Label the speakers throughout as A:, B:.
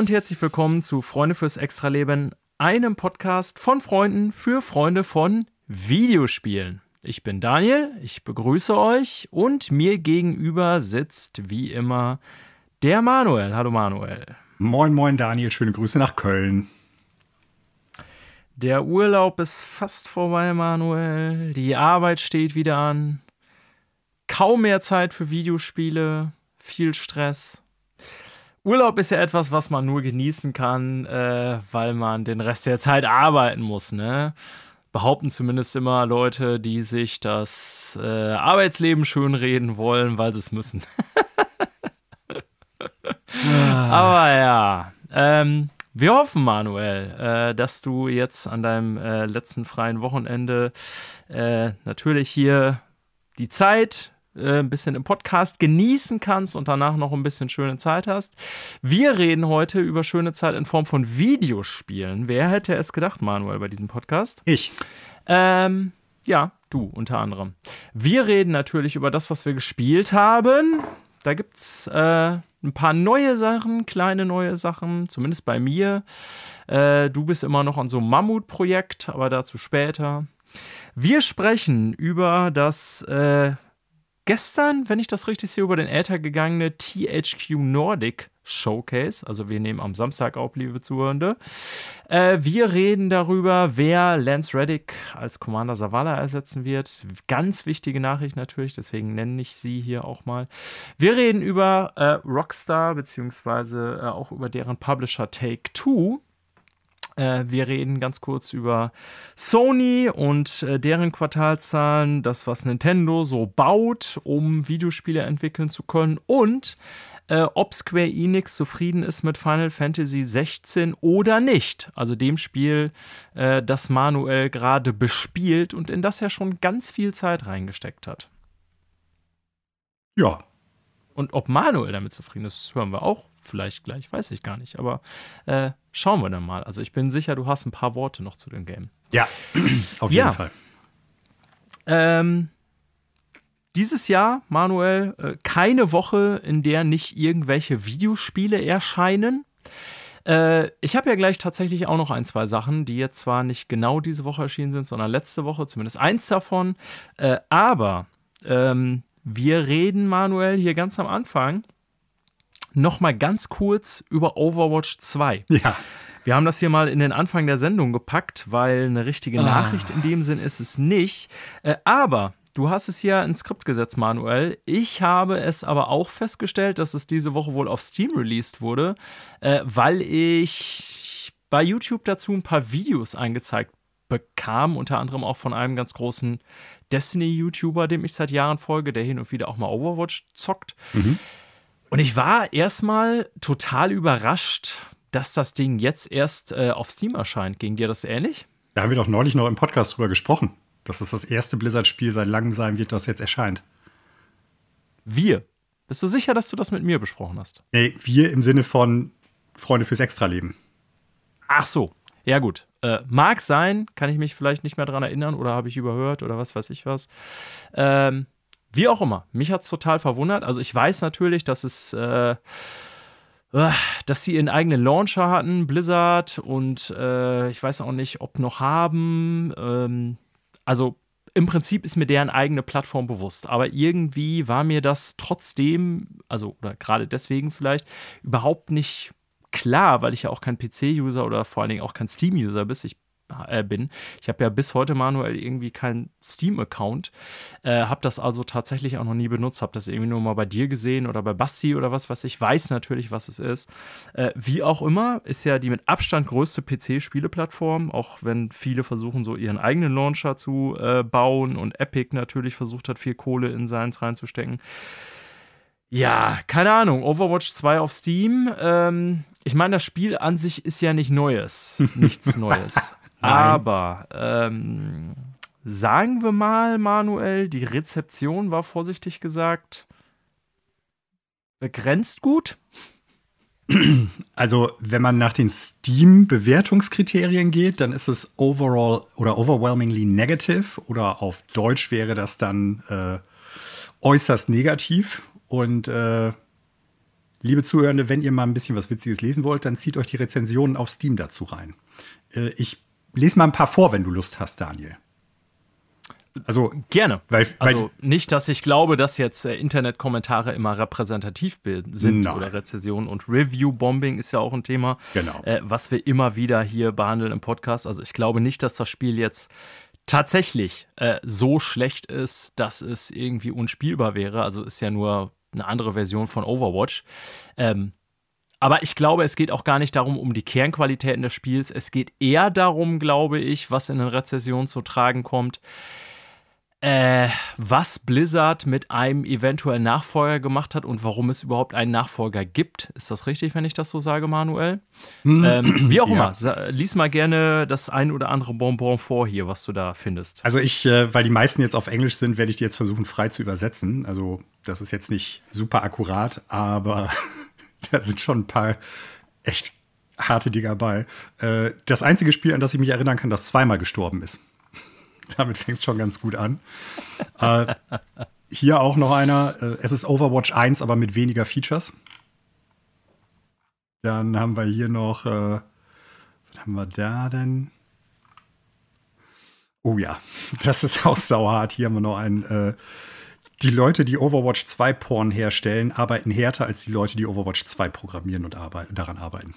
A: Und herzlich willkommen zu Freunde fürs Extraleben, einem Podcast von Freunden für Freunde von Videospielen. Ich bin Daniel, ich begrüße euch und mir gegenüber sitzt wie immer der Manuel. Hallo Manuel.
B: Moin, moin Daniel, schöne Grüße nach Köln.
A: Der Urlaub ist fast vorbei, Manuel. Die Arbeit steht wieder an. Kaum mehr Zeit für Videospiele, viel Stress. Urlaub ist ja etwas, was man nur genießen kann, äh, weil man den Rest der Zeit arbeiten muss, ne? Behaupten zumindest immer Leute, die sich das äh, Arbeitsleben schönreden wollen, weil sie es müssen. ah. Aber ja, ähm, wir hoffen, Manuel, äh, dass du jetzt an deinem äh, letzten freien Wochenende äh, natürlich hier die Zeit äh, ein bisschen im Podcast genießen kannst und danach noch ein bisschen schöne Zeit hast. Wir reden heute über schöne Zeit in Form von Videospielen. Wer hätte es gedacht, Manuel, bei diesem Podcast?
B: Ich.
A: Ähm, ja, du unter anderem. Wir reden natürlich über das, was wir gespielt haben. Da gibt es äh, ein paar neue Sachen, kleine neue Sachen, zumindest bei mir. Äh, du bist immer noch an so einem Mammutprojekt, aber dazu später. Wir sprechen über das äh, gestern, wenn ich das richtig sehe, über den Äther gegangene THQ Nordic Showcase. Also wir nehmen am Samstag auf, liebe Zuhörende. Äh, wir reden darüber, wer Lance Reddick als Commander Zavala ersetzen wird. Ganz wichtige Nachricht natürlich, deswegen nenne ich sie hier auch mal. Wir reden über äh, Rockstar, beziehungsweise äh, auch über deren Publisher Take Two. Äh, wir reden ganz kurz über Sony und äh, deren Quartalzahlen, das, was Nintendo so baut, um Videospiele entwickeln zu können und äh, ob Square Enix zufrieden ist mit Final Fantasy 16 oder nicht. Also dem Spiel, äh, das Manuel gerade bespielt und in das er schon ganz viel Zeit reingesteckt hat.
B: Ja.
A: Und ob Manuel damit zufrieden ist, hören wir auch vielleicht gleich, weiß ich gar nicht. Aber äh, schauen wir dann mal. Also ich bin sicher, du hast ein paar Worte noch zu dem Game.
B: Ja, auf jeden ja. Fall.
A: Ähm, dieses Jahr, Manuel, äh, keine Woche, in der nicht irgendwelche Videospiele erscheinen. Äh, ich habe ja gleich tatsächlich auch noch ein, zwei Sachen, die jetzt zwar nicht genau diese Woche erschienen sind, sondern letzte Woche, zumindest eins davon. Äh, aber ähm, wir reden, Manuel, hier ganz am Anfang noch mal ganz kurz über Overwatch 2.
B: Ja.
A: Wir haben das hier mal in den Anfang der Sendung gepackt, weil eine richtige ah. Nachricht in dem Sinn ist es nicht. Äh, aber du hast es hier ins Skript gesetzt, Manuel. Ich habe es aber auch festgestellt, dass es diese Woche wohl auf Steam released wurde, äh, weil ich bei YouTube dazu ein paar Videos eingezeigt bekam, unter anderem auch von einem ganz großen Destiny-YouTuber, dem ich seit Jahren folge, der hin und wieder auch mal Overwatch zockt. Mhm. Und ich war erstmal total überrascht, dass das Ding jetzt erst äh, auf Steam erscheint. Ging dir das ähnlich?
B: Da haben wir doch neulich noch im Podcast drüber gesprochen, dass es das erste Blizzard-Spiel seit langem sein wird, das jetzt erscheint.
A: Wir? Bist du sicher, dass du das mit mir besprochen hast?
B: Nee, wir im Sinne von Freunde fürs Extraleben.
A: Ach so. Ja, gut. Äh, mag sein, kann ich mich vielleicht nicht mehr dran erinnern oder habe ich überhört oder was weiß ich was. Ähm, wie auch immer, mich hat es total verwundert. Also ich weiß natürlich, dass es, äh, äh, dass sie ihren eigenen Launcher hatten, Blizzard, und äh, ich weiß auch nicht, ob noch haben. Ähm, also im Prinzip ist mir deren eigene Plattform bewusst, aber irgendwie war mir das trotzdem, also oder gerade deswegen vielleicht, überhaupt nicht klar, weil ich ja auch kein PC-User oder vor allen Dingen auch kein Steam-User bin. Ich äh, bin. Ich habe ja bis heute manuell irgendwie keinen Steam-Account, äh, habe das also tatsächlich auch noch nie benutzt, habe das irgendwie nur mal bei dir gesehen oder bei Basti oder was weiß ich. Weiß natürlich, was es ist. Äh, wie auch immer, ist ja die mit Abstand größte PC-Spieleplattform, auch wenn viele versuchen, so ihren eigenen Launcher zu äh, bauen und Epic natürlich versucht hat, viel Kohle in seins reinzustecken. Ja, keine Ahnung. Overwatch 2 auf Steam. Ähm, ich meine, das Spiel an sich ist ja nicht Neues. Nichts Neues. Aber ähm, sagen wir mal, Manuel, die Rezeption war vorsichtig gesagt begrenzt gut.
B: Also, wenn man nach den Steam-Bewertungskriterien geht, dann ist es overall oder overwhelmingly negative oder auf Deutsch wäre das dann äh, äußerst negativ. Und äh, liebe Zuhörende, wenn ihr mal ein bisschen was Witziges lesen wollt, dann zieht euch die Rezensionen auf Steam dazu rein. Äh, ich lese mal ein paar vor, wenn du Lust hast, Daniel.
A: Also gerne.
B: Weil, weil
A: also nicht, dass ich glaube, dass jetzt äh, Internetkommentare immer repräsentativ sind Nein. oder Rezessionen und Review-Bombing ist ja auch ein Thema,
B: genau.
A: äh, was wir immer wieder hier behandeln im Podcast. Also ich glaube nicht, dass das Spiel jetzt tatsächlich äh, so schlecht ist, dass es irgendwie unspielbar wäre. Also ist ja nur eine andere Version von Overwatch. Ähm, aber ich glaube, es geht auch gar nicht darum, um die Kernqualitäten des Spiels. Es geht eher darum, glaube ich, was in den Rezessionen zu tragen kommt äh, was Blizzard mit einem eventuellen Nachfolger gemacht hat und warum es überhaupt einen Nachfolger gibt. Ist das richtig, wenn ich das so sage, Manuel? Hm. Ähm, wie auch ja. immer, lies mal gerne das ein oder andere Bonbon vor hier, was du da findest.
B: Also ich, äh, weil die meisten jetzt auf Englisch sind, werde ich die jetzt versuchen frei zu übersetzen. Also das ist jetzt nicht super akkurat, aber da sind schon ein paar echt harte Dinger bei. Äh, das einzige Spiel, an das ich mich erinnern kann, das zweimal gestorben ist. Damit fängt es schon ganz gut an. äh, hier auch noch einer. Äh, es ist Overwatch 1, aber mit weniger Features. Dann haben wir hier noch. Äh, was haben wir da denn? Oh ja, das ist auch sauhart. Hier haben wir noch einen. Äh, die Leute, die Overwatch 2 Porn herstellen, arbeiten härter als die Leute, die Overwatch 2 programmieren und arbeiten, daran arbeiten.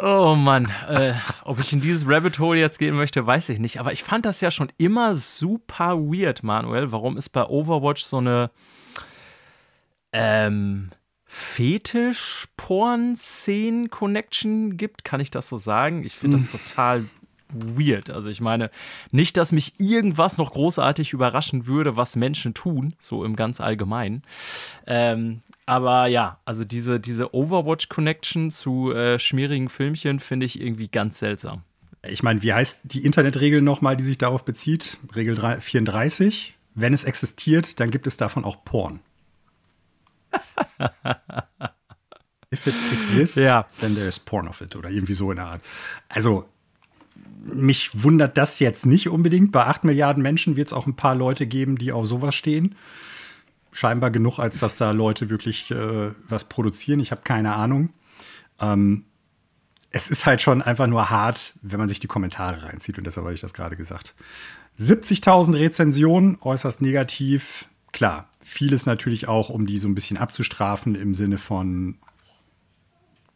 A: Oh Mann, äh, ob ich in dieses Rabbit Hole jetzt gehen möchte, weiß ich nicht. Aber ich fand das ja schon immer super weird, Manuel, warum es bei Overwatch so eine ähm, Fetisch-Porn-Szenen-Connection gibt. Kann ich das so sagen? Ich finde das hm. total weird. Also ich meine, nicht, dass mich irgendwas noch großartig überraschen würde, was Menschen tun, so im ganz Allgemeinen. Ähm, aber ja, also diese, diese Overwatch-Connection zu äh, schmierigen Filmchen finde ich irgendwie ganz seltsam.
B: Ich meine, wie heißt die Internetregel nochmal, die sich darauf bezieht? Regel 34. Wenn es existiert, dann gibt es davon auch Porn. If it exists, ja. then there is porn of it oder irgendwie so in der Art. Also mich wundert das jetzt nicht unbedingt. Bei 8 Milliarden Menschen wird es auch ein paar Leute geben, die auf sowas stehen. Scheinbar genug, als dass da Leute wirklich äh, was produzieren. Ich habe keine Ahnung. Ähm, es ist halt schon einfach nur hart, wenn man sich die Kommentare reinzieht. Und deshalb habe ich das gerade gesagt. 70.000 Rezensionen, äußerst negativ. Klar, vieles natürlich auch, um die so ein bisschen abzustrafen im Sinne von,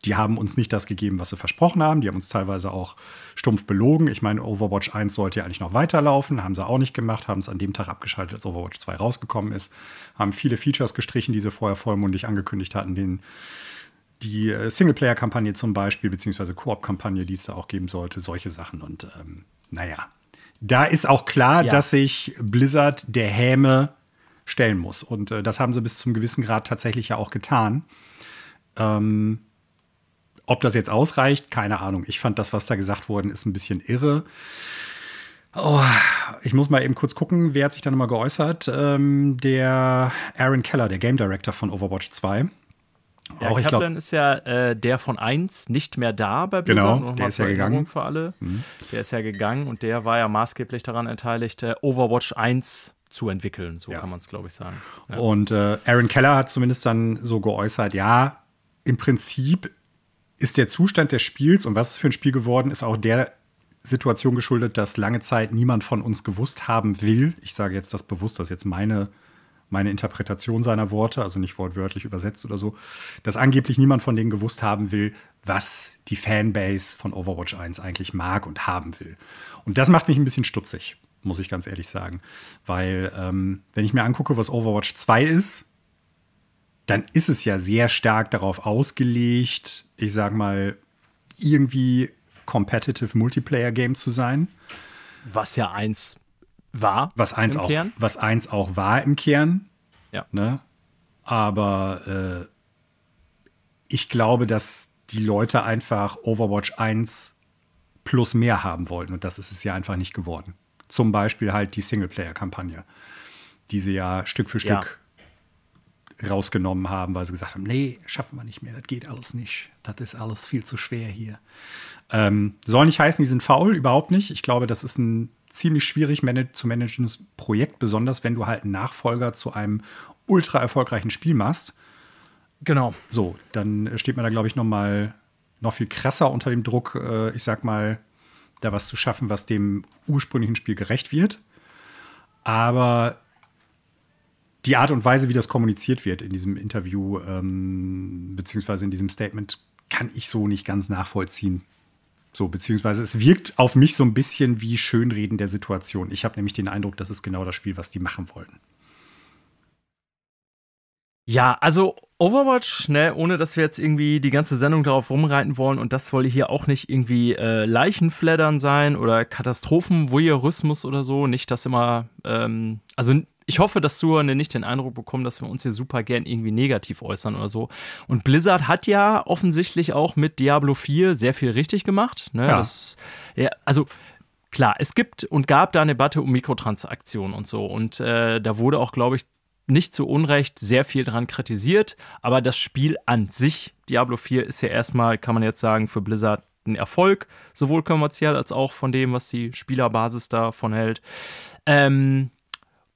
B: die haben uns nicht das gegeben, was sie versprochen haben. Die haben uns teilweise auch stumpf belogen. Ich meine, Overwatch 1 sollte ja eigentlich noch weiterlaufen, haben sie auch nicht gemacht, haben es an dem Tag abgeschaltet, als Overwatch 2 rausgekommen ist, haben viele Features gestrichen, die sie vorher vollmundig angekündigt hatten, den, die äh, Singleplayer-Kampagne zum Beispiel, beziehungsweise Koop-Kampagne, die es da auch geben sollte, solche Sachen. Und ähm, naja, da ist auch klar, ja. dass sich Blizzard der Häme stellen muss. Und äh, das haben sie bis zum gewissen Grad tatsächlich ja auch getan. Ähm, ob das jetzt ausreicht, keine Ahnung. Ich fand das, was da gesagt worden ist, ein bisschen irre. Oh, ich muss mal eben kurz gucken, wer hat sich da nochmal geäußert? Ähm, der Aaron Keller, der Game Director von Overwatch 2.
A: Ja, auch, Kaplan ist ja äh, der von 1 nicht mehr da bei
B: Blizzard. Genau, der ist ja gegangen.
A: Für alle. Mhm. Der ist ja gegangen und der war ja maßgeblich daran beteiligt, äh, Overwatch 1 zu entwickeln. So ja. kann man es, glaube ich, sagen.
B: Ja. Und äh, Aaron Keller hat zumindest dann so geäußert, ja, im Prinzip ist der Zustand des Spiels und was es für ein Spiel geworden ist, auch der Situation geschuldet, dass lange Zeit niemand von uns gewusst haben will. Ich sage jetzt das bewusst, das ist jetzt meine, meine Interpretation seiner Worte, also nicht wortwörtlich übersetzt oder so, dass angeblich niemand von denen gewusst haben will, was die Fanbase von Overwatch 1 eigentlich mag und haben will. Und das macht mich ein bisschen stutzig, muss ich ganz ehrlich sagen. Weil, ähm, wenn ich mir angucke, was Overwatch 2 ist, dann ist es ja sehr stark darauf ausgelegt, ich sag mal, irgendwie Competitive Multiplayer Game zu sein.
A: Was ja eins war.
B: Was eins, auch, Kern. Was eins auch war im Kern.
A: Ja.
B: Ne? Aber äh, ich glaube, dass die Leute einfach Overwatch 1 plus mehr haben wollten. Und das ist es ja einfach nicht geworden. Zum Beispiel halt die Singleplayer-Kampagne, die sie ja Stück für Stück rausgenommen haben, weil sie gesagt haben, nee, schaffen wir nicht mehr, das geht alles nicht. Das ist alles viel zu schwer hier. Ähm, soll nicht heißen, die sind faul, überhaupt nicht. Ich glaube, das ist ein ziemlich schwierig zu managendes Projekt, besonders wenn du halt einen Nachfolger zu einem ultra erfolgreichen Spiel machst.
A: Genau.
B: So, dann steht man da, glaube ich, noch mal noch viel krasser unter dem Druck, äh, ich sag mal, da was zu schaffen, was dem ursprünglichen Spiel gerecht wird. Aber die Art und Weise, wie das kommuniziert wird in diesem Interview, ähm, beziehungsweise in diesem Statement, kann ich so nicht ganz nachvollziehen. So, beziehungsweise es wirkt auf mich so ein bisschen wie Schönreden der Situation. Ich habe nämlich den Eindruck, das ist genau das Spiel, was die machen wollten.
A: Ja, also Overwatch, ne, ohne dass wir jetzt irgendwie die ganze Sendung darauf rumreiten wollen und das soll hier auch nicht irgendwie äh, Leichenfleddern sein oder Katastrophenvoyeurismus oder so. Nicht, dass immer, ähm, also ich hoffe, dass du nicht den Eindruck bekommst, dass wir uns hier super gern irgendwie negativ äußern oder so. Und Blizzard hat ja offensichtlich auch mit Diablo 4 sehr viel richtig gemacht. Ne? Ja. Das, ja, also klar, es gibt und gab da eine Debatte um Mikrotransaktionen und so. Und äh, da wurde auch, glaube ich, nicht zu Unrecht sehr viel dran kritisiert. Aber das Spiel an sich, Diablo 4, ist ja erstmal, kann man jetzt sagen, für Blizzard ein Erfolg, sowohl kommerziell als auch von dem, was die Spielerbasis davon hält. Ähm,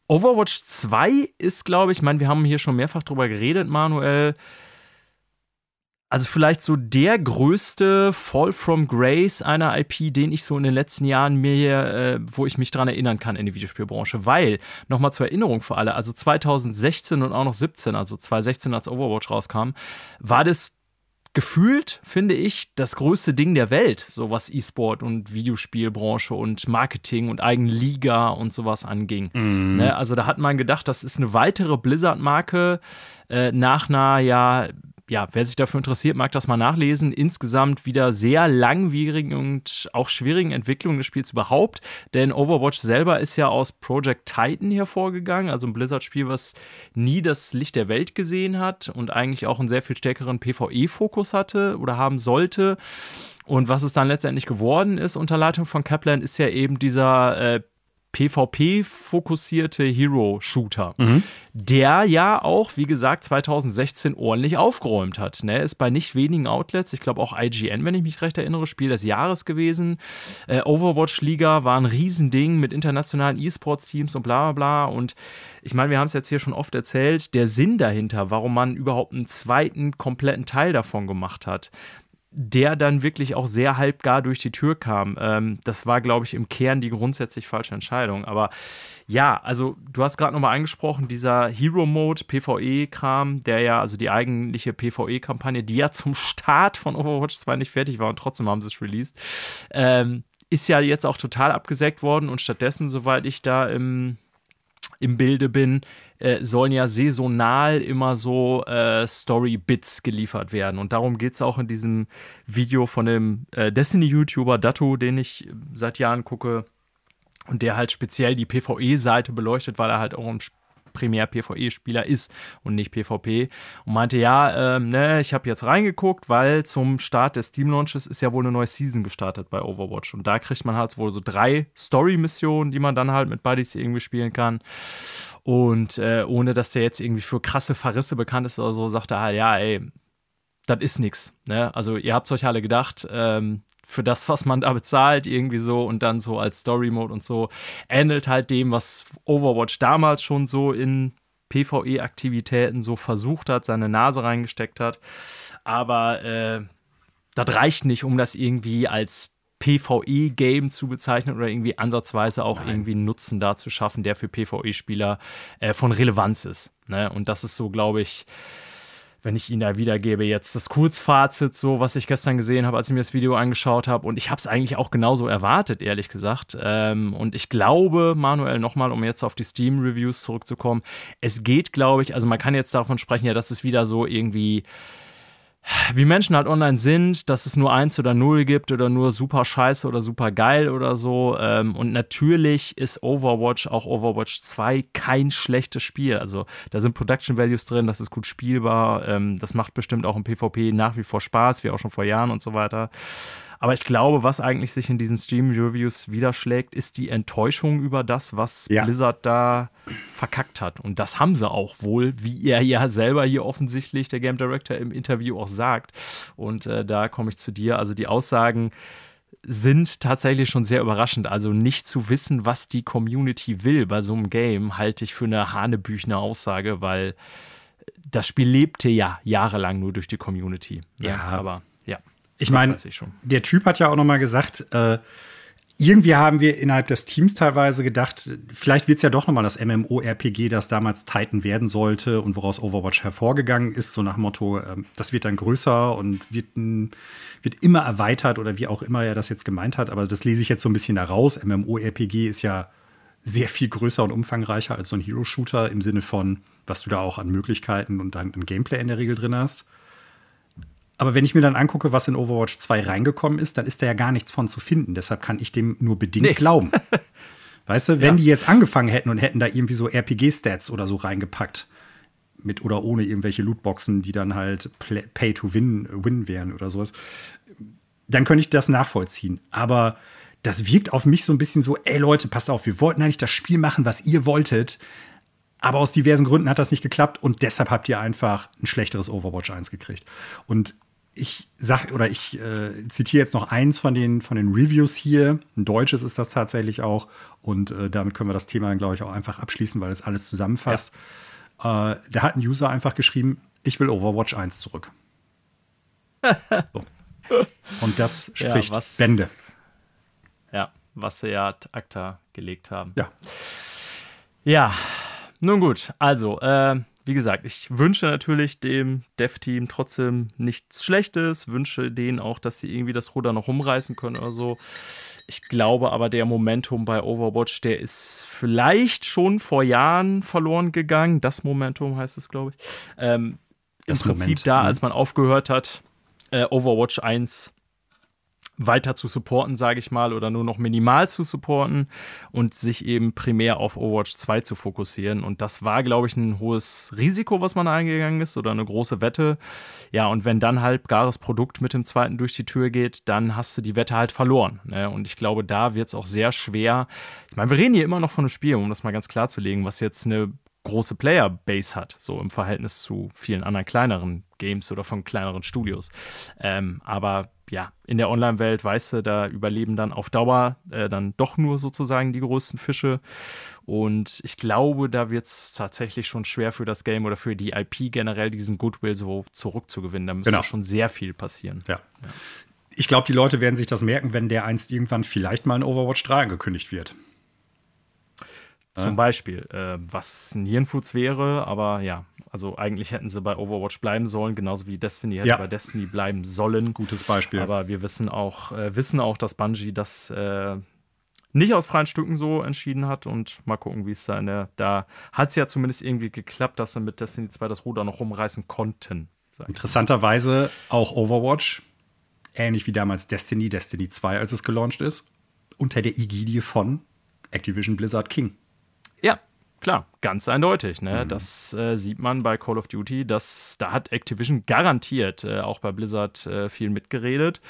A: Overwatch 2 ist, glaube ich, ich meine, wir haben hier schon mehrfach drüber geredet, Manuel. Also vielleicht so der größte Fall from Grace einer IP, den ich so in den letzten Jahren mir, äh, wo ich mich dran erinnern kann in die Videospielbranche. Weil, nochmal zur Erinnerung für alle, also 2016 und auch noch 17, also 2016, als Overwatch rauskam, war das gefühlt, finde ich, das größte Ding der Welt, so was E-Sport und Videospielbranche und Marketing und eigene Liga und sowas anging. Mhm. Ne? Also da hat man gedacht, das ist eine weitere Blizzard-Marke äh, nach einer ja ja, wer sich dafür interessiert, mag das mal nachlesen. Insgesamt wieder sehr langwierigen und auch schwierigen Entwicklungen des Spiels überhaupt. Denn Overwatch selber ist ja aus Project Titan hervorgegangen, also ein Blizzard-Spiel, was nie das Licht der Welt gesehen hat und eigentlich auch einen sehr viel stärkeren PvE-Fokus hatte oder haben sollte. Und was es dann letztendlich geworden ist unter Leitung von Kaplan, ist ja eben dieser äh, PvP-fokussierte Hero-Shooter, mhm. der ja auch, wie gesagt, 2016 ordentlich aufgeräumt hat. Ne? Ist bei nicht wenigen Outlets, ich glaube auch IGN, wenn ich mich recht erinnere, Spiel des Jahres gewesen. Äh, Overwatch-Liga war ein Riesending mit internationalen E-Sports-Teams und bla bla bla. Und ich meine, wir haben es jetzt hier schon oft erzählt, der Sinn dahinter, warum man überhaupt einen zweiten kompletten Teil davon gemacht hat der dann wirklich auch sehr halbgar durch die Tür kam. Ähm, das war, glaube ich, im Kern die grundsätzlich falsche Entscheidung. Aber ja, also du hast gerade nochmal angesprochen, dieser Hero-Mode, PvE-Kram, der ja, also die eigentliche PvE-Kampagne, die ja zum Start von Overwatch 2 nicht fertig war und trotzdem haben sie es released, ähm, ist ja jetzt auch total abgesägt worden und stattdessen, soweit ich da im, im Bilde bin, äh, sollen ja saisonal immer so äh, Story-Bits geliefert werden. Und darum geht es auch in diesem Video von dem äh, Destiny-YouTuber Datu, den ich seit Jahren gucke und der halt speziell die PvE-Seite beleuchtet, weil er halt auch ein primär PvE-Spieler ist und nicht PvP. Und meinte, ja, ähm, ne, ich habe jetzt reingeguckt, weil zum Start des Steam-Launches ist ja wohl eine neue Season gestartet bei Overwatch. Und da kriegt man halt wohl so drei Story-Missionen, die man dann halt mit Buddies irgendwie spielen kann. Und äh, ohne dass der jetzt irgendwie für krasse Verrisse bekannt ist oder so, sagt er halt, ja, ey, das ist nix. Ne? Also ihr habt euch alle gedacht, ähm, für das, was man da bezahlt, irgendwie so und dann so als Story-Mode und so, ähnelt halt dem, was Overwatch damals schon so in PvE-Aktivitäten so versucht hat, seine Nase reingesteckt hat. Aber äh, das reicht nicht, um das irgendwie als PvE-Game zu bezeichnen oder irgendwie ansatzweise auch Nein. irgendwie einen Nutzen da zu schaffen, der für PvE-Spieler äh, von Relevanz ist. Ne? Und das ist so, glaube ich, wenn ich Ihnen da wiedergebe, jetzt das Kurzfazit, so was ich gestern gesehen habe, als ich mir das Video angeschaut habe. Und ich habe es eigentlich auch genauso erwartet, ehrlich gesagt. Ähm, und ich glaube, Manuel, nochmal, um jetzt auf die Steam-Reviews zurückzukommen, es geht, glaube ich, also man kann jetzt davon sprechen, ja, dass es wieder so irgendwie wie Menschen halt online sind, dass es nur eins oder null gibt oder nur super scheiße oder super geil oder so. Ähm, und natürlich ist Overwatch, auch Overwatch 2, kein schlechtes Spiel. Also da sind Production Values drin, das ist gut spielbar, ähm, das macht bestimmt auch im PvP nach wie vor Spaß, wie auch schon vor Jahren und so weiter. Aber ich glaube, was eigentlich sich in diesen Stream-Reviews widerschlägt, ist die Enttäuschung über das, was ja. Blizzard da verkackt hat. Und das haben sie auch wohl, wie er ja selber hier offensichtlich, der Game Director, im Interview auch sagt. Und äh, da komme ich zu dir. Also die Aussagen sind tatsächlich schon sehr überraschend. Also nicht zu wissen, was die Community will bei so einem Game, halte ich für eine hanebüchene Aussage, weil das Spiel lebte ja jahrelang nur durch die Community. Ne?
B: Ja,
A: aber ja.
B: Ich meine, der Typ hat ja auch noch mal gesagt, äh, irgendwie haben wir innerhalb des Teams teilweise gedacht, vielleicht wird es ja doch noch mal das MMO-RPG, das damals Titan werden sollte und woraus Overwatch hervorgegangen ist, so nach Motto, äh, das wird dann größer und wird, wird immer erweitert oder wie auch immer er das jetzt gemeint hat. Aber das lese ich jetzt so ein bisschen da raus. MMO-RPG ist ja sehr viel größer und umfangreicher als so ein Hero-Shooter im Sinne von, was du da auch an Möglichkeiten und an Gameplay in der Regel drin hast. Aber wenn ich mir dann angucke, was in Overwatch 2 reingekommen ist, dann ist da ja gar nichts von zu finden. Deshalb kann ich dem nur bedingt nee. glauben. weißt du, wenn ja. die jetzt angefangen hätten und hätten da irgendwie so RPG-Stats oder so reingepackt, mit oder ohne irgendwelche Lootboxen, die dann halt Pay to Win, win wären oder sowas, dann könnte ich das nachvollziehen. Aber das wirkt auf mich so ein bisschen so, ey Leute, passt auf, wir wollten eigentlich das Spiel machen, was ihr wolltet, aber aus diversen Gründen hat das nicht geklappt und deshalb habt ihr einfach ein schlechteres Overwatch 1 gekriegt. Und ich sag oder ich äh, zitiere jetzt noch eins von den, von den Reviews hier. Ein deutsches ist das tatsächlich auch. Und äh, damit können wir das Thema dann, glaube ich, auch einfach abschließen, weil es alles zusammenfasst. Ja. Äh, da hat ein User einfach geschrieben, ich will Overwatch 1 zurück. so. Und das spricht ja, was, Bände.
A: Ja, was sie ja ad acta gelegt haben.
B: Ja.
A: Ja, nun gut, also, äh, wie gesagt, ich wünsche natürlich dem Dev-Team trotzdem nichts Schlechtes, wünsche denen auch, dass sie irgendwie das Ruder noch umreißen können oder so. Ich glaube aber, der Momentum bei Overwatch, der ist vielleicht schon vor Jahren verloren gegangen. Das Momentum heißt es, glaube ich. Ähm, Im Prinzip Moment, da, ne? als man aufgehört hat, äh, Overwatch 1 weiter zu supporten, sage ich mal, oder nur noch minimal zu supporten und sich eben primär auf Overwatch 2 zu fokussieren. Und das war, glaube ich, ein hohes Risiko, was man eingegangen ist oder eine große Wette. Ja, und wenn dann halt gares Produkt mit dem zweiten durch die Tür geht, dann hast du die Wette halt verloren. Ne? Und ich glaube, da wird es auch sehr schwer. Ich meine, wir reden hier immer noch von einem Spiel, um das mal ganz klar zu legen, was jetzt eine große Playerbase hat, so im Verhältnis zu vielen anderen kleineren Games oder von kleineren Studios. Ähm, aber ja, in der Online-Welt, weißt du, da überleben dann auf Dauer äh, dann doch nur sozusagen die größten Fische. Und ich glaube, da wird es tatsächlich schon schwer für das Game oder für die IP generell diesen Goodwill so zurückzugewinnen. Da müsste genau. schon sehr viel passieren.
B: Ja. ja. Ich glaube, die Leute werden sich das merken, wenn der einst irgendwann vielleicht mal in Overwatch 3 angekündigt wird.
A: Zum Beispiel, äh, was Nierenfoods wäre, aber ja, also eigentlich hätten sie bei Overwatch bleiben sollen, genauso wie Destiny hätte ja. bei Destiny bleiben sollen.
B: Gutes Beispiel.
A: Aber wir wissen auch, äh, wissen auch, dass Bungie das äh, nicht aus freien Stücken so entschieden hat und mal gucken, wie es da in der, da hat es ja zumindest irgendwie geklappt, dass sie mit Destiny 2 das Ruder noch rumreißen konnten.
B: Interessanterweise auch Overwatch, ähnlich wie damals Destiny, Destiny 2, als es gelauncht ist, unter der Ägidie von Activision Blizzard King.
A: Ja, klar, ganz eindeutig. Ne? Mhm. Das äh, sieht man bei Call of Duty. Das, da hat Activision garantiert äh, auch bei Blizzard äh, viel mitgeredet.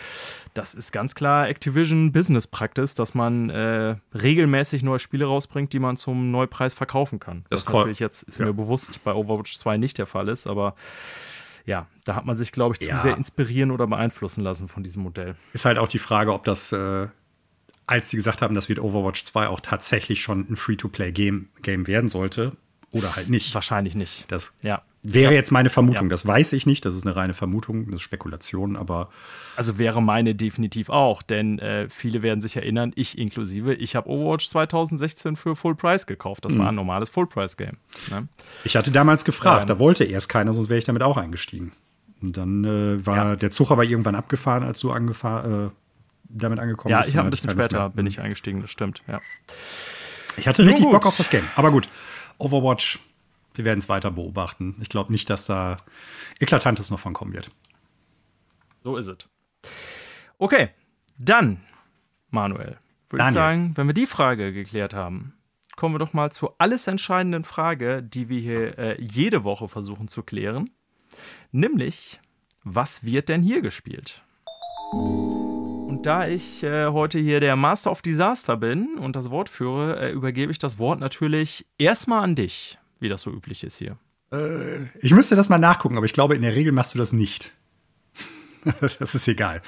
A: Das ist ganz klar Activision Business Practice, dass man äh, regelmäßig neue Spiele rausbringt, die man zum Neupreis verkaufen kann. Das, das natürlich jetzt ist ja. mir bewusst bei Overwatch 2 nicht der Fall ist, aber ja, da hat man sich, glaube ich, zu ja. sehr inspirieren oder beeinflussen lassen von diesem Modell.
B: Ist halt auch die Frage, ob das äh, als sie gesagt haben, das wird Overwatch 2 auch tatsächlich schon ein Free-to-Play-Game Game werden sollte. Oder halt nicht.
A: Wahrscheinlich nicht.
B: Das ja. wäre jetzt meine Vermutung. Ja. Das weiß ich nicht. Das ist eine reine Vermutung, das ist Spekulation, aber.
A: Also wäre meine definitiv auch, denn äh, viele werden sich erinnern, ich inklusive, ich habe Overwatch 2016 für Full Price gekauft. Das mhm. war ein normales Full Price-Game. Ne?
B: Ich hatte damals gefragt, ähm, da wollte erst keiner, sonst wäre ich damit auch eingestiegen. Und dann äh, war ja. der Zug aber irgendwann abgefahren, als du angefahren, äh, damit angekommen
A: ja, bist. Ja, ich habe ein bisschen später bin ich eingestiegen, das stimmt, ja.
B: Ich hatte richtig Bock auf das Game. Aber gut, Overwatch, wir werden es weiter beobachten. Ich glaube nicht, dass da Eklatantes noch von kommen wird.
A: So ist es. Okay, dann, Manuel, würde ich sagen, wenn wir die Frage geklärt haben, kommen wir doch mal zur alles entscheidenden Frage, die wir hier äh, jede Woche versuchen zu klären. Nämlich, was wird denn hier gespielt? Da ich äh, heute hier der Master of Disaster bin und das Wort führe, äh, übergebe ich das Wort natürlich erstmal an dich, wie das so üblich ist hier.
B: Äh, ich müsste das mal nachgucken, aber ich glaube, in der Regel machst du das nicht. das ist egal.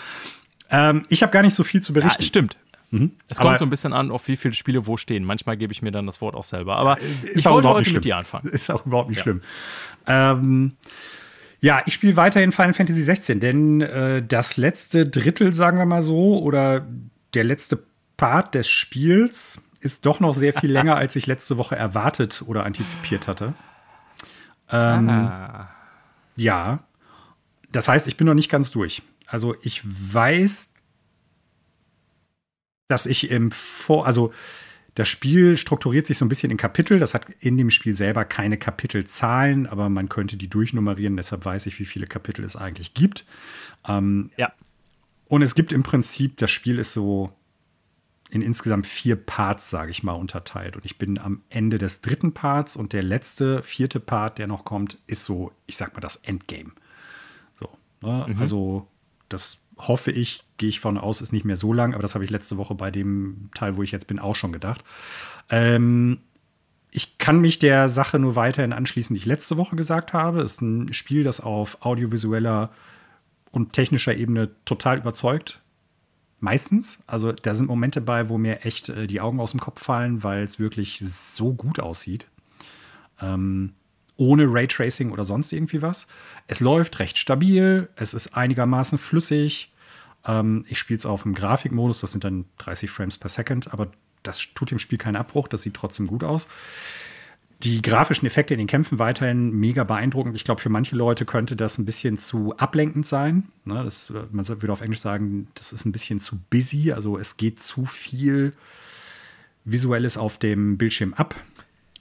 B: Ähm, ich habe gar nicht so viel zu berichten.
A: Ja, stimmt. Mhm. Es kommt aber so ein bisschen an, auf wie viele Spiele wo stehen. Manchmal gebe ich mir dann das Wort auch selber. Aber ich wollte heute mit dir anfangen.
B: Ist auch überhaupt nicht ja. schlimm. Ähm, ja, ich spiele weiterhin Final Fantasy 16, denn äh, das letzte Drittel, sagen wir mal so, oder der letzte Part des Spiels ist doch noch sehr viel länger, als ich letzte Woche erwartet oder antizipiert hatte. Ähm, ah. Ja, das heißt, ich bin noch nicht ganz durch. Also ich weiß, dass ich im Vor, also das Spiel strukturiert sich so ein bisschen in Kapitel. Das hat in dem Spiel selber keine Kapitelzahlen, aber man könnte die durchnummerieren. Deshalb weiß ich, wie viele Kapitel es eigentlich gibt. Ähm, ja. Und es gibt im Prinzip, das Spiel ist so in insgesamt vier Parts, sage ich mal, unterteilt. Und ich bin am Ende des dritten Parts und der letzte, vierte Part, der noch kommt, ist so, ich sag mal, das Endgame. So, ne? mhm. Also, das hoffe ich, gehe ich von aus, ist nicht mehr so lang, aber das habe ich letzte Woche bei dem Teil, wo ich jetzt bin, auch schon gedacht. Ähm, ich kann mich der Sache nur weiterhin anschließen, die ich letzte Woche gesagt habe. Es ist ein Spiel, das auf audiovisueller und technischer Ebene total überzeugt Meistens. Also da sind Momente bei, wo mir echt äh, die Augen aus dem Kopf fallen, weil es wirklich so gut aussieht. Ähm, ohne Raytracing oder sonst irgendwie was. Es läuft recht stabil, es ist einigermaßen flüssig. Ähm, ich spiele es auf dem Grafikmodus, das sind dann 30 Frames per Second, aber das tut dem Spiel keinen Abbruch, das sieht trotzdem gut aus die grafischen Effekte in den Kämpfen weiterhin mega beeindruckend. Ich glaube, für manche Leute könnte das ein bisschen zu ablenkend sein. Ne, das, man würde auf Englisch sagen, das ist ein bisschen zu busy. Also es geht zu viel Visuelles auf dem Bildschirm ab.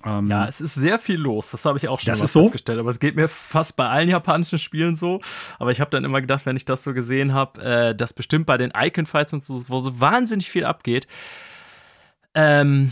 A: Ähm, ja, es ist sehr viel los. Das habe ich auch schon
B: das so?
A: festgestellt. Aber es geht mir fast bei allen japanischen Spielen so. Aber ich habe dann immer gedacht, wenn ich das so gesehen habe, äh, dass bestimmt bei den Icon-Fights und so, wo so wahnsinnig viel abgeht, ähm,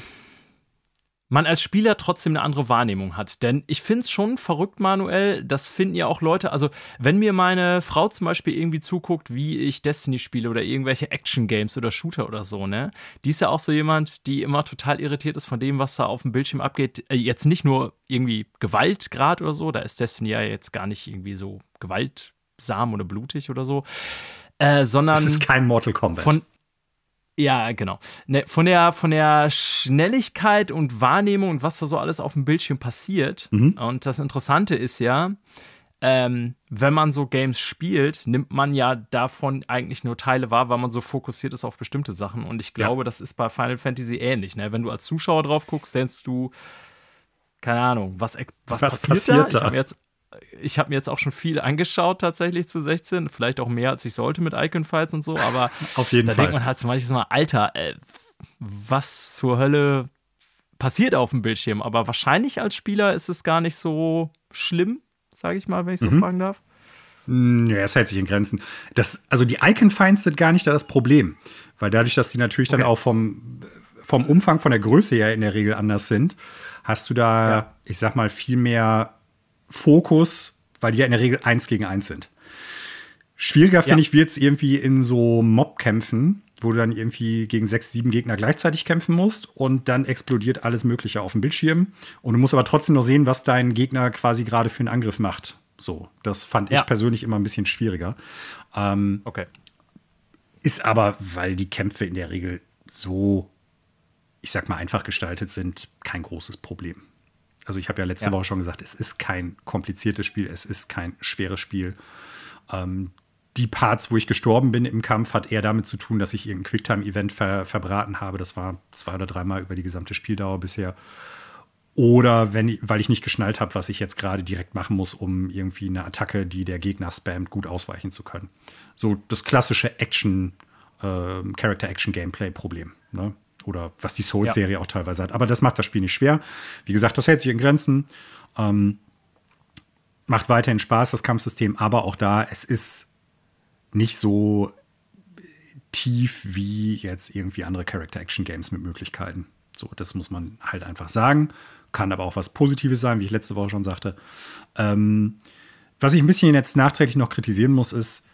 A: man als Spieler trotzdem eine andere Wahrnehmung hat. Denn ich finde es schon verrückt, Manuel, das finden ja auch Leute, also wenn mir meine Frau zum Beispiel irgendwie zuguckt, wie ich Destiny spiele oder irgendwelche Action-Games oder Shooter oder so, ne, die ist ja auch so jemand, die immer total irritiert ist von dem, was da auf dem Bildschirm abgeht. Äh, jetzt nicht nur irgendwie Gewaltgrad oder so, da ist Destiny ja jetzt gar nicht irgendwie so gewaltsam oder blutig oder so. Äh, sondern. Es
B: ist kein Mortal Kombat.
A: Von, ja, genau. Ne, von, der, von der Schnelligkeit und Wahrnehmung und was da so alles auf dem Bildschirm passiert. Mhm. Und das Interessante ist ja, ähm, wenn man so Games spielt, nimmt man ja davon eigentlich nur Teile wahr, weil man so fokussiert ist auf bestimmte Sachen. Und ich glaube, ja. das ist bei Final Fantasy ähnlich. Ne? Wenn du als Zuschauer drauf guckst, denkst du, keine Ahnung, was, was, was passiert, passiert da? da? Ich habe jetzt ich habe mir jetzt auch schon viel angeschaut tatsächlich zu 16, vielleicht auch mehr als ich sollte mit Icon Fights und so, aber
B: auf jeden
A: da
B: Fall.
A: denkt man halt zum Beispiel mal, Alter, äh, was zur Hölle passiert auf dem Bildschirm? Aber wahrscheinlich als Spieler ist es gar nicht so schlimm, sage ich mal, wenn ich so mhm. fragen darf.
B: Hm, ja, es hält sich in Grenzen. Das, also die Icon-Finds sind gar nicht da das Problem. Weil dadurch, dass die natürlich okay. dann auch vom, vom Umfang, von der Größe her in der Regel anders sind, hast du da, ja. ich sag mal, viel mehr Fokus, weil die ja in der Regel eins gegen eins sind. Schwieriger, finde ich, wird es irgendwie in so Mob-Kämpfen, wo du dann irgendwie gegen sechs, sieben Gegner gleichzeitig kämpfen musst und dann explodiert alles Mögliche auf dem Bildschirm. Und du musst aber trotzdem noch sehen, was dein Gegner quasi gerade für einen Angriff macht. So, das fand ja. ich persönlich immer ein bisschen schwieriger. Ähm, okay. Ist aber, weil die Kämpfe in der Regel so, ich sag mal, einfach gestaltet sind, kein großes Problem. Also ich habe ja letzte ja. Woche schon gesagt, es ist kein kompliziertes Spiel, es ist kein schweres Spiel. Ähm, die Parts, wo ich gestorben bin im Kampf, hat eher damit zu tun, dass ich irgendein Quicktime-Event ver verbraten habe. Das war zwei oder dreimal über die gesamte Spieldauer bisher. Oder wenn, weil ich nicht geschnallt habe, was ich jetzt gerade direkt machen muss, um irgendwie eine Attacke, die der Gegner spammt, gut ausweichen zu können. So das klassische Action, äh, Character-Action-Gameplay-Problem. Ne? Oder was die Souls-Serie ja. auch teilweise hat. Aber das macht das Spiel nicht schwer. Wie gesagt, das hält sich in Grenzen. Ähm, macht weiterhin Spaß, das Kampfsystem. Aber auch da, es ist nicht so tief wie jetzt irgendwie andere Character-Action-Games mit Möglichkeiten. So, das muss man halt einfach sagen. Kann aber auch was Positives sein, wie ich letzte Woche schon sagte. Ähm, was ich ein bisschen jetzt nachträglich noch kritisieren muss, ist,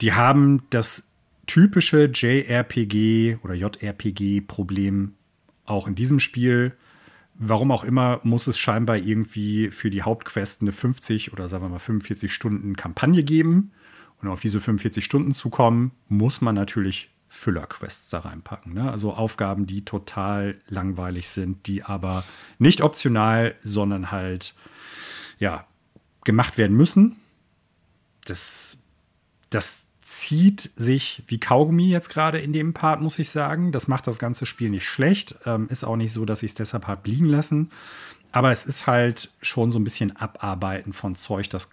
B: die haben das typische JRPG oder JRPG-Problem auch in diesem Spiel. Warum auch immer muss es scheinbar irgendwie für die Hauptquest eine 50 oder sagen wir mal 45 Stunden Kampagne geben. Und auf diese 45 Stunden zu kommen, muss man natürlich Füller-Quests da reinpacken. Ne? Also Aufgaben, die total langweilig sind, die aber nicht optional, sondern halt ja gemacht werden müssen. Das, das zieht sich wie Kaugummi jetzt gerade in dem Part, muss ich sagen. Das macht das ganze Spiel nicht schlecht. Ähm, ist auch nicht so, dass ich es deshalb habe liegen lassen. Aber es ist halt schon so ein bisschen Abarbeiten von Zeug, das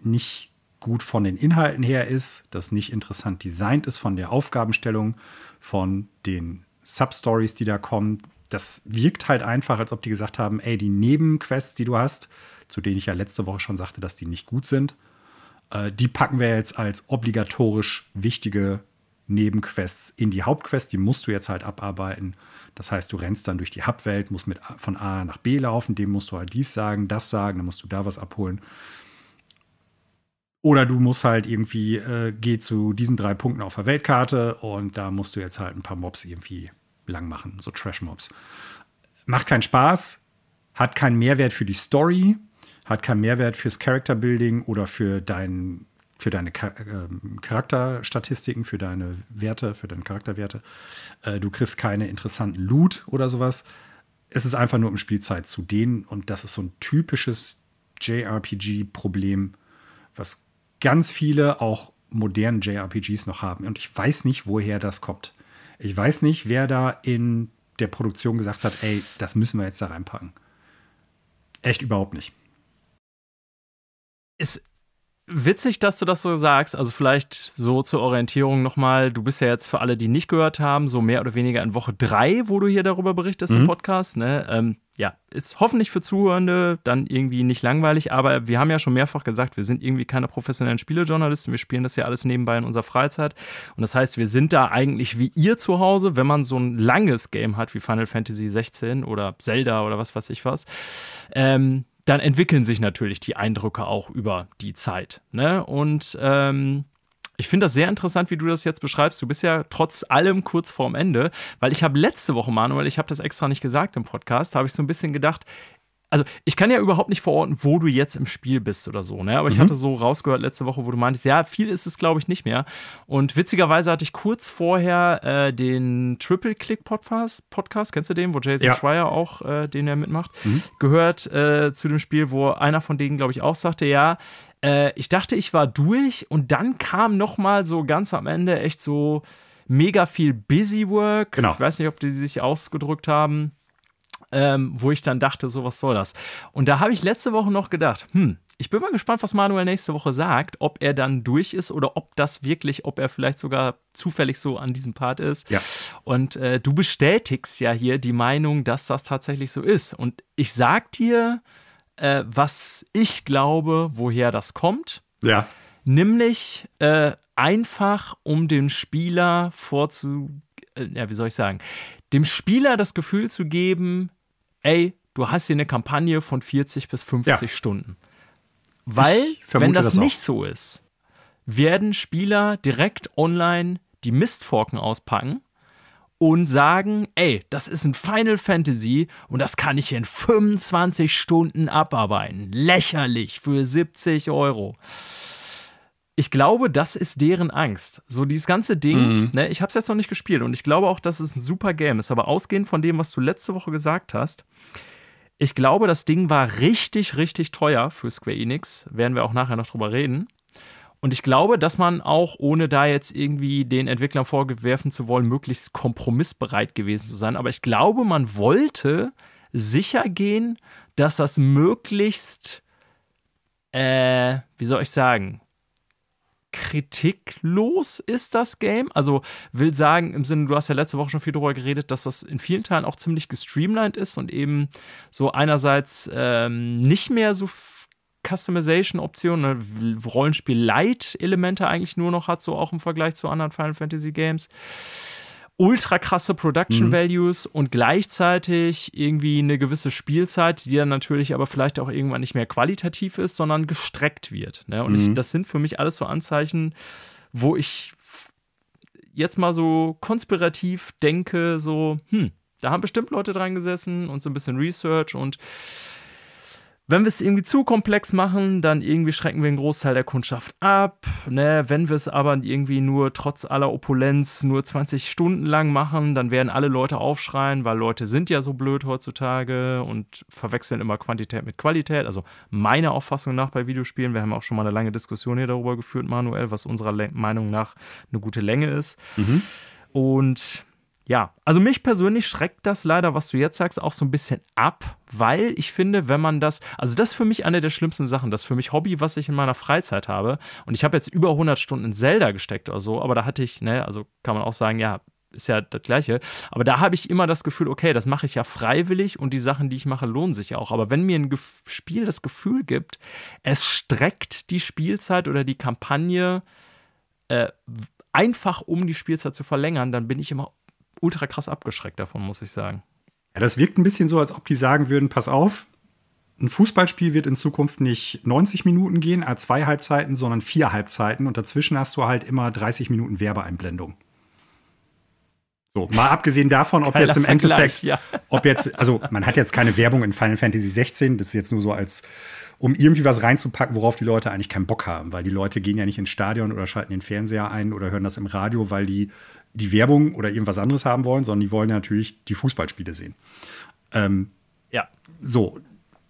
B: nicht gut von den Inhalten her ist, das nicht interessant designt ist von der Aufgabenstellung, von den Substories, die da kommen. Das wirkt halt einfach, als ob die gesagt haben, ey, die Nebenquests, die du hast, zu denen ich ja letzte Woche schon sagte, dass die nicht gut sind, äh, die packen wir jetzt als obligatorisch wichtige Nebenquests in die Hauptquest. Die musst du jetzt halt abarbeiten. Das heißt, du rennst dann durch die Hubwelt, musst mit von A nach B laufen, dem musst du halt dies sagen, das sagen, dann musst du da was abholen. Oder du musst halt irgendwie, äh, geh zu diesen drei Punkten auf der Weltkarte und da musst du jetzt halt ein paar Mobs irgendwie lang machen, so Trash-Mobs. Macht keinen Spaß, hat keinen Mehrwert für die Story, hat keinen Mehrwert fürs Character-Building oder für, dein, für deine Char äh, Charakterstatistiken, für deine Werte, für deine Charakterwerte. Äh, du kriegst keine interessanten Loot oder sowas. Es ist einfach nur um Spielzeit zu dehnen und das ist so ein typisches JRPG-Problem, was ganz viele auch modernen JRPGs noch haben. Und ich weiß nicht, woher das kommt. Ich weiß nicht, wer da in der Produktion gesagt hat, ey, das müssen wir jetzt da reinpacken. Echt überhaupt nicht.
A: Ist witzig, dass du das so sagst. Also vielleicht so zur Orientierung nochmal. Du bist ja jetzt für alle, die nicht gehört haben, so mehr oder weniger in Woche drei, wo du hier darüber berichtest mhm. im Podcast. Ne? Ähm, ja, ist hoffentlich für Zuhörende dann irgendwie nicht langweilig, aber wir haben ja schon mehrfach gesagt, wir sind irgendwie keine professionellen Spielejournalisten, wir spielen das ja alles nebenbei in unserer Freizeit und das heißt, wir sind da eigentlich wie ihr zu Hause, wenn man so ein langes Game hat wie Final Fantasy 16 oder Zelda oder was weiß ich was, ähm, dann entwickeln sich natürlich die Eindrücke auch über die Zeit. Ne? Und ähm, ich finde das sehr interessant, wie du das jetzt beschreibst. Du bist ja trotz allem kurz vorm Ende, weil ich habe letzte Woche, Manuel, ich habe das extra nicht gesagt im Podcast, habe ich so ein bisschen gedacht, also ich kann ja überhaupt nicht verorten, wo du jetzt im Spiel bist oder so, ne? Aber mhm. ich hatte so rausgehört letzte Woche, wo du meintest, ja, viel ist es, glaube ich, nicht mehr. Und witzigerweise hatte ich kurz vorher äh, den Triple Click Podcast, Podcast, kennst du den, wo Jason ja. Schreier auch, äh, den er mitmacht, mhm. gehört äh, zu dem Spiel, wo einer von denen, glaube ich, auch sagte, ja, äh, ich dachte, ich war durch und dann kam noch mal so ganz am Ende echt so mega viel Busy Work. Genau. Ich weiß nicht, ob die sich ausgedrückt haben ähm, wo ich dann dachte, so was soll das? Und da habe ich letzte Woche noch gedacht, hm, ich bin mal gespannt, was Manuel nächste Woche sagt, ob er dann durch ist oder ob das wirklich, ob er vielleicht sogar zufällig so an diesem Part ist.
B: Ja.
A: Und äh, du bestätigst ja hier die Meinung, dass das tatsächlich so ist. Und ich sag dir, äh, was ich glaube, woher das kommt.
B: Ja.
A: Nämlich äh, einfach, um den Spieler vorzu, äh, ja, wie soll ich sagen, dem Spieler das Gefühl zu geben, ey, du hast hier eine Kampagne von 40 bis 50 ja. Stunden. Weil, wenn das, das nicht so ist, werden Spieler direkt online die Mistforken auspacken und sagen, ey, das ist ein Final Fantasy und das kann ich in 25 Stunden abarbeiten. Lächerlich für 70 Euro ich glaube, das ist deren Angst. So dieses ganze Ding, mhm. ne, ich habe es jetzt noch nicht gespielt und ich glaube auch, dass es ein super Game ist. Aber ausgehend von dem, was du letzte Woche gesagt hast, ich glaube, das Ding war richtig, richtig teuer für Square Enix. Werden wir auch nachher noch drüber reden. Und ich glaube, dass man auch, ohne da jetzt irgendwie den Entwicklern vorwerfen zu wollen, möglichst kompromissbereit gewesen zu sein. Aber ich glaube, man wollte sicher gehen, dass das möglichst, äh, wie soll ich sagen, kritiklos ist das Game. Also will sagen, im Sinne, du hast ja letzte Woche schon viel darüber geredet, dass das in vielen Teilen auch ziemlich gestreamlined ist und eben so einerseits ähm, nicht mehr so Customization-Optionen, ne, Rollenspiel-Light-Elemente eigentlich nur noch hat, so auch im Vergleich zu anderen Final Fantasy Games ultra krasse Production mhm. Values und gleichzeitig irgendwie eine gewisse Spielzeit, die dann natürlich aber vielleicht auch irgendwann nicht mehr qualitativ ist, sondern gestreckt wird. Ne? Und mhm. ich, das sind für mich alles so Anzeichen, wo ich jetzt mal so konspirativ denke, so, hm, da haben bestimmt Leute dran gesessen und so ein bisschen Research und wenn wir es irgendwie zu komplex machen, dann irgendwie schrecken wir einen Großteil der Kundschaft ab. Ne? Wenn wir es aber irgendwie nur trotz aller Opulenz nur 20 Stunden lang machen, dann werden alle Leute aufschreien, weil Leute sind ja so blöd heutzutage und verwechseln immer Quantität mit Qualität. Also meiner Auffassung nach bei Videospielen, wir haben auch schon mal eine lange Diskussion hier darüber geführt, Manuel, was unserer Meinung nach eine gute Länge ist. Mhm. Und ja, also mich persönlich schreckt das leider, was du jetzt sagst, auch so ein bisschen ab, weil ich finde, wenn man das, also das ist für mich eine der schlimmsten Sachen, das ist für mich Hobby, was ich in meiner Freizeit habe. Und ich habe jetzt über 100 Stunden in Zelda gesteckt oder so, aber da hatte ich, ne, also kann man auch sagen, ja, ist ja das Gleiche. Aber da habe ich immer das Gefühl, okay, das mache ich ja freiwillig und die Sachen, die ich mache, lohnen sich auch. Aber wenn mir ein Gef Spiel das Gefühl gibt, es streckt die Spielzeit oder die Kampagne äh, einfach um die Spielzeit zu verlängern, dann bin ich immer ultra krass abgeschreckt davon, muss ich sagen.
B: Ja, das wirkt ein bisschen so, als ob die sagen würden: Pass auf, ein Fußballspiel wird in Zukunft nicht 90 Minuten gehen, a zwei Halbzeiten, sondern vier Halbzeiten und dazwischen hast du halt immer 30 Minuten Werbeeinblendung. So, mal abgesehen davon, ob jetzt im Endeffekt, ja. ob jetzt, also man hat jetzt keine Werbung in Final Fantasy 16, das ist jetzt nur so als, um irgendwie was reinzupacken, worauf die Leute eigentlich keinen Bock haben, weil die Leute gehen ja nicht ins Stadion oder schalten den Fernseher ein oder hören das im Radio, weil die die Werbung oder irgendwas anderes haben wollen, sondern die wollen natürlich die Fußballspiele sehen. Ähm, ja. So.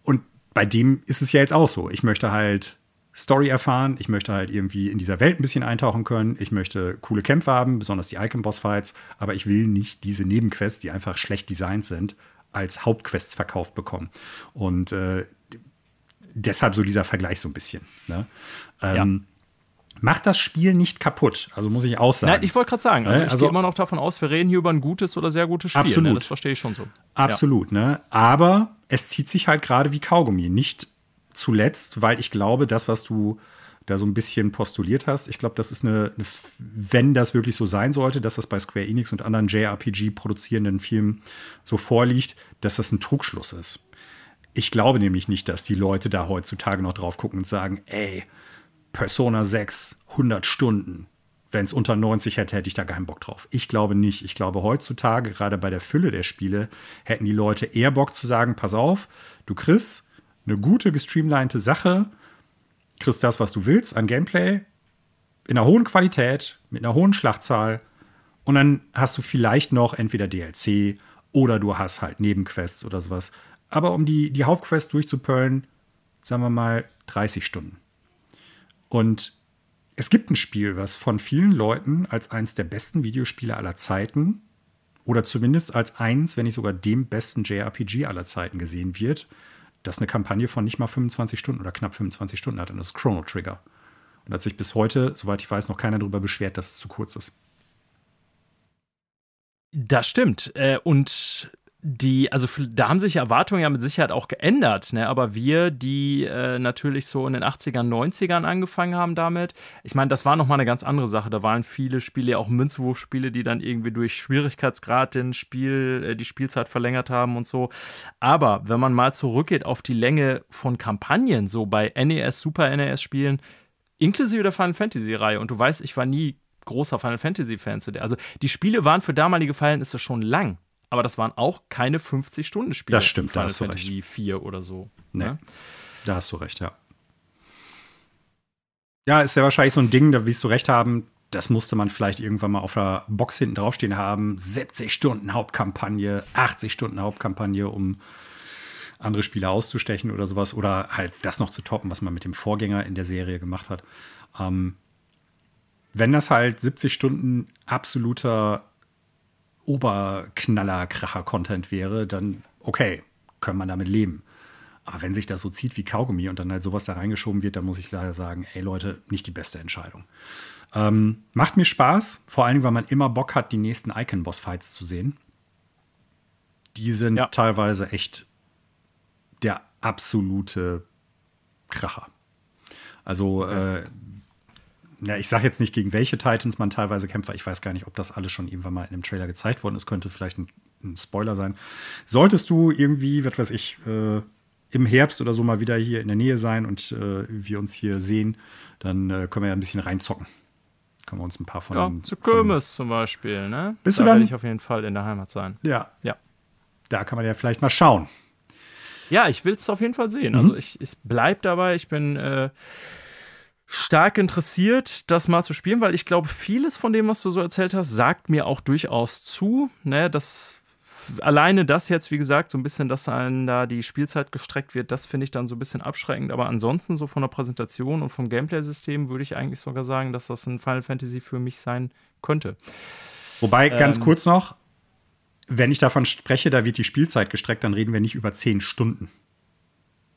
B: Und bei dem ist es ja jetzt auch so. Ich möchte halt Story erfahren, ich möchte halt irgendwie in dieser Welt ein bisschen eintauchen können, ich möchte coole Kämpfe haben, besonders die Icon-Boss-Fights, aber ich will nicht diese Nebenquests, die einfach schlecht designt sind, als Hauptquests verkauft bekommen. Und äh, deshalb so dieser Vergleich so ein bisschen. Ne? Ähm, macht das Spiel nicht kaputt. Also muss ich auch sagen. Nein,
A: ich wollte gerade sagen, also ich also, gehe immer noch davon aus, wir reden hier über ein gutes oder sehr gutes Spiel. Ne?
B: Absolut. Ne?
A: Das verstehe ich schon so.
B: Absolut, ja. ne? Aber es zieht sich halt gerade wie Kaugummi. Nicht zuletzt, weil ich glaube, das, was du da so ein bisschen postuliert hast, ich glaube, das ist eine, eine, wenn das wirklich so sein sollte, dass das bei Square Enix und anderen JRPG-produzierenden Filmen so vorliegt, dass das ein Trugschluss ist. Ich glaube nämlich nicht, dass die Leute da heutzutage noch drauf gucken und sagen, ey, Persona 6, 100 Stunden. Wenn es unter 90 hätte, hätte ich da keinen Bock drauf. Ich glaube nicht. Ich glaube, heutzutage, gerade bei der Fülle der Spiele, hätten die Leute eher Bock zu sagen: Pass auf, du kriegst eine gute, gestreamlinete Sache, kriegst das, was du willst an Gameplay, in einer hohen Qualität, mit einer hohen Schlachtzahl. Und dann hast du vielleicht noch entweder DLC oder du hast halt Nebenquests oder sowas. Aber um die, die Hauptquest durchzupöllen, sagen wir mal 30 Stunden. Und es gibt ein Spiel, was von vielen Leuten als eines der besten Videospiele aller Zeiten oder zumindest als eins, wenn nicht sogar dem besten JRPG aller Zeiten gesehen wird, das eine Kampagne von nicht mal 25 Stunden oder knapp 25 Stunden hat. Und das ist Chrono Trigger. Und hat sich bis heute, soweit ich weiß, noch keiner darüber beschwert, dass es zu kurz ist.
A: Das stimmt. Äh, und die, also da haben sich Erwartungen ja mit Sicherheit auch geändert, ne? aber wir, die äh, natürlich so in den 80ern, 90ern angefangen haben damit, ich meine, das war nochmal eine ganz andere Sache. Da waren viele Spiele, auch Münzwurfspiele, die dann irgendwie durch Schwierigkeitsgrad den Spiel, äh, die Spielzeit verlängert haben und so. Aber wenn man mal zurückgeht auf die Länge von Kampagnen, so bei NES, Super NES-Spielen, inklusive der Final Fantasy-Reihe, und du weißt, ich war nie großer Final Fantasy-Fan zu der. Also die Spiele waren für damalige Verhältnisse schon lang aber das waren auch keine 50-Stunden-Spiele.
B: Das stimmt,
A: Final
B: da hast Fantasy
A: du recht. 4 oder so.
B: Nee, ne? Da hast du recht, ja. Ja, ist ja wahrscheinlich so ein Ding, da wirst du recht haben, das musste man vielleicht irgendwann mal auf der Box hinten draufstehen haben. 70 Stunden Hauptkampagne, 80 Stunden Hauptkampagne, um andere Spiele auszustechen oder sowas. Oder halt das noch zu toppen, was man mit dem Vorgänger in der Serie gemacht hat. Ähm, wenn das halt 70 Stunden absoluter Oberknaller-Kracher-Content wäre, dann okay, kann man damit leben. Aber wenn sich das so zieht wie Kaugummi und dann halt sowas da reingeschoben wird, dann muss ich leider sagen, ey Leute, nicht die beste Entscheidung. Ähm, macht mir Spaß, vor allem, weil man immer Bock hat, die nächsten Icon-Boss-Fights zu sehen. Die sind ja. teilweise echt der absolute Kracher. Also äh, ja, ich sage jetzt nicht, gegen welche Titans man teilweise kämpft, weil ich weiß gar nicht, ob das alles schon irgendwann mal in einem Trailer gezeigt worden ist. Könnte vielleicht ein, ein Spoiler sein. Solltest du irgendwie, was weiß ich, äh, im Herbst oder so mal wieder hier in der Nähe sein und äh, wir uns hier sehen, dann äh, können wir ja ein bisschen reinzocken. Können wir uns ein paar von.
A: Ja, zu Kirmes zum Beispiel, ne?
B: Bist da du dann?
A: werde ich auf jeden Fall in der Heimat sein.
B: Ja. Ja. Da kann man ja vielleicht mal schauen.
A: Ja, ich will es auf jeden Fall sehen. Also mhm. Also ich, ich bleib dabei, ich bin äh, stark interessiert, das mal zu spielen, weil ich glaube, vieles von dem, was du so erzählt hast, sagt mir auch durchaus zu. Ne, das alleine das jetzt, wie gesagt, so ein bisschen, dass einem da die Spielzeit gestreckt wird, das finde ich dann so ein bisschen abschreckend. Aber ansonsten, so von der Präsentation und vom Gameplay-System, würde ich eigentlich sogar sagen, dass das ein Final Fantasy für mich sein könnte.
B: Wobei, ganz ähm, kurz noch, wenn ich davon spreche, da wird die Spielzeit gestreckt, dann reden wir nicht über zehn Stunden.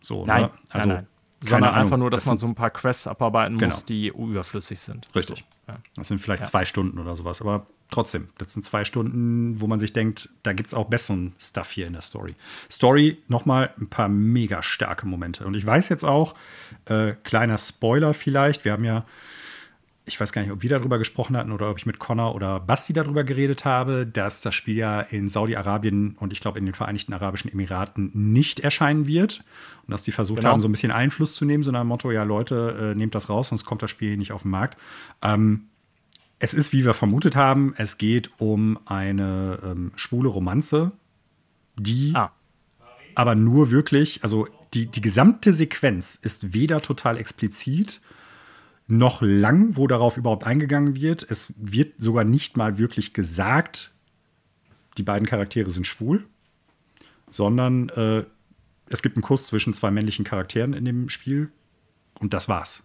A: So, nein, ne? also, nein, nein sondern Ahnung, einfach nur, dass das man so ein paar Quests abarbeiten genau. muss, die überflüssig sind.
B: Richtig. Ja. Das sind vielleicht ja. zwei Stunden oder sowas, aber trotzdem, das sind zwei Stunden, wo man sich denkt, da gibt es auch besseren Stuff hier in der Story. Story, nochmal ein paar mega starke Momente. Und ich weiß jetzt auch, äh, kleiner Spoiler vielleicht, wir haben ja ich weiß gar nicht, ob wir darüber gesprochen hatten oder ob ich mit Connor oder Basti darüber geredet habe, dass das Spiel ja in Saudi-Arabien und ich glaube in den Vereinigten Arabischen Emiraten nicht erscheinen wird. Und dass die versucht genau. haben, so ein bisschen Einfluss zu nehmen, so nach dem Motto, ja Leute, äh, nehmt das raus, sonst kommt das Spiel nicht auf den Markt. Ähm, es ist, wie wir vermutet haben, es geht um eine ähm, schwule Romanze, die ah. aber nur wirklich, also die, die gesamte Sequenz ist weder total explizit, noch lang, wo darauf überhaupt eingegangen wird. Es wird sogar nicht mal wirklich gesagt, die beiden Charaktere sind schwul, sondern äh, es gibt einen Kuss zwischen zwei männlichen Charakteren in dem Spiel und das war's.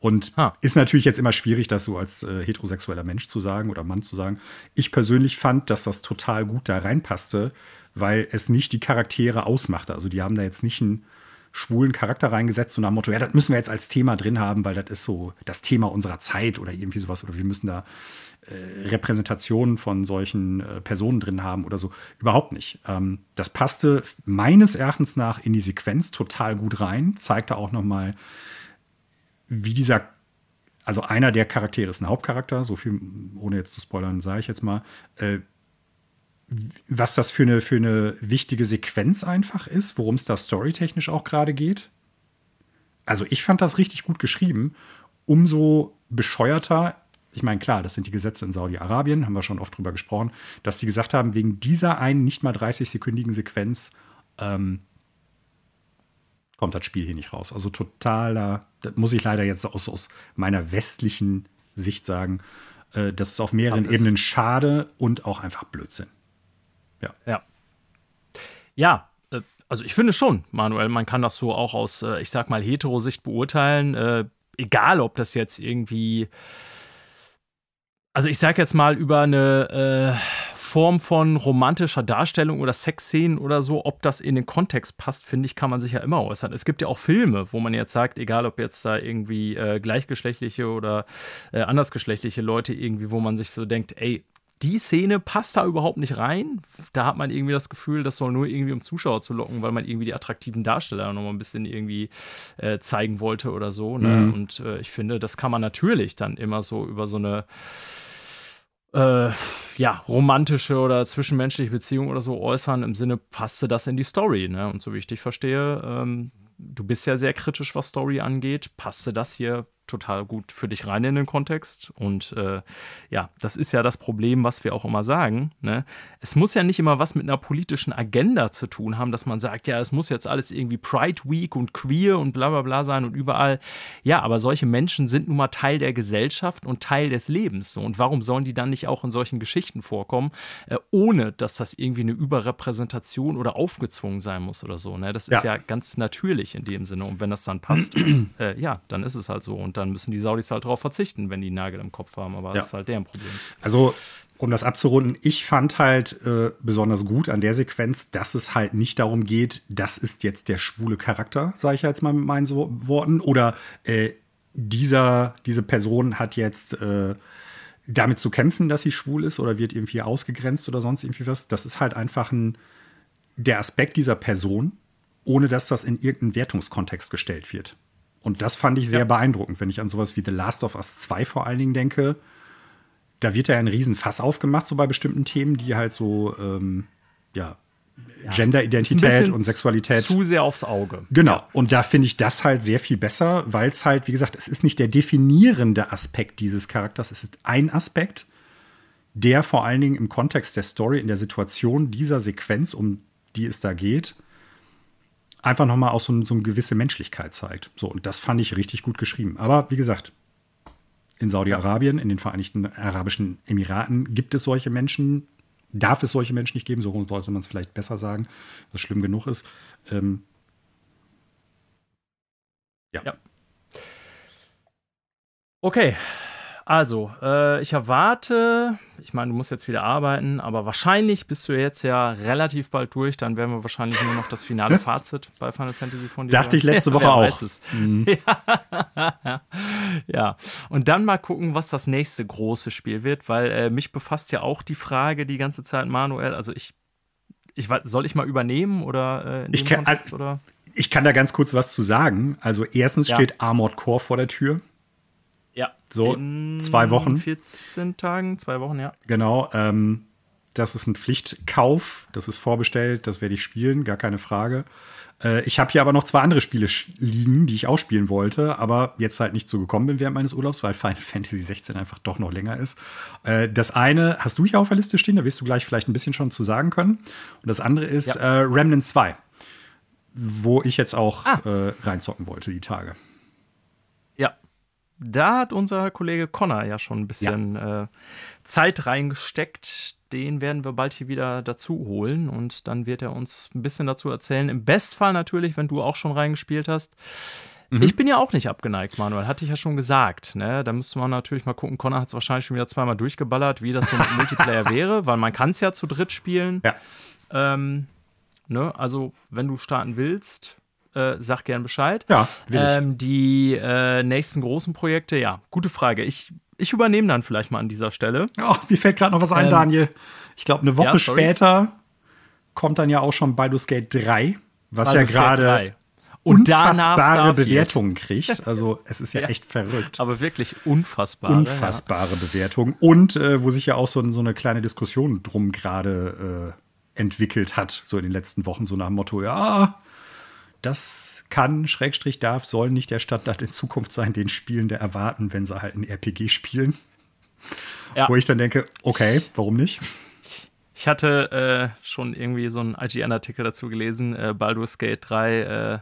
B: Und ha. ist natürlich jetzt immer schwierig, das so als äh, heterosexueller Mensch zu sagen oder Mann zu sagen. Ich persönlich fand, dass das total gut da reinpasste, weil es nicht die Charaktere ausmachte. Also die haben da jetzt nicht einen schwulen Charakter reingesetzt und am Motto, ja, das müssen wir jetzt als Thema drin haben, weil das ist so das Thema unserer Zeit oder irgendwie sowas oder wir müssen da äh, Repräsentationen von solchen äh, Personen drin haben oder so. Überhaupt nicht. Ähm, das passte meines Erachtens nach in die Sequenz total gut rein, zeigte auch noch mal, wie dieser also einer der Charaktere ist ein Hauptcharakter, so viel, ohne jetzt zu spoilern, sage ich jetzt mal, äh, was das für eine, für eine wichtige Sequenz einfach ist, worum es da storytechnisch auch gerade geht. Also ich fand das richtig gut geschrieben. Umso bescheuerter, ich meine, klar, das sind die Gesetze in Saudi-Arabien, haben wir schon oft drüber gesprochen, dass sie gesagt haben, wegen dieser einen nicht mal 30-sekündigen Sequenz ähm, kommt das Spiel hier nicht raus. Also totaler, das muss ich leider jetzt aus, aus meiner westlichen Sicht sagen, äh, das ist auf mehreren Ebenen schade und auch einfach Blödsinn.
A: Ja. Ja. Ja, äh, also ich finde schon, Manuel, man kann das so auch aus, äh, ich sag mal, Hetero-Sicht beurteilen. Äh, egal, ob das jetzt irgendwie. Also ich sag jetzt mal über eine äh, Form von romantischer Darstellung oder Sexszenen oder so, ob das in den Kontext passt, finde ich, kann man sich ja immer äußern. Es gibt ja auch Filme, wo man jetzt sagt, egal ob jetzt da irgendwie äh, gleichgeschlechtliche oder äh, andersgeschlechtliche Leute irgendwie, wo man sich so denkt, ey, die Szene passt da überhaupt nicht rein. Da hat man irgendwie das Gefühl, das soll nur irgendwie um Zuschauer zu locken, weil man irgendwie die attraktiven Darsteller noch mal ein bisschen irgendwie äh, zeigen wollte oder so. Ne? Mhm. Und äh, ich finde, das kann man natürlich dann immer so über so eine äh, ja, romantische oder zwischenmenschliche Beziehung oder so äußern, im Sinne, passte das in die Story. Ne? Und so wie ich dich verstehe, ähm, du bist ja sehr kritisch, was Story angeht, passte das hier total gut für dich rein in den Kontext. Und äh, ja, das ist ja das Problem, was wir auch immer sagen. Ne? Es muss ja nicht immer was mit einer politischen Agenda zu tun haben, dass man sagt, ja, es muss jetzt alles irgendwie Pride Week und queer und bla bla bla sein und überall. Ja, aber solche Menschen sind nun mal Teil der Gesellschaft und Teil des Lebens. So. Und warum sollen die dann nicht auch in solchen Geschichten vorkommen, äh, ohne dass das irgendwie eine Überrepräsentation oder aufgezwungen sein muss oder so? Ne? Das ist ja. ja ganz natürlich in dem Sinne. Und wenn das dann passt, äh, ja, dann ist es halt so. Und dann müssen die Saudis halt darauf verzichten, wenn die Nagel im Kopf haben. Aber ja. das ist halt deren Problem.
B: Also, um das abzurunden, ich fand halt äh, besonders gut an der Sequenz, dass es halt nicht darum geht, das ist jetzt der schwule Charakter, sage ich jetzt mal mit meinen so Worten, oder äh, dieser, diese Person hat jetzt äh, damit zu kämpfen, dass sie schwul ist oder wird irgendwie ausgegrenzt oder sonst irgendwie was. Das ist halt einfach ein, der Aspekt dieser Person, ohne dass das in irgendeinen Wertungskontext gestellt wird. Und das fand ich sehr ja. beeindruckend, wenn ich an sowas wie The Last of Us 2 vor allen Dingen denke. Da wird ja ein Riesenfass aufgemacht, so bei bestimmten Themen, die halt so, ähm, ja, ja, Genderidentität und Sexualität.
A: Zu sehr aufs Auge.
B: Genau. Ja. Und da finde ich das halt sehr viel besser, weil es halt, wie gesagt, es ist nicht der definierende Aspekt dieses Charakters. Es ist ein Aspekt, der vor allen Dingen im Kontext der Story, in der Situation dieser Sequenz, um die es da geht, einfach nochmal auch so, so eine gewisse Menschlichkeit zeigt. So, und das fand ich richtig gut geschrieben. Aber wie gesagt, in Saudi-Arabien, in den Vereinigten Arabischen Emiraten gibt es solche Menschen, darf es solche Menschen nicht geben, so sollte man es vielleicht besser sagen, was schlimm genug ist. Ähm,
A: ja. ja. Okay, also, äh, ich erwarte, ich meine, du musst jetzt wieder arbeiten, aber wahrscheinlich bist du jetzt ja relativ bald durch. Dann werden wir wahrscheinlich nur noch das finale Fazit bei Final Fantasy von
B: dir. Dachte ich letzte Woche auch.
A: Mhm. Ja. ja. und dann mal gucken, was das nächste große Spiel wird, weil äh, mich befasst ja auch die Frage die ganze Zeit, Manuel. Also, ich, ich soll ich mal übernehmen oder
B: äh, ich, kann, Kontext, also, oder? ich kann da ganz kurz was zu sagen. Also, erstens ja. steht Armored Core vor der Tür.
A: Ja.
B: So, zwei Wochen.
A: 14 Tagen, zwei Wochen, ja.
B: Genau. Ähm, das ist ein Pflichtkauf. Das ist vorbestellt. Das werde ich spielen, gar keine Frage. Äh, ich habe hier aber noch zwei andere Spiele liegen, die ich auch spielen wollte, aber jetzt halt nicht so gekommen bin während meines Urlaubs, weil Final Fantasy 16 einfach doch noch länger ist. Äh, das eine hast du hier auf der Liste stehen, da wirst du gleich vielleicht ein bisschen schon zu sagen können. Und das andere ist ja. äh, Remnant 2, wo ich jetzt auch ah. äh, reinzocken wollte die Tage.
A: Da hat unser Kollege Connor ja schon ein bisschen ja. äh, Zeit reingesteckt. Den werden wir bald hier wieder dazu holen und dann wird er uns ein bisschen dazu erzählen. Im Bestfall natürlich, wenn du auch schon reingespielt hast. Mhm. Ich bin ja auch nicht abgeneigt, Manuel, hatte ich ja schon gesagt. Ne? Da müsste man natürlich mal gucken. Connor hat es wahrscheinlich schon wieder zweimal durchgeballert, wie das so mit Multiplayer wäre, weil man kann es ja zu dritt spielen.
B: Ja.
A: Ähm, ne? Also, wenn du starten willst, äh, sag gern Bescheid.
B: Ja,
A: ähm, die äh, nächsten großen Projekte, ja, gute Frage. Ich, ich übernehme dann vielleicht mal an dieser Stelle.
B: Oh, mir fällt gerade noch was ein, ähm, Daniel. Ich glaube, eine Woche ja, später kommt dann ja auch schon Baldur's Gate 3, was Baldur's ja gerade unfassbare Bewertungen kriegt. Also es ist ja, ja, echt verrückt.
A: Aber wirklich unfassbare.
B: Unfassbare ja. Bewertungen. Und äh, wo sich ja auch so, so eine kleine Diskussion drum gerade äh, entwickelt hat, so in den letzten Wochen, so nach dem Motto, ja, das kann, Schrägstrich darf, soll nicht der Standard in Zukunft sein, den Spielende erwarten, wenn sie halt ein RPG spielen. Ja. Wo ich dann denke, okay, warum nicht?
A: Ich hatte äh, schon irgendwie so einen IGN-Artikel dazu gelesen, äh, Baldur's Gate 3, äh,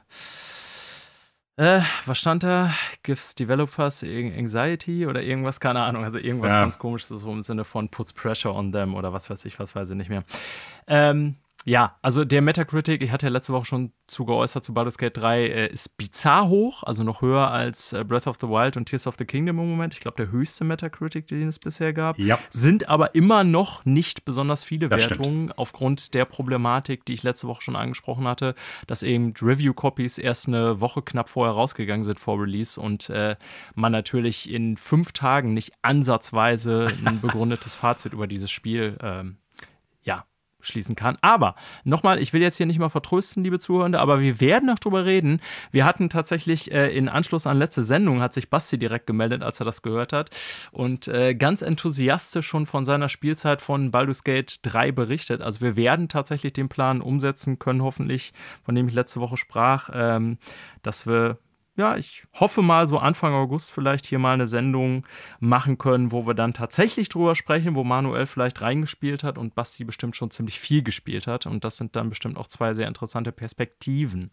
A: äh, was stand da? Gives Developers Anxiety oder irgendwas, keine Ahnung, also irgendwas ja. ganz komisches so im Sinne von puts pressure on them oder was weiß ich, was weiß ich nicht mehr. Ähm, ja, also der Metacritic, ich hatte ja letzte Woche schon zugeäußert zu Baldur's Gate 3, äh, ist bizarr hoch, also noch höher als äh, Breath of the Wild und Tears of the Kingdom im Moment. Ich glaube, der höchste Metacritic, den es bisher gab.
B: Ja.
A: Sind aber immer noch nicht besonders viele das Wertungen stimmt. aufgrund der Problematik, die ich letzte Woche schon angesprochen hatte, dass eben Review-Copies erst eine Woche knapp vorher rausgegangen sind vor Release und äh, man natürlich in fünf Tagen nicht ansatzweise ein begründetes Fazit über dieses Spiel ähm, schließen kann. Aber nochmal, ich will jetzt hier nicht mal vertrösten, liebe Zuhörende, aber wir werden noch drüber reden. Wir hatten tatsächlich äh, in Anschluss an letzte Sendung, hat sich Basti direkt gemeldet, als er das gehört hat und äh, ganz enthusiastisch schon von seiner Spielzeit von Baldur's Gate 3 berichtet. Also wir werden tatsächlich den Plan umsetzen können, hoffentlich, von dem ich letzte Woche sprach, ähm, dass wir ja, ich hoffe mal, so Anfang August vielleicht hier mal eine Sendung machen können, wo wir dann tatsächlich drüber sprechen, wo Manuel vielleicht reingespielt hat und Basti bestimmt schon ziemlich viel gespielt hat. Und das sind dann bestimmt auch zwei sehr interessante Perspektiven.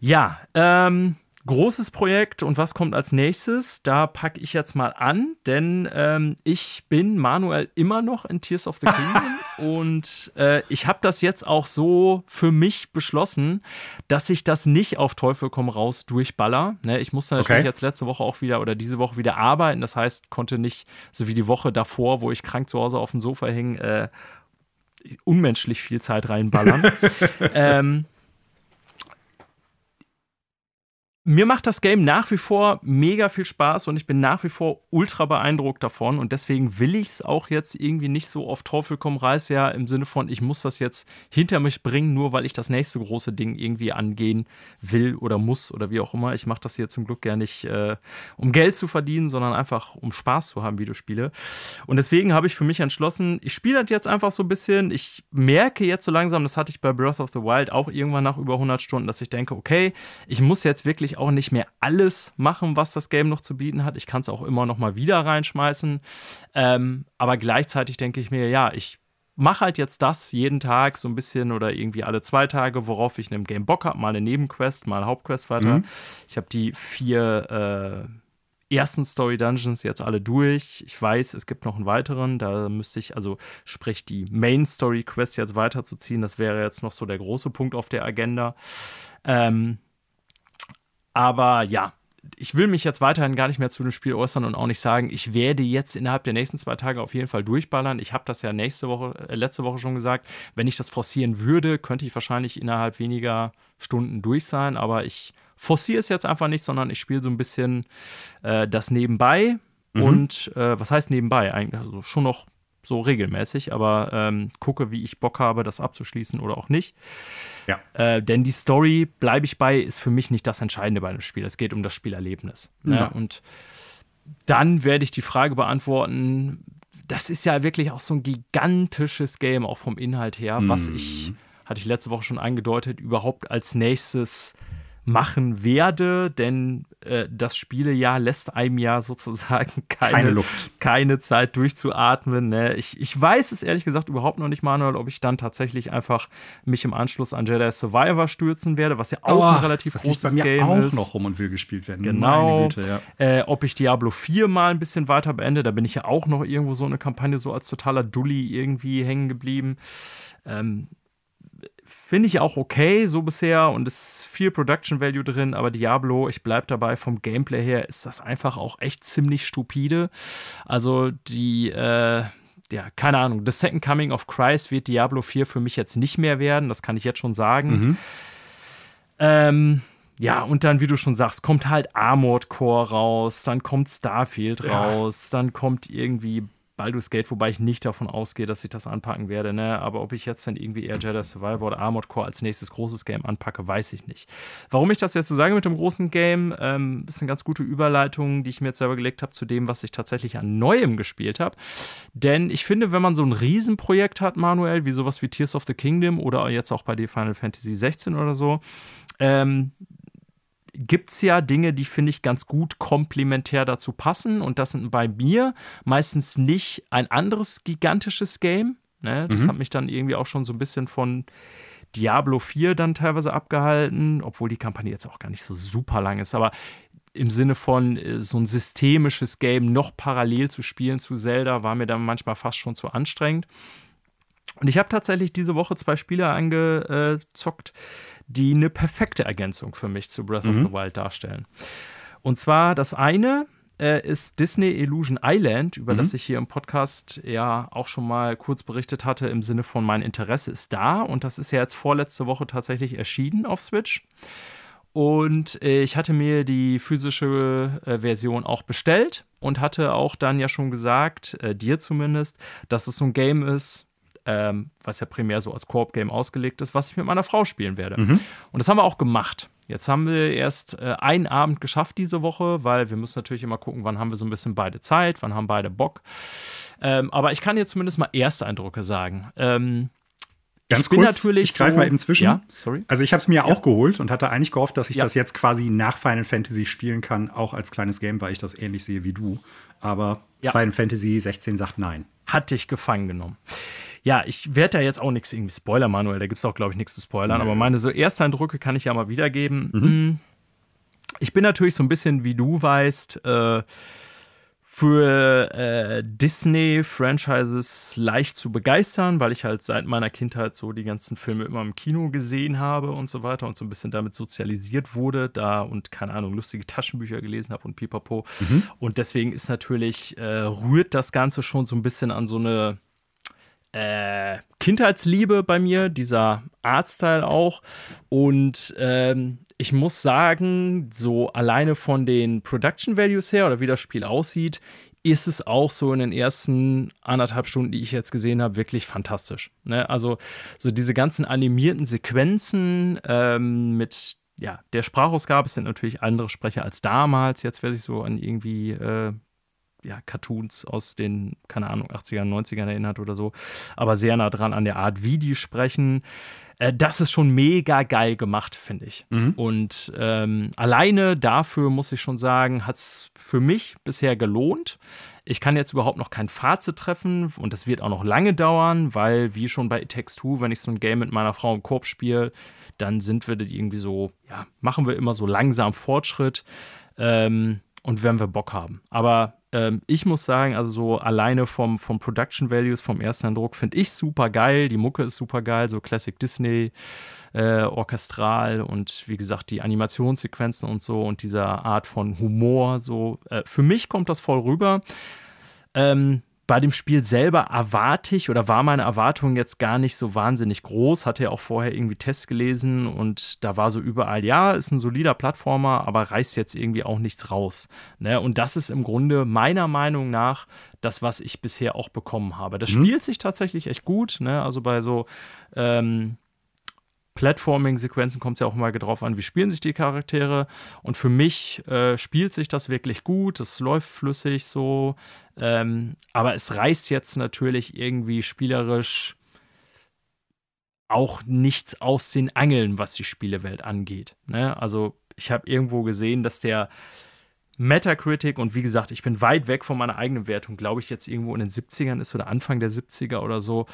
A: Ja, ähm, großes Projekt und was kommt als nächstes? Da packe ich jetzt mal an, denn ähm, ich bin manuell immer noch in Tears of the Kingdom und äh, ich habe das jetzt auch so für mich beschlossen, dass ich das nicht auf Teufel komm raus durchballer. Ne, ich musste natürlich okay. jetzt letzte Woche auch wieder oder diese Woche wieder arbeiten, das heißt, konnte nicht so wie die Woche davor, wo ich krank zu Hause auf dem Sofa hing, äh, unmenschlich viel Zeit reinballern. ähm, mir macht das Game nach wie vor mega viel Spaß und ich bin nach wie vor ultra beeindruckt davon und deswegen will ich es auch jetzt irgendwie nicht so auf Teufel komm Reis ja im Sinne von, ich muss das jetzt hinter mich bringen, nur weil ich das nächste große Ding irgendwie angehen will oder muss oder wie auch immer. Ich mache das hier zum Glück gar nicht, äh, um Geld zu verdienen, sondern einfach um Spaß zu haben, Videospiele. Und deswegen habe ich für mich entschlossen, ich spiele das jetzt einfach so ein bisschen. Ich merke jetzt so langsam, das hatte ich bei Breath of the Wild auch irgendwann nach über 100 Stunden, dass ich denke, okay, ich muss jetzt wirklich auch nicht mehr alles machen, was das Game noch zu bieten hat. Ich kann es auch immer noch mal wieder reinschmeißen. Ähm, aber gleichzeitig denke ich mir, ja, ich mache halt jetzt das jeden Tag so ein bisschen oder irgendwie alle zwei Tage, worauf ich in einem Game Bock habe. Mal eine Nebenquest, mal eine Hauptquest weiter. Mhm. Ich habe die vier äh, ersten Story Dungeons jetzt alle durch. Ich weiß, es gibt noch einen weiteren. Da müsste ich, also sprich, die Main Story Quest jetzt weiterzuziehen. Das wäre jetzt noch so der große Punkt auf der Agenda. Ähm, aber ja, ich will mich jetzt weiterhin gar nicht mehr zu dem Spiel äußern und auch nicht sagen, ich werde jetzt innerhalb der nächsten zwei Tage auf jeden Fall durchballern. Ich habe das ja nächste Woche, äh, letzte Woche schon gesagt. Wenn ich das forcieren würde, könnte ich wahrscheinlich innerhalb weniger Stunden durch sein. Aber ich forciere es jetzt einfach nicht, sondern ich spiele so ein bisschen äh, das nebenbei. Mhm. Und äh, was heißt nebenbei? Eigentlich also schon noch so regelmäßig, aber ähm, gucke, wie ich Bock habe, das abzuschließen oder auch nicht. Ja. Äh, denn die Story, bleibe ich bei, ist für mich nicht das Entscheidende bei einem Spiel. Es geht um das Spielerlebnis. Ne? Ja. Und dann werde ich die Frage beantworten, das ist ja wirklich auch so ein gigantisches Game, auch vom Inhalt her, mhm. was ich, hatte ich letzte Woche schon angedeutet, überhaupt als nächstes machen werde, denn äh, das Spielejahr lässt einem ja sozusagen keine, keine Luft, keine Zeit durchzuatmen. Ne? Ich, ich weiß es ehrlich gesagt überhaupt noch nicht, Manuel, ob ich dann tatsächlich einfach mich im Anschluss an Jedi Survivor stürzen werde, was ja auch oh, ein relativ das großes bei mir Game
B: auch
A: ist.
B: noch rum und will gespielt werden.
A: Genau. Güte, ja. äh, ob ich Diablo 4 mal ein bisschen weiter beende, da bin ich ja auch noch irgendwo so eine Kampagne so als totaler Dulli irgendwie hängen geblieben. Ähm, Finde ich auch okay, so bisher. Und es ist viel Production Value drin, aber Diablo, ich bleibe dabei, vom Gameplay her ist das einfach auch echt ziemlich stupide. Also die, äh, ja, keine Ahnung, The Second Coming of Christ wird Diablo 4 für mich jetzt nicht mehr werden, das kann ich jetzt schon sagen. Mhm. Ähm, ja, und dann, wie du schon sagst, kommt halt Armored Core raus, dann kommt Starfield ja. raus, dann kommt irgendwie Baldur's Gate, wobei ich nicht davon ausgehe, dass ich das anpacken werde. Ne? Aber ob ich jetzt dann irgendwie eher Jedi Survivor oder Armored Core als nächstes großes Game anpacke, weiß ich nicht. Warum ich das jetzt so sage mit dem großen Game, ähm, ist eine ganz gute Überleitung, die ich mir jetzt selber gelegt habe zu dem, was ich tatsächlich an Neuem gespielt habe. Denn ich finde, wenn man so ein Riesenprojekt hat, Manuel, wie sowas wie Tears of the Kingdom oder jetzt auch bei dir Final Fantasy 16 oder so, ähm, gibt es ja Dinge, die finde ich ganz gut komplementär dazu passen. Und das sind bei mir meistens nicht ein anderes gigantisches Game. Ne? Das mhm. hat mich dann irgendwie auch schon so ein bisschen von Diablo 4 dann teilweise abgehalten, obwohl die Kampagne jetzt auch gar nicht so super lang ist. Aber im Sinne von äh, so ein systemisches Game noch parallel zu spielen zu Zelda war mir dann manchmal fast schon zu anstrengend. Und ich habe tatsächlich diese Woche zwei Spiele angezockt, die eine perfekte Ergänzung für mich zu Breath mhm. of the Wild darstellen. Und zwar das eine äh, ist Disney Illusion Island, über mhm. das ich hier im Podcast ja auch schon mal kurz berichtet hatte, im Sinne von mein Interesse ist da. Und das ist ja jetzt vorletzte Woche tatsächlich erschienen auf Switch. Und äh, ich hatte mir die physische äh, Version auch bestellt und hatte auch dann ja schon gesagt, äh, dir zumindest, dass es so ein Game ist, ähm, was ja primär so als Koop-Game ausgelegt ist, was ich mit meiner Frau spielen werde. Mhm. Und das haben wir auch gemacht. Jetzt haben wir erst äh, einen Abend geschafft diese Woche, weil wir müssen natürlich immer gucken, wann haben wir so ein bisschen beide Zeit, wann haben beide Bock. Ähm, aber ich kann dir zumindest mal Ersteindrücke sagen. Ähm,
B: Ganz ich kurz, ich greife so, mal eben zwischen. Ja, sorry. Also ich habe es mir ja. auch geholt und hatte eigentlich gehofft, dass ich ja. das jetzt quasi nach Final Fantasy spielen kann, auch als kleines Game, weil ich das ähnlich sehe wie du. Aber. Final Fantasy 16 sagt nein.
A: Hat dich gefangen genommen ja, ich werde da jetzt auch nichts irgendwie Spoiler, Manuel, da gibt es auch, glaube ich, nichts zu spoilern, nee. aber meine so Ersteindrücke kann ich ja mal wiedergeben. Mhm. Hm. Ich bin natürlich so ein bisschen, wie du weißt, äh, für äh, Disney-Franchises leicht zu begeistern, weil ich halt seit meiner Kindheit so die ganzen Filme immer im Kino gesehen habe und so weiter und so ein bisschen damit sozialisiert wurde, da und keine Ahnung, lustige Taschenbücher gelesen habe und pipapo. Mhm. Und deswegen ist natürlich, äh, rührt das Ganze schon so ein bisschen an so eine äh, Kindheitsliebe bei mir, dieser Artstyle auch. Und ähm, ich muss sagen, so alleine von den Production Values her oder wie das Spiel aussieht, ist es auch so in den ersten anderthalb Stunden, die ich jetzt gesehen habe, wirklich fantastisch. Ne? Also so diese ganzen animierten Sequenzen ähm, mit ja, der Sprachausgabe sind natürlich andere Sprecher als damals. Jetzt, wer sich so an irgendwie äh, ja, Cartoons aus den, keine Ahnung, 80ern, 90ern erinnert oder so, aber sehr nah dran an der Art, wie die sprechen. Äh, das ist schon mega geil gemacht, finde ich. Mhm. Und ähm, alleine dafür muss ich schon sagen, hat es für mich bisher gelohnt. Ich kann jetzt überhaupt noch kein Fazit treffen und das wird auch noch lange dauern, weil, wie schon bei It Takes Two, wenn ich so ein Game mit meiner Frau im Korb spiele, dann sind wir irgendwie so, ja, machen wir immer so langsam Fortschritt ähm, und wenn wir Bock haben. Aber ähm, ich muss sagen, also so alleine vom, vom Production Values, vom ersten Eindruck, finde ich super geil. Die Mucke ist super geil, so Classic Disney, äh, orchestral und wie gesagt, die Animationssequenzen und so und dieser Art von Humor. So, äh, für mich kommt das voll rüber. Ähm, bei dem Spiel selber erwarte ich oder war meine Erwartung jetzt gar nicht so wahnsinnig groß. Hatte ja auch vorher irgendwie Tests gelesen und da war so überall, ja, ist ein solider Plattformer, aber reißt jetzt irgendwie auch nichts raus. Ne? Und das ist im Grunde meiner Meinung nach das, was ich bisher auch bekommen habe. Das mhm. spielt sich tatsächlich echt gut. Ne? Also bei so ähm, Platforming-Sequenzen kommt es ja auch mal drauf an, wie spielen sich die Charaktere. Und für mich äh, spielt sich das wirklich gut, es läuft flüssig so. Ähm, aber es reißt jetzt natürlich irgendwie spielerisch auch nichts aus den Angeln, was die Spielewelt angeht. Ne? Also ich habe irgendwo gesehen, dass der Metacritic und wie gesagt, ich bin weit weg von meiner eigenen Wertung, glaube ich, jetzt irgendwo in den 70ern ist oder Anfang der 70er oder so.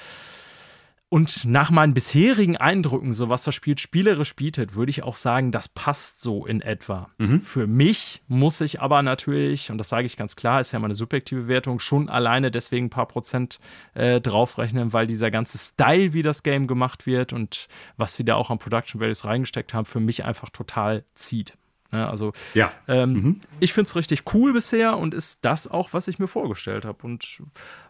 A: Und nach meinen bisherigen Eindrücken, so was das Spiel spielerisch bietet, würde ich auch sagen, das passt so in etwa. Mhm. Für mich muss ich aber natürlich, und das sage ich ganz klar, ist ja meine subjektive Wertung, schon alleine deswegen ein paar Prozent äh, draufrechnen, weil dieser ganze Style, wie das Game gemacht wird und was sie da auch an Production Values reingesteckt haben, für mich einfach total zieht. Ja, ne, also
B: ja.
A: Ähm, mhm. ich finde es richtig cool bisher und ist das auch, was ich mir vorgestellt habe. Und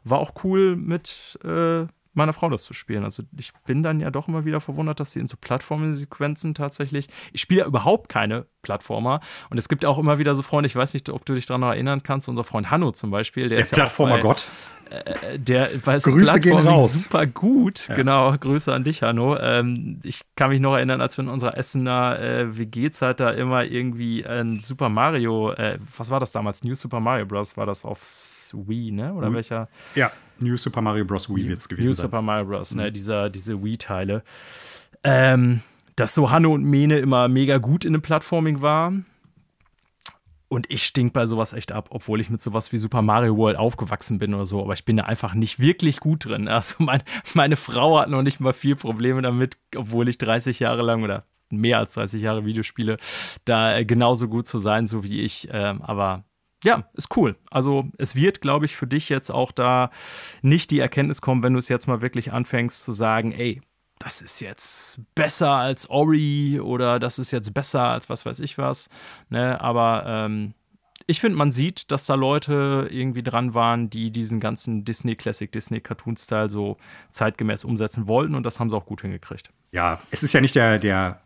A: war auch cool mit äh, meiner Frau das zu spielen. Also ich bin dann ja doch immer wieder verwundert, dass sie in so Plattformsequenzen tatsächlich. Ich spiele ja überhaupt keine Plattformer. Und es gibt auch immer wieder so Freunde, ich weiß nicht, ob du dich daran erinnern kannst, unser Freund Hanno zum Beispiel, der, der ist
B: Plattformer
A: ja
B: Gott.
A: Äh, der weiß
B: Grüße gehen raus.
A: super gut. Ja. Genau, Grüße an dich, Hanno. Ähm, ich kann mich noch erinnern, als wir in unserer Essener äh, WG-Zeit da immer irgendwie ein Super Mario, äh, was war das damals? New Super Mario Bros. war das auf Wii, ne? Oder Wii. welcher?
B: Ja, New Super Mario Bros. Wii wird es gewesen
A: New sein. Super Mario Bros., ne? Mhm. Dieser, diese Wii-Teile. Ähm, dass so Hanno und Mene immer mega gut in dem Plattforming war. Und ich stink bei sowas echt ab, obwohl ich mit sowas wie Super Mario World aufgewachsen bin oder so. Aber ich bin da einfach nicht wirklich gut drin. Also mein, meine Frau hat noch nicht mal viel Probleme damit, obwohl ich 30 Jahre lang oder mehr als 30 Jahre Videospiele da äh, genauso gut zu sein, so wie ich. Ähm, aber ja, ist cool. Also es wird, glaube ich, für dich jetzt auch da nicht die Erkenntnis kommen, wenn du es jetzt mal wirklich anfängst zu sagen, ey, das ist jetzt besser als Ori oder das ist jetzt besser als was weiß ich was. Ne? Aber ähm, ich finde, man sieht, dass da Leute irgendwie dran waren, die diesen ganzen Disney Classic, Disney Cartoon Style so zeitgemäß umsetzen wollten und das haben sie auch gut hingekriegt.
B: Ja, es ist ja nicht der, der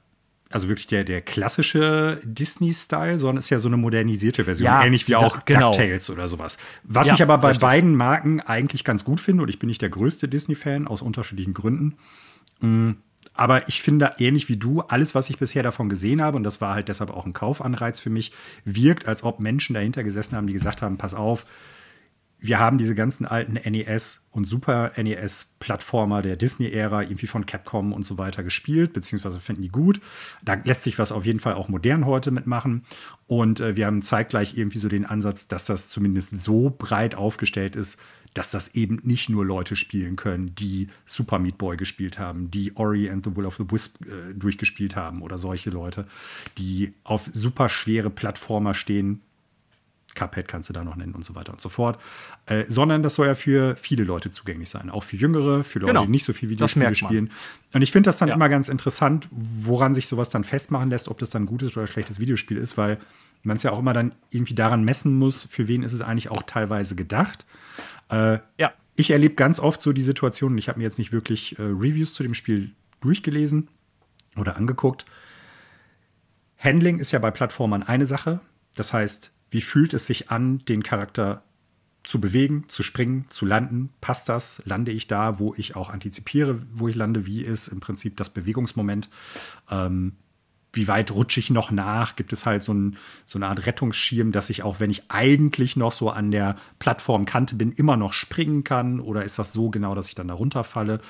B: also wirklich der, der klassische Disney-Style, sondern ist ja so eine modernisierte Version, ja, ähnlich wie auch genau. DuckTales oder sowas. Was ja, ich aber bei richtig. beiden Marken eigentlich ganz gut finde, und ich bin nicht der größte Disney-Fan aus unterschiedlichen Gründen. Mm, aber ich finde, ähnlich wie du, alles, was ich bisher davon gesehen habe, und das war halt deshalb auch ein Kaufanreiz für mich, wirkt, als ob Menschen dahinter gesessen haben, die gesagt haben: Pass auf, wir haben diese ganzen alten NES und Super NES-Plattformer der Disney-Ära irgendwie von Capcom und so weiter gespielt, beziehungsweise finden die gut. Da lässt sich was auf jeden Fall auch modern heute mitmachen. Und äh, wir haben zeitgleich irgendwie so den Ansatz, dass das zumindest so breit aufgestellt ist, dass das eben nicht nur Leute spielen können, die Super Meat Boy gespielt haben, die Ori and the Will of the Wisp äh, durchgespielt haben oder solche Leute, die auf super schwere Plattformer stehen, Cuphead kannst du da noch nennen und so weiter und so fort. Äh, sondern das soll ja für viele Leute zugänglich sein. Auch für Jüngere, für Leute, genau. die nicht so viel Videospiele spielen. Und ich finde das dann ja. immer ganz interessant, woran sich sowas dann festmachen lässt, ob das dann ein gutes oder schlechtes Videospiel ist, weil man es ja auch immer dann irgendwie daran messen muss, für wen ist es eigentlich auch teilweise gedacht. Äh, ja. Ich erlebe ganz oft so die Situation, ich habe mir jetzt nicht wirklich äh, Reviews zu dem Spiel durchgelesen oder angeguckt. Handling ist ja bei Plattformern eine Sache. Das heißt, wie fühlt es sich an, den Charakter zu bewegen, zu springen, zu landen? Passt das? Lande ich da, wo ich auch antizipiere, wo ich lande? Wie ist im Prinzip das Bewegungsmoment? Ähm, wie weit rutsche ich noch nach? Gibt es halt so, ein, so, eine Art Rettungsschirm, dass ich auch, wenn ich eigentlich noch so an der Plattformkante bin, immer noch springen kann? Oder ist das so genau, dass ich dann da runterfalle?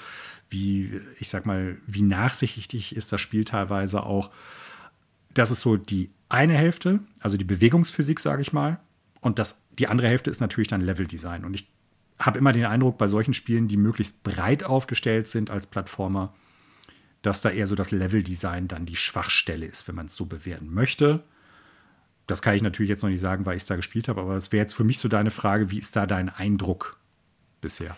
B: Wie, ich sag mal, wie nachsichtig ist das Spiel teilweise auch? Das ist so die eine Hälfte, also die Bewegungsphysik, sage ich mal. Und das, die andere Hälfte ist natürlich dann Leveldesign. Und ich habe immer den Eindruck, bei solchen Spielen, die möglichst breit aufgestellt sind als Plattformer, dass da eher so das Leveldesign dann die Schwachstelle ist, wenn man es so bewerten möchte. Das kann ich natürlich jetzt noch nicht sagen, weil ich es da gespielt habe, aber es wäre jetzt für mich so deine Frage, wie ist da dein Eindruck bisher?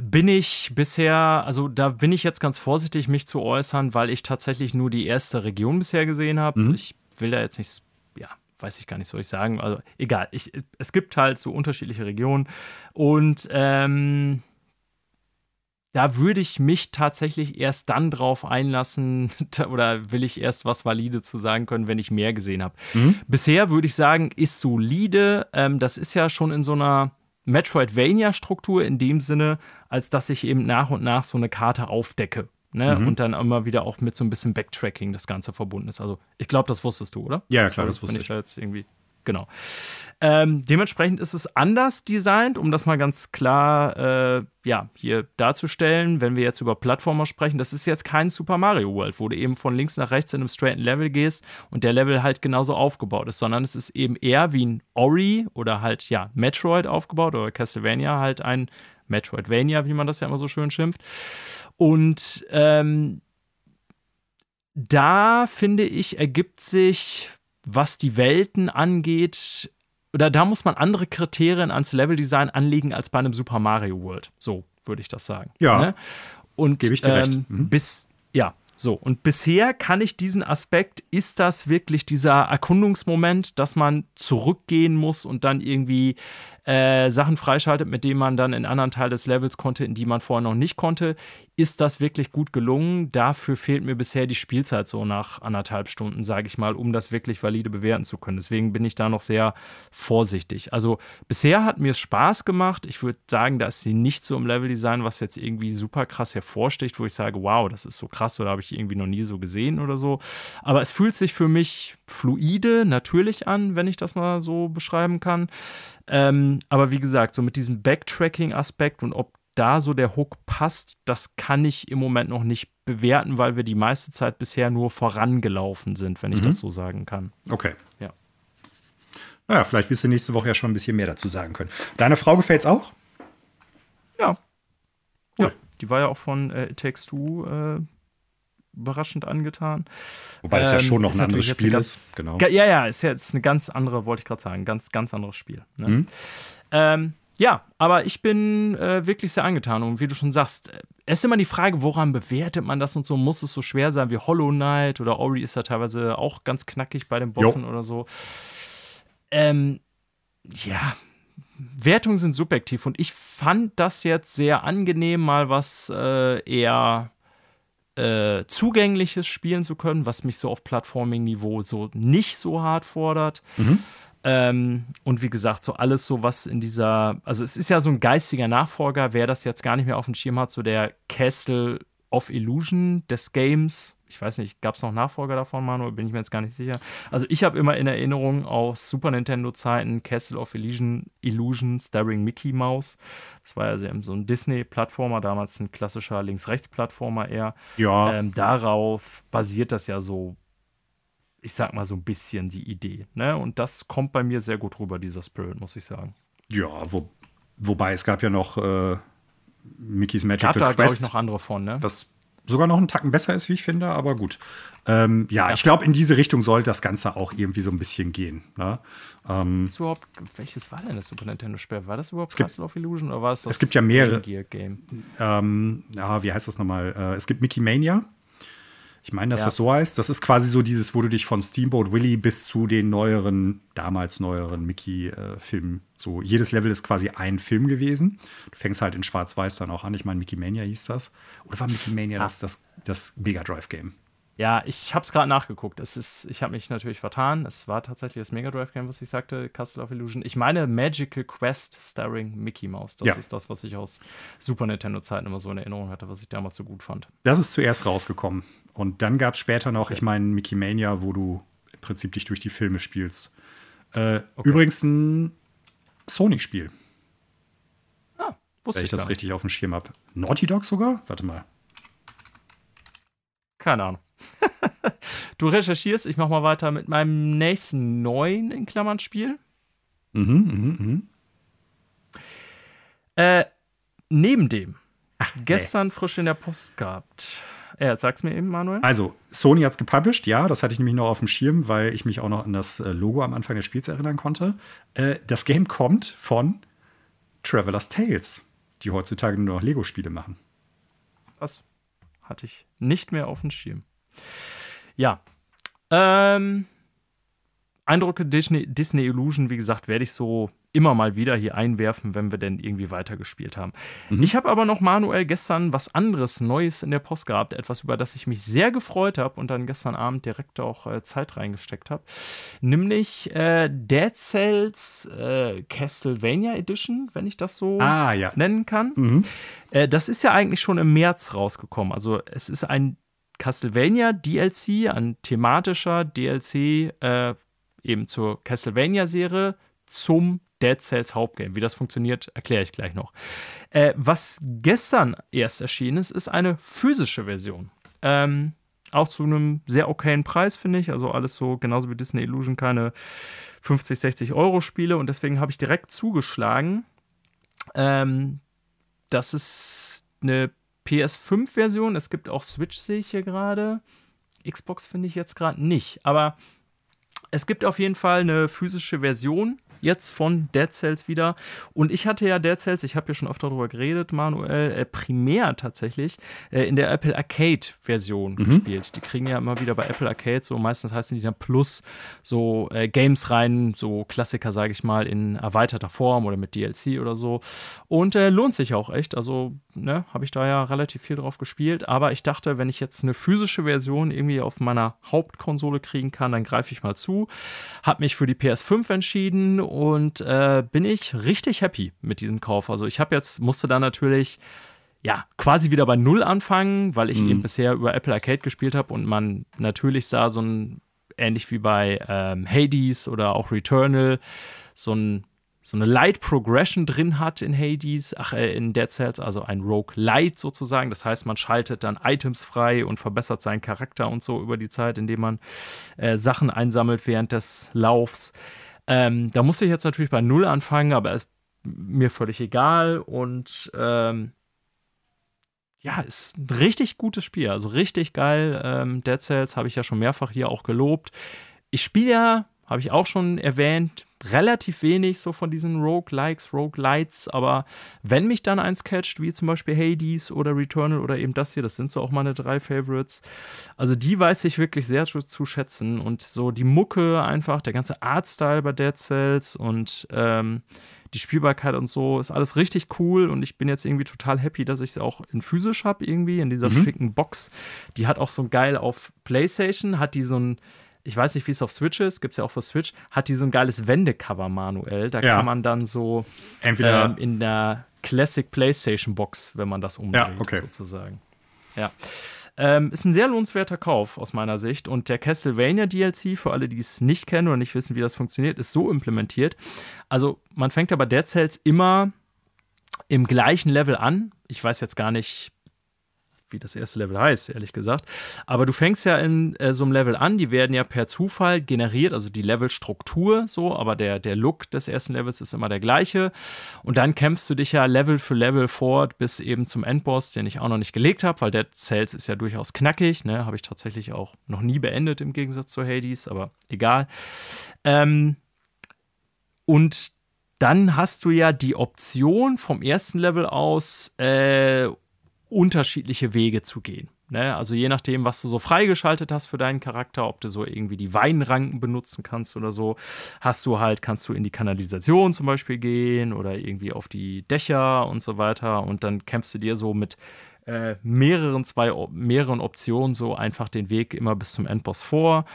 A: Bin ich bisher, also da bin ich jetzt ganz vorsichtig, mich zu äußern, weil ich tatsächlich nur die erste Region bisher gesehen habe. Mhm. Ich will da jetzt nicht, ja, weiß ich gar nicht, soll ich sagen. Also egal, ich, es gibt halt so unterschiedliche Regionen und ähm, da würde ich mich tatsächlich erst dann drauf einlassen oder will ich erst was valide zu sagen können, wenn ich mehr gesehen habe. Mhm. Bisher würde ich sagen, ist solide. Ähm, das ist ja schon in so einer Metroidvania-Struktur in dem Sinne, als dass ich eben nach und nach so eine Karte aufdecke. Ne? Mhm. Und dann immer wieder auch mit so ein bisschen Backtracking das Ganze verbunden ist. Also, ich glaube, das wusstest du, oder?
B: Ja, klar, das wusste ich.
A: ich. Da jetzt irgendwie genau. Ähm, dementsprechend ist es anders designt, um das mal ganz klar äh, ja, hier darzustellen, wenn wir jetzt über Plattformer sprechen. Das ist jetzt kein Super Mario World, wo du eben von links nach rechts in einem straighten Level gehst und der Level halt genauso aufgebaut ist, sondern es ist eben eher wie ein Ori oder halt ja Metroid aufgebaut oder Castlevania halt ein Metroidvania, wie man das ja immer so schön schimpft. Und ähm, da finde ich, ergibt sich was die Welten angeht, oder da muss man andere Kriterien ans Leveldesign anlegen als bei einem Super Mario World. So würde ich das sagen.
B: Ja. Ne?
A: Und
B: gebe ich dir
A: ähm,
B: recht.
A: Mhm. Bis, ja, so. Und bisher kann ich diesen Aspekt, ist das wirklich dieser Erkundungsmoment, dass man zurückgehen muss und dann irgendwie äh, Sachen freischaltet, mit denen man dann in anderen Teil des Levels konnte, in die man vorher noch nicht konnte. Ist das wirklich gut gelungen? Dafür fehlt mir bisher die Spielzeit so nach anderthalb Stunden, sage ich mal, um das wirklich valide bewerten zu können. Deswegen bin ich da noch sehr vorsichtig. Also bisher hat mir es Spaß gemacht. Ich würde sagen, da ist sie nicht so im Leveldesign, was jetzt irgendwie super krass hervorsticht, wo ich sage, wow, das ist so krass oder habe ich irgendwie noch nie so gesehen oder so. Aber es fühlt sich für mich fluide, natürlich an, wenn ich das mal so beschreiben kann. Ähm, aber wie gesagt, so mit diesem Backtracking-Aspekt und ob da so der Hook passt, das kann ich im Moment noch nicht bewerten, weil wir die meiste Zeit bisher nur vorangelaufen sind, wenn ich mhm. das so sagen kann.
B: Okay.
A: Ja.
B: Naja, vielleicht wirst du nächste Woche ja schon ein bisschen mehr dazu sagen können. Deiner Frau gefällt es auch?
A: Ja. Cool. Ja. Die war ja auch von äh, It Takes Two äh, überraschend angetan.
B: Wobei ähm, ja schon noch ein anderes Spiel ganz, ist.
A: Genau. Ja, ja, ist jetzt eine ganz andere, wollte ich gerade sagen, ganz, ganz anderes Spiel. Ne? Mhm. Ähm, ja, aber ich bin äh, wirklich sehr angetan und wie du schon sagst, äh, es ist immer die Frage, woran bewertet man das und so? Muss es so schwer sein wie Hollow Knight oder Ori ist ja teilweise auch ganz knackig bei den Bossen jo. oder so. Ähm, ja, Wertungen sind subjektiv und ich fand das jetzt sehr angenehm, mal was äh, eher äh, zugängliches spielen zu können, was mich so auf Plattforming-Niveau so nicht so hart fordert. Mhm. Ähm, und wie gesagt, so alles so, was in dieser, also es ist ja so ein geistiger Nachfolger, wer das jetzt gar nicht mehr auf dem Schirm hat, so der Castle of Illusion des Games, ich weiß nicht, gab es noch Nachfolger davon, Manuel? Bin ich mir jetzt gar nicht sicher. Also ich habe immer in Erinnerung aus Super Nintendo-Zeiten Castle of Illusion, Illusion starring Mickey Mouse. Das war ja so ein Disney-Plattformer, damals ein klassischer Links-Rechts-Plattformer eher.
B: Ja.
A: Ähm, darauf basiert das ja so, ich sag mal so ein bisschen die Idee. Ne? Und das kommt bei mir sehr gut rüber, dieser Spirit, muss ich sagen.
B: Ja, wo, wobei es gab ja noch äh, Mickey's Magical es gab
A: da, Quest. ich, noch andere von, ne?
B: Was sogar noch einen Tacken besser ist, wie ich finde, aber gut. Ähm, ja, ich glaube, in diese Richtung sollte das Ganze auch irgendwie so ein bisschen gehen. Ne?
A: Ähm, überhaupt, welches war denn das Super Nintendo-Spiel? War das überhaupt Castle of Illusion oder war es das
B: Es gibt ja mehrere. Game? Ähm, ja, wie heißt das nochmal? Äh, es gibt Mickey Mania. Ich meine, dass ja. das so heißt. Das ist quasi so dieses, wo du dich von Steamboat Willie bis zu den neueren, damals neueren Mickey-Filmen, so jedes Level ist quasi ein Film gewesen. Du fängst halt in Schwarz-Weiß dann auch an. Ich meine, Mickey Mania hieß das. Oder war Mickey Mania ah. das, das, das Mega Drive-Game?
A: Ja, ich habe es gerade nachgeguckt. Es ist, ich habe mich natürlich vertan. Es war tatsächlich das Mega Drive Game, was ich sagte, Castle of Illusion. Ich meine Magical Quest starring Mickey Mouse. Das ja. ist das, was ich aus Super Nintendo Zeiten immer so in Erinnerung hatte, was ich damals so gut fand.
B: Das ist zuerst rausgekommen. Und dann gab es später noch, okay. ich meine, Mickey Mania, wo du im Prinzip dich durch die Filme spielst. Äh, okay. Übrigens ein Sony-Spiel.
A: Ah,
B: wusste Wenn ich, das richtig auf dem Schirm habe. Naughty Dog sogar? Warte mal.
A: Keine Ahnung. du recherchierst, ich mach mal weiter mit meinem nächsten neuen in Klammern Spiel. Mhm, mh, mh. Äh, neben dem, Ach, gestern frisch in der Post gehabt. Ja, sag's mir eben, Manuel.
B: Also, Sony hat's gepublished, ja, das hatte ich nämlich noch auf dem Schirm, weil ich mich auch noch an das äh, Logo am Anfang des Spiels erinnern konnte. Äh, das Game kommt von Traveler's Tales, die heutzutage nur noch Lego-Spiele machen.
A: Das hatte ich nicht mehr auf dem Schirm. Ja. Ähm, Eindrücke Disney, Disney Illusion, wie gesagt, werde ich so immer mal wieder hier einwerfen, wenn wir denn irgendwie weitergespielt haben. Mhm. Ich habe aber noch manuell gestern was anderes Neues in der Post gehabt, etwas, über das ich mich sehr gefreut habe und dann gestern Abend direkt auch äh, Zeit reingesteckt habe. Nämlich äh, Dead Cells äh, Castlevania Edition, wenn ich das so ah, ja. nennen kann. Mhm. Äh, das ist ja eigentlich schon im März rausgekommen. Also es ist ein Castlevania DLC, ein thematischer DLC äh, eben zur Castlevania-Serie zum Dead Cells Hauptgame. Wie das funktioniert, erkläre ich gleich noch. Äh, was gestern erst erschienen ist, ist eine physische Version. Ähm, auch zu einem sehr okayen Preis, finde ich. Also alles so, genauso wie Disney Illusion, keine 50, 60 Euro Spiele. Und deswegen habe ich direkt zugeschlagen. Ähm, das ist eine PS5-Version. Es gibt auch Switch, sehe ich hier gerade. Xbox finde ich jetzt gerade nicht. Aber es gibt auf jeden Fall eine physische Version jetzt von Dead Cells wieder. Und ich hatte ja Dead Cells, ich habe ja schon oft darüber geredet, Manuel, äh, primär tatsächlich äh, in der Apple Arcade-Version mhm. gespielt. Die kriegen ja immer wieder bei Apple Arcade so, meistens heißen die dann Plus, so äh, Games rein, so Klassiker, sage ich mal, in erweiterter Form oder mit DLC oder so. Und äh, lohnt sich auch echt. Also, ne, habe ich da ja relativ viel drauf gespielt. Aber ich dachte, wenn ich jetzt eine physische Version irgendwie auf meiner Hauptkonsole kriegen kann, dann greife ich mal zu. Habe mich für die PS5 entschieden und äh, bin ich richtig happy mit diesem Kauf. Also ich habe jetzt, musste da natürlich ja, quasi wieder bei Null anfangen, weil ich mhm. eben bisher über Apple Arcade gespielt habe und man natürlich sah so ein, ähnlich wie bei ähm, Hades oder auch Returnal, so ein so eine Light Progression drin hat in Hades, ach, äh, in Dead Cells, also ein Rogue Light sozusagen. Das heißt, man schaltet dann Items frei und verbessert seinen Charakter und so über die Zeit, indem man äh, Sachen einsammelt während des Laufs. Ähm, da musste ich jetzt natürlich bei Null anfangen, aber ist mir völlig egal und ähm, ja, ist ein richtig gutes Spiel, also richtig geil. Ähm, Dead Cells habe ich ja schon mehrfach hier auch gelobt. Ich spiele ja, habe ich auch schon erwähnt, relativ wenig so von diesen Rogue-Likes, Rogue-Lights, aber wenn mich dann eins catcht, wie zum Beispiel Hades oder Returnal oder eben das hier, das sind so auch meine drei Favorites. Also die weiß ich wirklich sehr zu, zu schätzen und so die Mucke einfach, der ganze Artstyle bei Dead Cells und ähm, die Spielbarkeit und so ist alles richtig cool und ich bin jetzt irgendwie total happy, dass ich es auch in physisch habe irgendwie, in dieser mhm. schicken Box. Die hat auch so geil auf PlayStation, hat die so ein ich weiß nicht, wie es auf Switch ist, gibt es ja auch für Switch, hat die so ein geiles Wendecover manuell. Da ja. kann man dann so
B: entweder ähm,
A: in der Classic PlayStation Box, wenn man das umdreht, ja, okay. sozusagen. Ja. Ähm, ist ein sehr lohnenswerter Kauf aus meiner Sicht. Und der Castlevania DLC, für alle, die es nicht kennen oder nicht wissen, wie das funktioniert, ist so implementiert. Also, man fängt aber Dead Cells immer im gleichen Level an. Ich weiß jetzt gar nicht, wie das erste Level heißt, ehrlich gesagt. Aber du fängst ja in äh, so einem Level an, die werden ja per Zufall generiert, also die Levelstruktur so, aber der, der Look des ersten Levels ist immer der gleiche. Und dann kämpfst du dich ja Level für Level fort bis eben zum Endboss, den ich auch noch nicht gelegt habe, weil Dead Cells ist ja durchaus knackig, ne? Habe ich tatsächlich auch noch nie beendet im Gegensatz zu Hades, aber egal. Ähm, und dann hast du ja die Option vom ersten Level aus, äh, unterschiedliche Wege zu gehen. Ne? Also je nachdem, was du so freigeschaltet hast für deinen Charakter, ob du so irgendwie die Weinranken benutzen kannst oder so, hast du halt, kannst du in die Kanalisation zum Beispiel gehen oder irgendwie auf die Dächer und so weiter und dann kämpfst du dir so mit äh, mehreren, zwei, mehreren Optionen so einfach den Weg immer bis zum Endboss vor.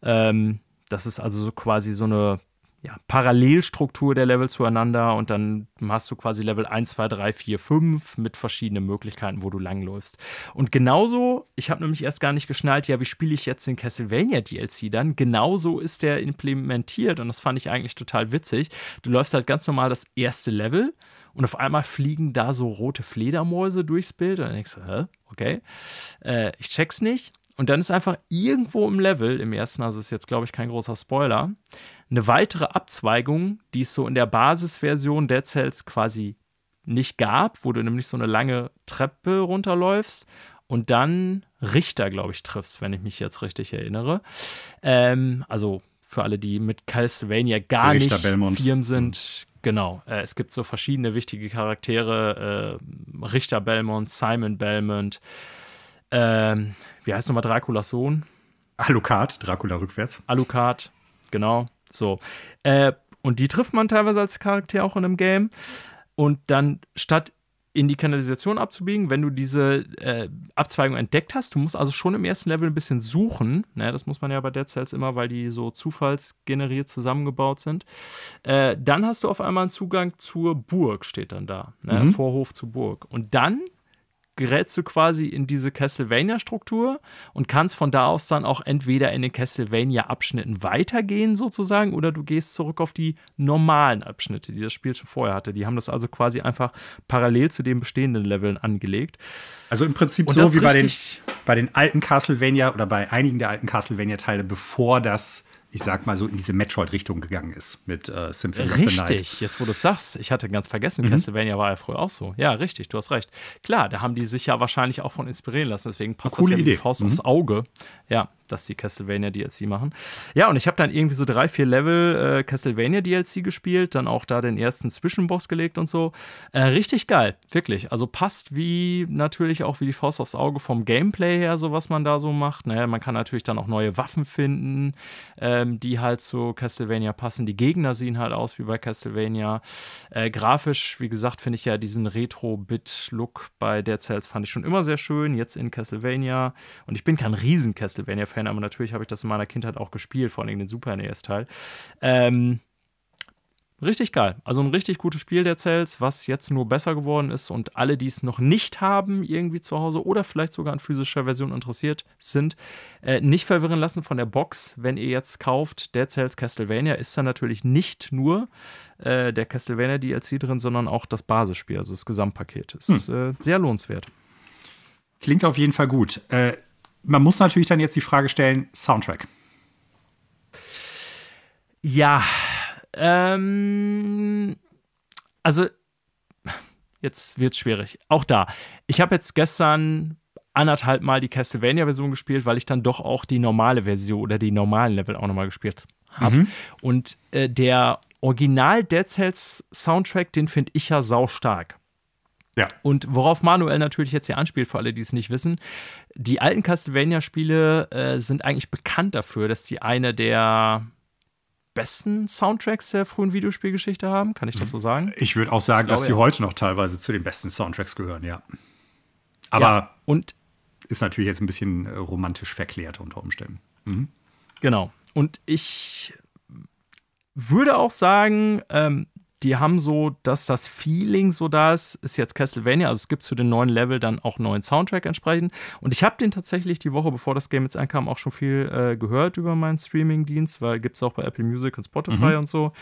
A: Ähm, das ist also so quasi so eine ja, Parallelstruktur der Level zueinander und dann hast du quasi Level 1, 2, 3, 4, 5 mit verschiedenen Möglichkeiten, wo du langläufst. Und genauso, ich habe nämlich erst gar nicht geschnallt, ja, wie spiele ich jetzt den Castlevania DLC dann? Genauso ist der implementiert und das fand ich eigentlich total witzig. Du läufst halt ganz normal das erste Level und auf einmal fliegen da so rote Fledermäuse durchs Bild und dann denkst du, hä, okay, äh, ich check's nicht. Und dann ist einfach irgendwo im Level, im ersten, also ist jetzt glaube ich kein großer Spoiler, eine weitere Abzweigung, die es so in der Basisversion Dead Cells quasi nicht gab, wo du nämlich so eine lange Treppe runterläufst und dann Richter, glaube ich, triffst, wenn ich mich jetzt richtig erinnere. Ähm, also für alle, die mit Castlevania gar Richter nicht Belmont. firm sind, mhm. genau. Äh, es gibt so verschiedene wichtige Charaktere: äh, Richter Belmont, Simon Belmont, äh, wie heißt nochmal Draculas Sohn?
B: Alucard, Dracula rückwärts.
A: Alucard, genau. So. Äh, und die trifft man teilweise als Charakter auch in einem Game. Und dann statt in die Kanalisation abzubiegen, wenn du diese äh, Abzweigung entdeckt hast. Du musst also schon im ersten Level ein bisschen suchen. Ne, das muss man ja bei Dead Cells immer, weil die so zufallsgeneriert zusammengebaut sind. Äh, dann hast du auf einmal einen Zugang zur Burg, steht dann da. Ne? Mhm. Vorhof zur Burg. Und dann gerätst du quasi in diese Castlevania-Struktur und kannst von da aus dann auch entweder in den Castlevania-Abschnitten weitergehen, sozusagen, oder du gehst zurück auf die normalen Abschnitte, die das Spiel schon vorher hatte. Die haben das also quasi einfach parallel zu den bestehenden Leveln angelegt.
B: Also im Prinzip so wie bei den, bei den alten Castlevania oder bei einigen der alten Castlevania-Teile, bevor das ich sag mal so, in diese Metroid-Richtung gegangen ist mit äh, Symphony
A: richtig, of the Night. Richtig, jetzt wo du es sagst, ich hatte ganz vergessen, mhm. Castlevania war ja früher auch so. Ja, richtig, du hast recht. Klar, da haben die sich ja wahrscheinlich auch von inspirieren lassen, deswegen passt das ja wie die Faust mhm. aufs Auge. Ja, dass die Castlevania DLC machen. Ja, und ich habe dann irgendwie so drei, vier Level äh, Castlevania DLC gespielt, dann auch da den ersten Zwischenboss gelegt und so. Äh, richtig geil, wirklich. Also passt wie natürlich auch wie die Faust aufs Auge vom Gameplay her, so was man da so macht. Naja, man kann natürlich dann auch neue Waffen finden, ähm, die halt zu Castlevania passen. Die Gegner sehen halt aus wie bei Castlevania. Äh, grafisch, wie gesagt, finde ich ja diesen Retro-Bit-Look bei Dead Cells fand ich schon immer sehr schön. Jetzt in Castlevania. Und ich bin kein riesen Castlevania-Fan Fan, aber natürlich habe ich das in meiner Kindheit auch gespielt, vor allem den Super NES-Teil. Ähm, richtig geil. Also ein richtig gutes Spiel der Cells, was jetzt nur besser geworden ist und alle, die es noch nicht haben, irgendwie zu Hause oder vielleicht sogar an physischer Version interessiert sind, äh, nicht verwirren lassen von der Box. Wenn ihr jetzt kauft, der Cells Castlevania, ist da natürlich nicht nur äh, der Castlevania DLC drin, sondern auch das Basisspiel, also das Gesamtpaket. Ist hm. äh, sehr lohnenswert.
B: Klingt auf jeden Fall gut. Äh, man muss natürlich dann jetzt die Frage stellen: Soundtrack.
A: Ja, ähm, also jetzt wird es schwierig. Auch da. Ich habe jetzt gestern anderthalb Mal die Castlevania-Version gespielt, weil ich dann doch auch die normale Version oder die normalen Level auch nochmal gespielt habe. Mhm. Und äh, der Original Dead Cells Soundtrack, den finde ich ja sau stark. Ja. Und worauf Manuel natürlich jetzt hier anspielt, für alle, die es nicht wissen, die alten Castlevania-Spiele äh, sind eigentlich bekannt dafür, dass die eine der besten Soundtracks der frühen Videospielgeschichte haben. Kann ich das so sagen?
B: Ich würde auch sagen, dass sie ja. heute noch teilweise zu den besten Soundtracks gehören, ja. Aber
A: ja, und
B: ist natürlich jetzt ein bisschen äh, romantisch verklärt unter Umständen. Mhm.
A: Genau. Und ich würde auch sagen, ähm, die haben so, dass das Feeling so da ist, ist jetzt Castlevania. Also es gibt zu den neuen Level dann auch einen neuen Soundtrack entsprechend. Und ich habe den tatsächlich die Woche, bevor das Game jetzt ankam, auch schon viel äh, gehört über meinen Streaming-Dienst, weil gibt es auch bei Apple Music und Spotify mhm. und so.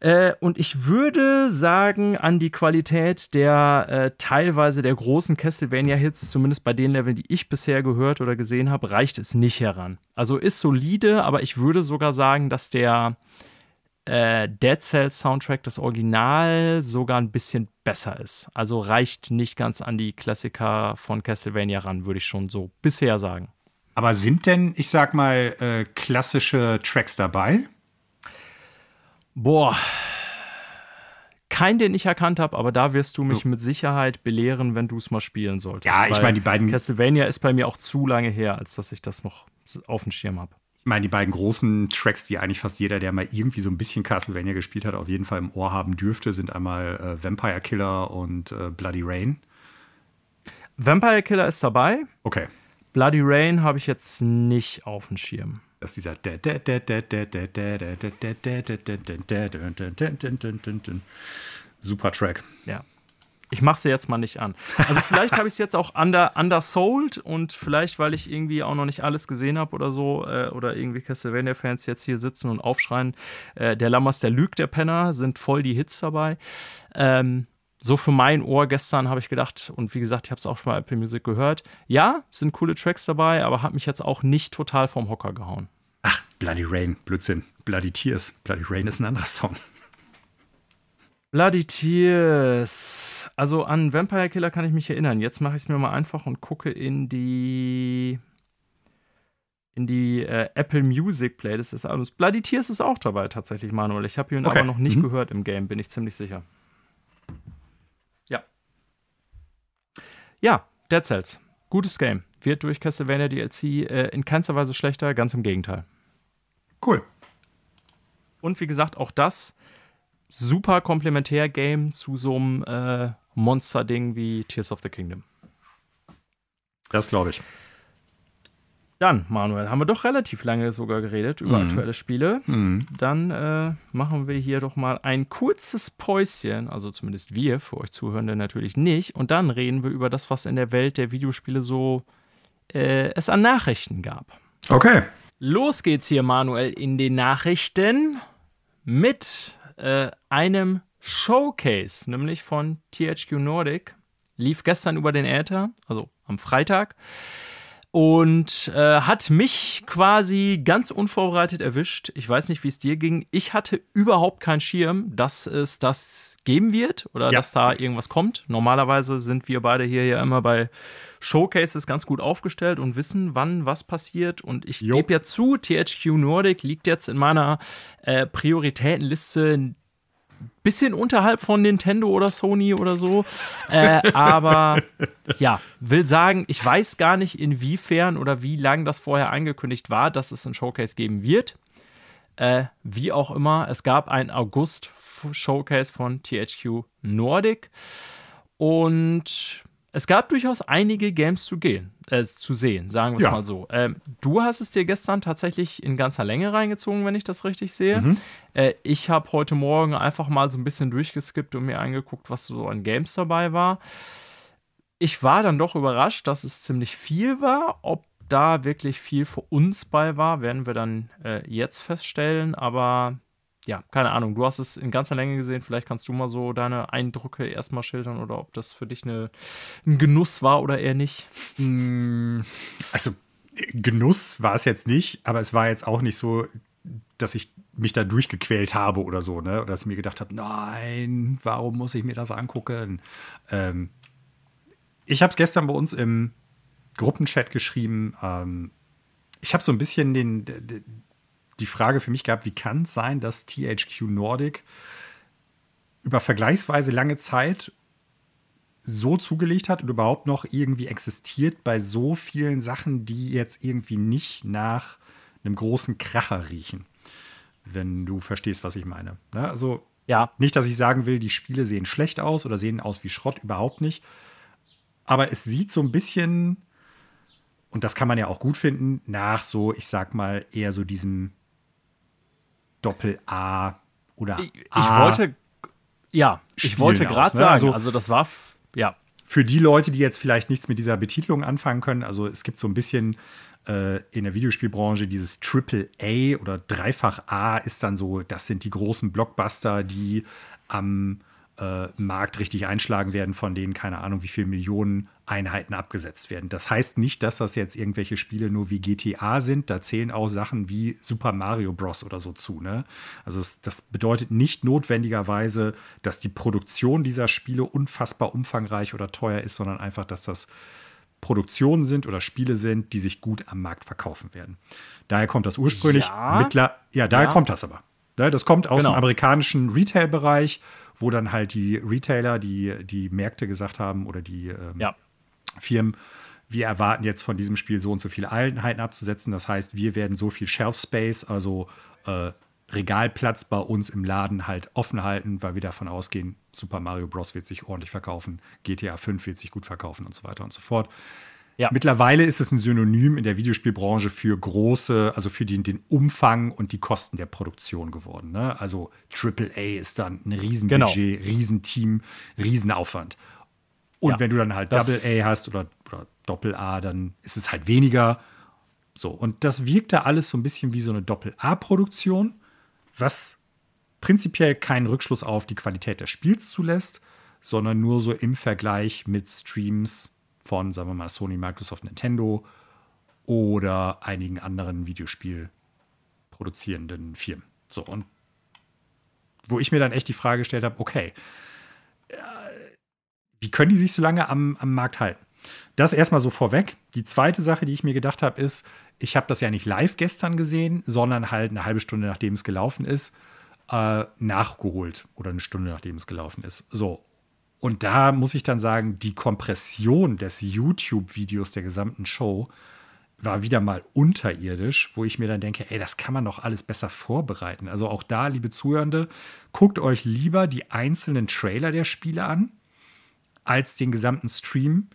A: Äh, und ich würde sagen, an die Qualität der äh, teilweise der großen Castlevania-Hits, zumindest bei den Leveln, die ich bisher gehört oder gesehen habe, reicht es nicht heran. Also ist solide, aber ich würde sogar sagen, dass der äh, Dead Cells Soundtrack, das Original, sogar ein bisschen besser ist. Also reicht nicht ganz an die Klassiker von Castlevania ran, würde ich schon so bisher sagen.
B: Aber sind denn, ich sag mal, äh, klassische Tracks dabei?
A: Boah. Kein, den ich erkannt habe, aber da wirst du mich so. mit Sicherheit belehren, wenn du es mal spielen solltest.
B: Ja, ich meine, die beiden.
A: Castlevania ist bei mir auch zu lange her, als dass ich das noch auf dem Schirm habe.
B: Ich meine, die beiden großen Tracks, die eigentlich fast jeder, der mal irgendwie so ein bisschen Castlevania gespielt hat, auf jeden Fall im Ohr haben dürfte, sind einmal äh, Vampire Killer und äh, Bloody Rain.
A: Vampire Killer ist dabei.
B: Okay.
A: Bloody Rain habe ich jetzt nicht auf dem Schirm.
B: Das ist dieser Super Track.
A: Ja ich mache sie jetzt mal nicht an. Also vielleicht habe ich es jetzt auch under, undersold und vielleicht, weil ich irgendwie auch noch nicht alles gesehen habe oder so, äh, oder irgendwie Castlevania-Fans jetzt hier sitzen und aufschreien, äh, der Lammers, der lügt, der Penner, sind voll die Hits dabei. Ähm, so für mein Ohr gestern habe ich gedacht, und wie gesagt, ich habe es auch schon bei Apple Music gehört, ja, sind coole Tracks dabei, aber hat mich jetzt auch nicht total vom Hocker gehauen.
B: Ach, Bloody Rain, Blödsinn. Bloody Tears. Bloody Rain ist ein anderer Song.
A: Bloody Tears. Also an Vampire Killer kann ich mich erinnern. Jetzt mache ich es mir mal einfach und gucke in die in die äh, Apple Music Playlist des Albums. Bloody Tears ist auch dabei tatsächlich, Manuel. Ich habe ihn okay. aber noch nicht mhm. gehört im Game, bin ich ziemlich sicher. Ja. Ja, Dead Cells. Gutes Game. Wird durch Castlevania DLC äh, in keinster Weise schlechter, ganz im Gegenteil.
B: Cool.
A: Und wie gesagt, auch das super Komplementär-Game zu so einem äh, Monster-Ding wie Tears of the Kingdom.
B: Das glaube ich.
A: Dann, Manuel, haben wir doch relativ lange sogar geredet über mhm. aktuelle Spiele. Mhm. Dann äh, machen wir hier doch mal ein kurzes Päuschen, also zumindest wir, für euch Zuhörende natürlich nicht. Und dann reden wir über das, was in der Welt der Videospiele so äh, es an Nachrichten gab.
B: Okay.
A: Los geht's hier, Manuel, in den Nachrichten mit äh, einem Showcase, nämlich von THQ Nordic. Lief gestern über den Äther, also am Freitag und äh, hat mich quasi ganz unvorbereitet erwischt. Ich weiß nicht, wie es dir ging. Ich hatte überhaupt keinen Schirm, dass es das geben wird oder ja. dass da irgendwas kommt. Normalerweise sind wir beide hier ja immer bei Showcases ganz gut aufgestellt und wissen, wann was passiert. Und ich gebe ja zu, THQ Nordic liegt jetzt in meiner äh, Prioritätenliste bisschen unterhalb von Nintendo oder Sony oder so. Äh, aber ja, will sagen, ich weiß gar nicht, inwiefern oder wie lang das vorher angekündigt war, dass es ein Showcase geben wird. Äh, wie auch immer, es gab ein August-Showcase von THQ Nordic. Und es gab durchaus einige Games zu gehen, äh, zu sehen, sagen wir es ja. mal so. Ähm, du hast es dir gestern tatsächlich in ganzer Länge reingezogen, wenn ich das richtig sehe. Mhm. Äh, ich habe heute Morgen einfach mal so ein bisschen durchgeskippt und mir angeguckt, was so an Games dabei war. Ich war dann doch überrascht, dass es ziemlich viel war. Ob da wirklich viel für uns bei war, werden wir dann äh, jetzt feststellen. Aber ja, keine Ahnung, du hast es in ganzer Länge gesehen. Vielleicht kannst du mal so deine Eindrücke erstmal schildern oder ob das für dich eine, ein Genuss war oder eher nicht.
B: Mm, also, Genuss war es jetzt nicht, aber es war jetzt auch nicht so, dass ich mich da durchgequält habe oder so, ne? Oder dass ich mir gedacht habe, nein, warum muss ich mir das angucken? Ähm, ich habe es gestern bei uns im Gruppenchat geschrieben. Ähm, ich habe so ein bisschen den, den die Frage für mich gehabt, wie kann es sein, dass THQ Nordic über vergleichsweise lange Zeit so zugelegt hat und überhaupt noch irgendwie existiert bei so vielen Sachen, die jetzt irgendwie nicht nach einem großen Kracher riechen. Wenn du verstehst, was ich meine. Ne? Also, ja. nicht, dass ich sagen will, die Spiele sehen schlecht aus oder sehen aus wie Schrott, überhaupt nicht. Aber es sieht so ein bisschen, und das kann man ja auch gut finden, nach so, ich sag mal, eher so diesem Doppel-A oder
A: ich, A. Ich wollte, ja, ich wollte gerade ne? sagen, also, also das war, ja.
B: Für die Leute, die jetzt vielleicht nichts mit dieser Betitelung anfangen können, also es gibt so ein bisschen äh, in der Videospielbranche dieses Triple A oder Dreifach A ist dann so, das sind die großen Blockbuster, die am äh, Markt richtig einschlagen werden, von denen keine Ahnung, wie viele Millionen Einheiten abgesetzt werden. Das heißt nicht, dass das jetzt irgendwelche Spiele nur wie GTA sind. Da zählen auch Sachen wie Super Mario Bros. oder so zu. Ne? Also es, das bedeutet nicht notwendigerweise, dass die Produktion dieser Spiele unfassbar umfangreich oder teuer ist, sondern einfach, dass das Produktionen sind oder Spiele sind, die sich gut am Markt verkaufen werden. Daher kommt das ursprünglich. Ja, mittler, ja daher ja. kommt das aber. Ne, das kommt aus genau. dem amerikanischen Retail-Bereich wo dann halt die Retailer, die, die Märkte gesagt haben oder die ähm, ja. Firmen, wir erwarten jetzt von diesem Spiel so und so viele Einheiten abzusetzen. Das heißt, wir werden so viel Shelf Space, also äh, Regalplatz bei uns im Laden halt offen halten, weil wir davon ausgehen, Super Mario Bros. wird sich ordentlich verkaufen, GTA 5 wird sich gut verkaufen und so weiter und so fort. Ja. Mittlerweile ist es ein Synonym in der Videospielbranche für große, also für den, den Umfang und die Kosten der Produktion geworden. Ne? Also AAA ist dann ein Riesenbudget, genau. Riesenteam, Riesenaufwand. Und ja, wenn du dann halt Double A hast oder, oder Doppel A, dann ist es halt weniger. So, und das wirkt da alles so ein bisschen wie so eine Doppel-A-Produktion, was prinzipiell keinen Rückschluss auf die Qualität des Spiels zulässt, sondern nur so im Vergleich mit Streams von, sagen wir mal, Sony, Microsoft, Nintendo oder einigen anderen Videospielproduzenten. produzierenden Firmen. So, und wo ich mir dann echt die Frage gestellt habe, okay, äh, wie können die sich so lange am, am Markt halten? Das erstmal so vorweg. Die zweite Sache, die ich mir gedacht habe, ist, ich habe das ja nicht live gestern gesehen, sondern halt eine halbe Stunde nachdem es gelaufen ist, äh, nachgeholt oder eine Stunde nachdem es gelaufen ist. So. Und da muss ich dann sagen, die Kompression des YouTube-Videos der gesamten Show war wieder mal unterirdisch, wo ich mir dann denke, ey, das kann man doch alles besser vorbereiten. Also auch da, liebe Zuhörende, guckt euch lieber die einzelnen Trailer der Spiele an, als den gesamten Stream,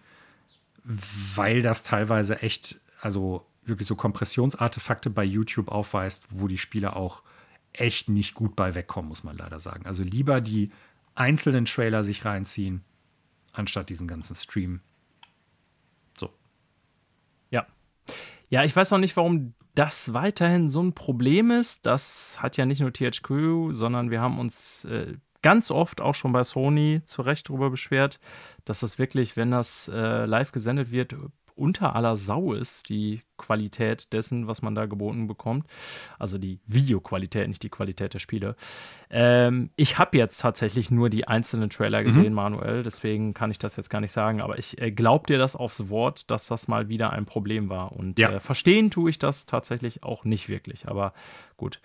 B: weil das teilweise echt, also wirklich so Kompressionsartefakte bei YouTube aufweist, wo die Spieler auch echt nicht gut bei wegkommen, muss man leider sagen. Also lieber die einzelnen Trailer sich reinziehen, anstatt diesen ganzen Stream. So.
A: Ja. Ja, ich weiß noch nicht, warum das weiterhin so ein Problem ist. Das hat ja nicht nur THQ, sondern wir haben uns äh, ganz oft auch schon bei Sony zu Recht darüber beschwert, dass das wirklich, wenn das äh, live gesendet wird, unter aller Sau ist, die Qualität dessen, was man da geboten bekommt. Also die Videoqualität, nicht die Qualität der Spiele. Ähm, ich habe jetzt tatsächlich nur die einzelnen Trailer mhm. gesehen, mhm. manuell, deswegen kann ich das jetzt gar nicht sagen, aber ich äh, glaube dir das aufs Wort, dass das mal wieder ein Problem war. Und ja. äh, verstehen tue ich das tatsächlich auch nicht wirklich, aber gut.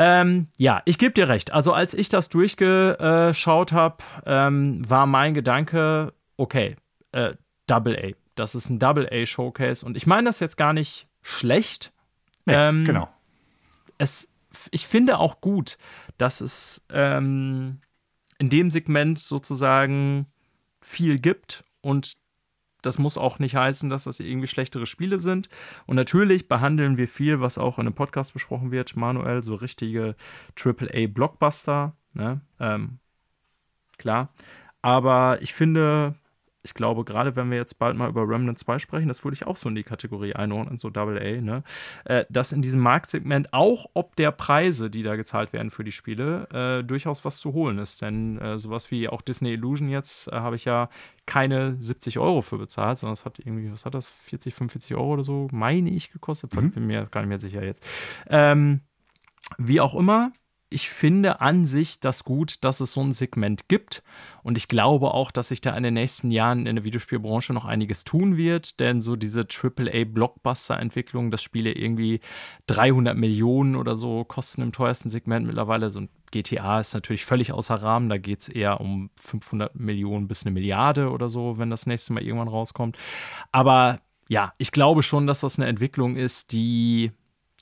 A: Ähm, ja, ich gebe dir recht. Also als ich das durchgeschaut habe, ähm, war mein Gedanke, okay, äh, Double A. Das ist ein Double-A-Showcase. Und ich meine das jetzt gar nicht schlecht.
B: Nee, ähm, genau.
A: Es, ich finde auch gut, dass es ähm, in dem Segment sozusagen viel gibt und das muss auch nicht heißen, dass das irgendwie schlechtere Spiele sind. Und natürlich behandeln wir viel, was auch in einem Podcast besprochen wird, Manuel, so richtige AAA-Blockbuster. Ne? Ähm, klar. Aber ich finde, ich glaube, gerade wenn wir jetzt bald mal über Remnant 2 sprechen, das würde ich auch so in die Kategorie einordnen, so Double A, ne? Äh, dass in diesem Marktsegment auch ob der Preise, die da gezahlt werden für die Spiele, äh, durchaus was zu holen ist. Denn äh, sowas wie auch Disney Illusion jetzt äh, habe ich ja keine 70 Euro für bezahlt, sondern es hat irgendwie, was hat das, 40, 45 Euro oder so, meine ich, gekostet. Mhm. Bin mir gar nicht mehr sicher jetzt. Ähm, wie auch immer, ich finde an sich das gut, dass es so ein Segment gibt. Und ich glaube auch, dass sich da in den nächsten Jahren in der Videospielbranche noch einiges tun wird. Denn so diese AAA-Blockbuster-Entwicklung, dass Spiele irgendwie 300 Millionen oder so kosten im teuersten Segment mittlerweile. So ein GTA ist natürlich völlig außer Rahmen. Da geht es eher um 500 Millionen bis eine Milliarde oder so, wenn das nächste Mal irgendwann rauskommt. Aber ja, ich glaube schon, dass das eine Entwicklung ist, die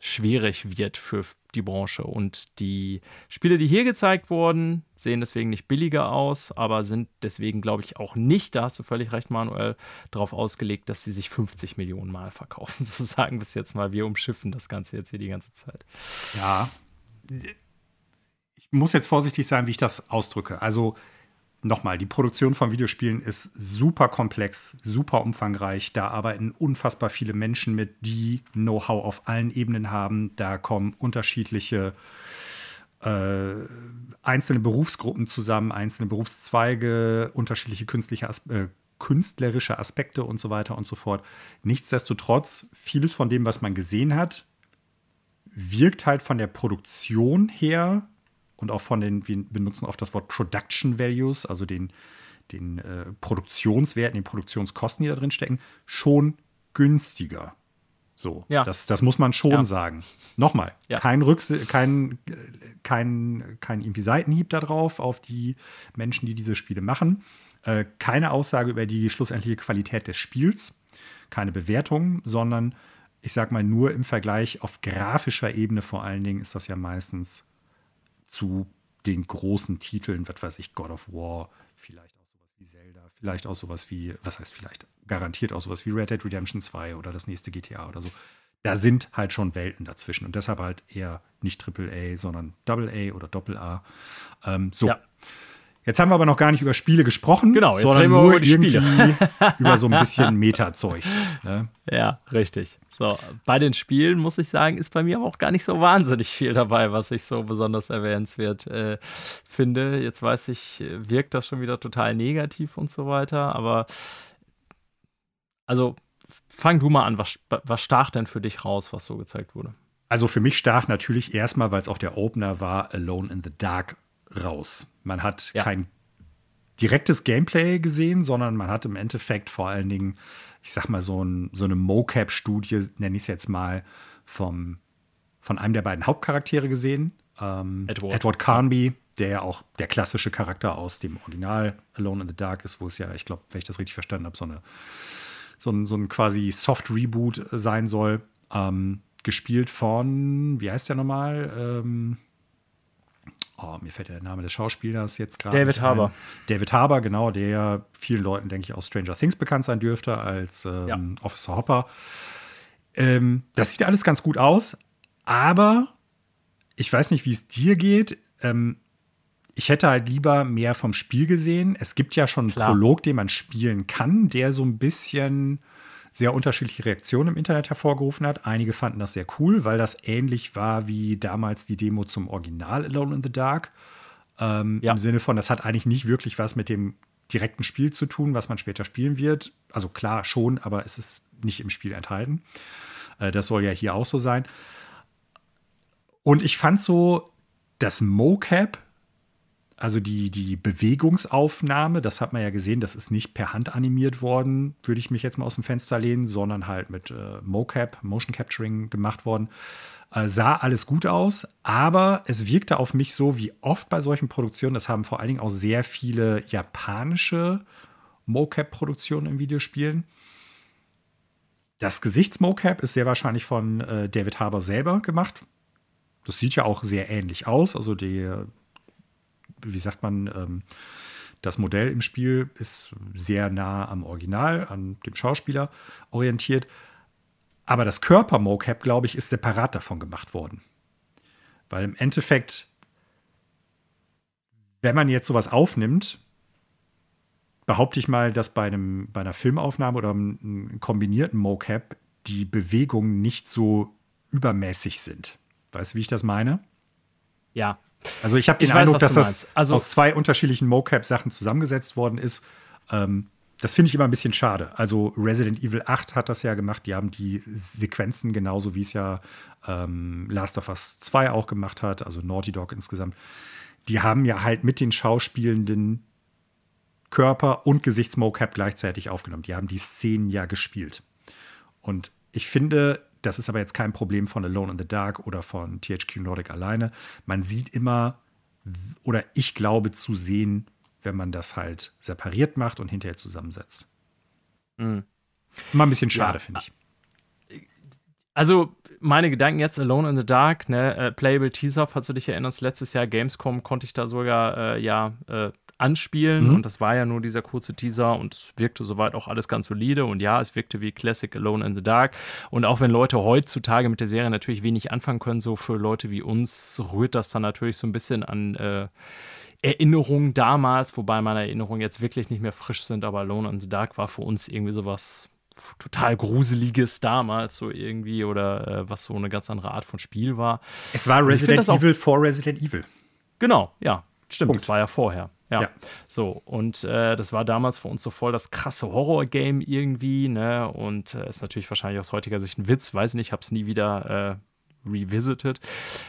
A: schwierig wird für die Branche. Und die Spiele, die hier gezeigt wurden, sehen deswegen nicht billiger aus, aber sind deswegen, glaube ich, auch nicht, da hast du völlig recht, Manuel, darauf ausgelegt, dass sie sich 50 Millionen Mal verkaufen. So sagen wir es jetzt mal. Wir umschiffen das Ganze jetzt hier die ganze Zeit.
B: Ja. Ich muss jetzt vorsichtig sein, wie ich das ausdrücke. Also, nochmal, die Produktion von Videospielen ist super komplex, super umfangreich. Da arbeiten unfassbar viele Menschen mit, die Know-how auf allen Ebenen haben. Da kommen unterschiedliche äh, einzelne Berufsgruppen zusammen, einzelne Berufszweige, unterschiedliche künstliche As äh, künstlerische Aspekte und so weiter und so fort. Nichtsdestotrotz, vieles von dem, was man gesehen hat, wirkt halt von der Produktion her und auch von den, wir benutzen oft das Wort Production Values, also den, den äh, Produktionswerten, den Produktionskosten, die da drin stecken, schon günstiger. So, ja. das, das muss man schon ja. sagen. Nochmal, ja. kein, Rücks kein, kein, kein irgendwie Seitenhieb darauf, auf die Menschen, die diese Spiele machen. Äh, keine Aussage über die schlussendliche Qualität des Spiels, keine Bewertung, sondern ich sag mal nur im Vergleich auf grafischer Ebene vor allen Dingen ist das ja meistens zu den großen Titeln, was weiß ich, God of War, vielleicht auch sowas wie Zelda, vielleicht auch sowas wie, was heißt vielleicht, garantiert auch sowas wie Red Dead Redemption 2 oder das nächste GTA oder so. Da sind halt schon Welten dazwischen und deshalb halt eher nicht AAA, sondern Double A oder Doppel A. Ähm, so. Ja. Jetzt haben wir aber noch gar nicht über Spiele gesprochen,
A: genau, jetzt
B: sondern nur über irgendwie über so ein bisschen Meta-Zeug. Ne?
A: Ja, richtig. So, bei den Spielen muss ich sagen, ist bei mir auch gar nicht so wahnsinnig viel dabei, was ich so besonders erwähnenswert äh, finde. Jetzt weiß ich, wirkt das schon wieder total negativ und so weiter, aber also fang du mal an, was, was stach denn für dich raus, was so gezeigt wurde?
B: Also für mich stach natürlich erstmal, weil es auch der Opener war, Alone in the Dark raus. Man hat ja. kein direktes Gameplay gesehen, sondern man hat im Endeffekt vor allen Dingen, ich sag mal, so, ein, so eine Mocap-Studie, nenne ich es jetzt mal, vom, von einem der beiden Hauptcharaktere gesehen. Ähm, Edward. Edward Carnby, der ja auch der klassische Charakter aus dem Original Alone in the Dark ist, wo es ja, ich glaube, wenn ich das richtig verstanden habe, so, eine, so, ein, so ein quasi Soft-Reboot sein soll. Ähm, gespielt von, wie heißt der nochmal? Ähm, oh, mir fällt der Name des Schauspielers jetzt gerade.
A: David Harbour.
B: David Harbour, genau, der vielen Leuten, denke ich, aus Stranger Things bekannt sein dürfte als ähm, ja. Officer Hopper. Ähm, das sieht alles ganz gut aus, aber ich weiß nicht, wie es dir geht. Ähm, ich hätte halt lieber mehr vom Spiel gesehen. Es gibt ja schon einen Klar. Prolog, den man spielen kann, der so ein bisschen sehr unterschiedliche Reaktionen im Internet hervorgerufen hat. Einige fanden das sehr cool, weil das ähnlich war wie damals die Demo zum Original Alone in the Dark. Ähm, ja. Im Sinne von, das hat eigentlich nicht wirklich was mit dem direkten Spiel zu tun, was man später spielen wird. Also klar schon, aber es ist nicht im Spiel enthalten. Äh, das soll ja hier auch so sein. Und ich fand so das Mocap also die, die Bewegungsaufnahme, das hat man ja gesehen, das ist nicht per Hand animiert worden, würde ich mich jetzt mal aus dem Fenster lehnen, sondern halt mit äh, Mocap, Motion Capturing gemacht worden. Äh, sah alles gut aus, aber es wirkte auf mich so, wie oft bei solchen Produktionen, das haben vor allen Dingen auch sehr viele japanische Mocap-Produktionen in Videospielen. Das Gesichtsmocap ist sehr wahrscheinlich von äh, David Harbour selber gemacht. Das sieht ja auch sehr ähnlich aus. Also der wie sagt man, ähm, das Modell im Spiel ist sehr nah am Original, an dem Schauspieler orientiert. Aber das Körper-Mocap, glaube ich, ist separat davon gemacht worden. Weil im Endeffekt, wenn man jetzt sowas aufnimmt, behaupte ich mal, dass bei, einem, bei einer Filmaufnahme oder einem kombinierten Mocap die Bewegungen nicht so übermäßig sind. Weißt du, wie ich das meine?
A: Ja,
B: also ich habe den ich Eindruck, weiß, dass das also, aus zwei unterschiedlichen Mocap-Sachen zusammengesetzt worden ist. Ähm, das finde ich immer ein bisschen schade. Also Resident Evil 8 hat das ja gemacht. Die haben die Sequenzen genauso wie es ja ähm, Last of Us 2 auch gemacht hat, also Naughty Dog insgesamt. Die haben ja halt mit den Schauspielenden Körper und Gesichtsmocap gleichzeitig aufgenommen. Die haben die Szenen ja gespielt. Und ich finde, das ist aber jetzt kein Problem von Alone in the Dark oder von THQ Nordic alleine. Man sieht immer, oder ich glaube zu sehen, wenn man das halt separiert macht und hinterher zusammensetzt. Mhm. Mal ein bisschen schade, ja. finde ich.
A: Also, meine Gedanken jetzt, Alone in the Dark, ne, äh, Playable Teaser, falls du dich erinnerst, letztes Jahr Gamescom konnte ich da sogar, äh, ja, äh, anspielen. Mhm. Und das war ja nur dieser kurze Teaser und es wirkte soweit auch alles ganz solide. Und ja, es wirkte wie Classic Alone in the Dark. Und auch wenn Leute heutzutage mit der Serie natürlich wenig anfangen können, so für Leute wie uns rührt das dann natürlich so ein bisschen an. Äh, Erinnerungen damals, wobei meine Erinnerungen jetzt wirklich nicht mehr frisch sind, aber Alone in the Dark war für uns irgendwie sowas total Gruseliges damals, so irgendwie, oder äh, was so eine ganz andere Art von Spiel war.
B: Es war Resident Evil vor Resident Evil.
A: Genau, ja, stimmt, Punkt. das war ja vorher. Ja. ja. So, und äh, das war damals für uns so voll das krasse Horror-Game irgendwie, ne? Und äh, ist natürlich wahrscheinlich aus heutiger Sicht ein Witz, weiß nicht, hab's nie wieder äh, revisited.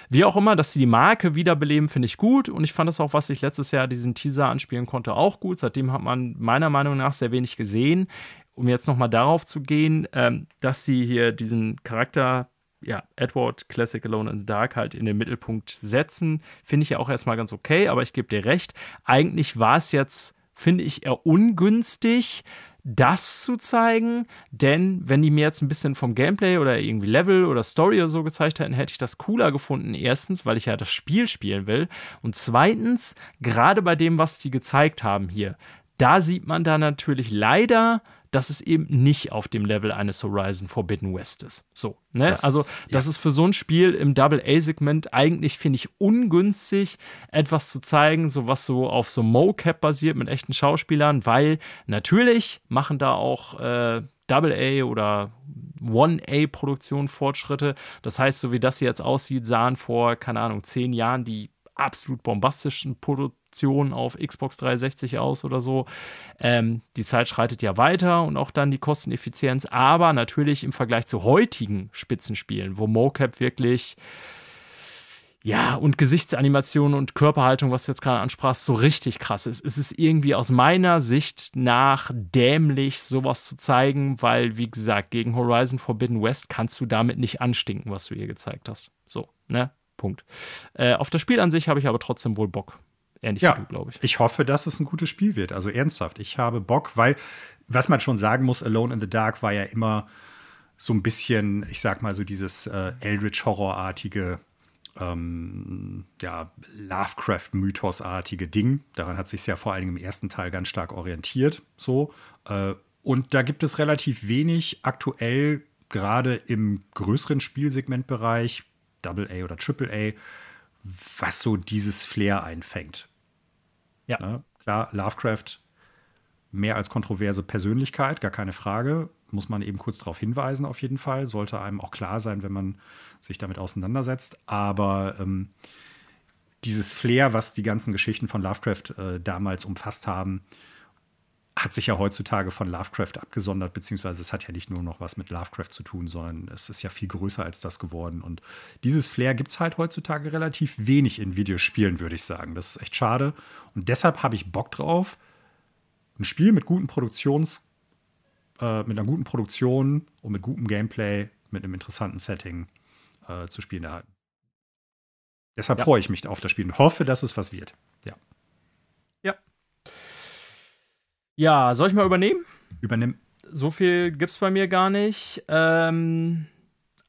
A: Wie auch immer, dass sie die Marke wiederbeleben, finde ich gut. Und ich fand das auch, was ich letztes Jahr diesen Teaser anspielen konnte, auch gut. Seitdem hat man meiner Meinung nach sehr wenig gesehen. Um jetzt nochmal darauf zu gehen, ähm, dass sie hier diesen Charakter ja, Edward Classic Alone in the Dark halt in den Mittelpunkt setzen, finde ich ja auch erstmal ganz okay, aber ich gebe dir recht. Eigentlich war es jetzt, finde ich, eher ungünstig, das zu zeigen, denn wenn die mir jetzt ein bisschen vom Gameplay oder irgendwie Level oder Story oder so gezeigt hätten, hätte ich das cooler gefunden. Erstens, weil ich ja das Spiel spielen will und zweitens, gerade bei dem, was sie gezeigt haben hier, da sieht man da natürlich leider dass es eben nicht auf dem Level eines Horizon Forbidden West ist. So, ne? Das, also, das ja. ist für so ein Spiel im Double-A-Segment eigentlich, finde ich, ungünstig, etwas zu zeigen, so was so auf so Mocap basiert mit echten Schauspielern, weil natürlich machen da auch äh, Double-A oder One-A-Produktionen Fortschritte. Das heißt, so wie das hier jetzt aussieht, sahen vor, keine Ahnung, zehn Jahren die absolut bombastischen Produktion auf Xbox 360 aus oder so. Ähm, die Zeit schreitet ja weiter und auch dann die Kosteneffizienz, aber natürlich im Vergleich zu heutigen Spitzenspielen, wo MoCap wirklich ja, und Gesichtsanimation und Körperhaltung, was du jetzt gerade ansprachst, so richtig krass ist. Es ist irgendwie aus meiner Sicht nach dämlich, sowas zu zeigen, weil, wie gesagt, gegen Horizon Forbidden West kannst du damit nicht anstinken, was du ihr gezeigt hast. So, ne? Punkt. Äh, auf das Spiel an sich habe ich aber trotzdem wohl Bock.
B: Ähnlich ja, wie du, glaube ich. Ich hoffe, dass es ein gutes Spiel wird. Also ernsthaft. Ich habe Bock, weil, was man schon sagen muss, Alone in the Dark war ja immer so ein bisschen, ich sag mal, so dieses äh, Eldritch-Horror-artige, ähm, ja, Lovecraft-Mythos-artige Ding. Daran hat sich ja vor allem im ersten Teil ganz stark orientiert. So. Äh, und da gibt es relativ wenig aktuell, gerade im größeren Spielsegmentbereich, Double A oder Triple A, was so dieses Flair einfängt. Ja. Ne? Klar, Lovecraft mehr als kontroverse Persönlichkeit, gar keine Frage. Muss man eben kurz darauf hinweisen, auf jeden Fall. Sollte einem auch klar sein, wenn man sich damit auseinandersetzt. Aber ähm, dieses Flair, was die ganzen Geschichten von Lovecraft äh, damals umfasst haben, hat sich ja heutzutage von Lovecraft abgesondert, beziehungsweise es hat ja nicht nur noch was mit Lovecraft zu tun, sondern es ist ja viel größer als das geworden. Und dieses Flair gibt es halt heutzutage relativ wenig in Videospielen, würde ich sagen. Das ist echt schade. Und deshalb habe ich Bock drauf, ein Spiel mit guten Produktions, äh, mit einer guten Produktion und mit gutem Gameplay, mit einem interessanten Setting äh, zu spielen erhalten. Deshalb ja. freue ich mich auf das Spiel und hoffe, dass es was wird. Ja.
A: Ja, soll ich mal übernehmen?
B: Übernimm.
A: So viel gibt es bei mir gar nicht. Ähm,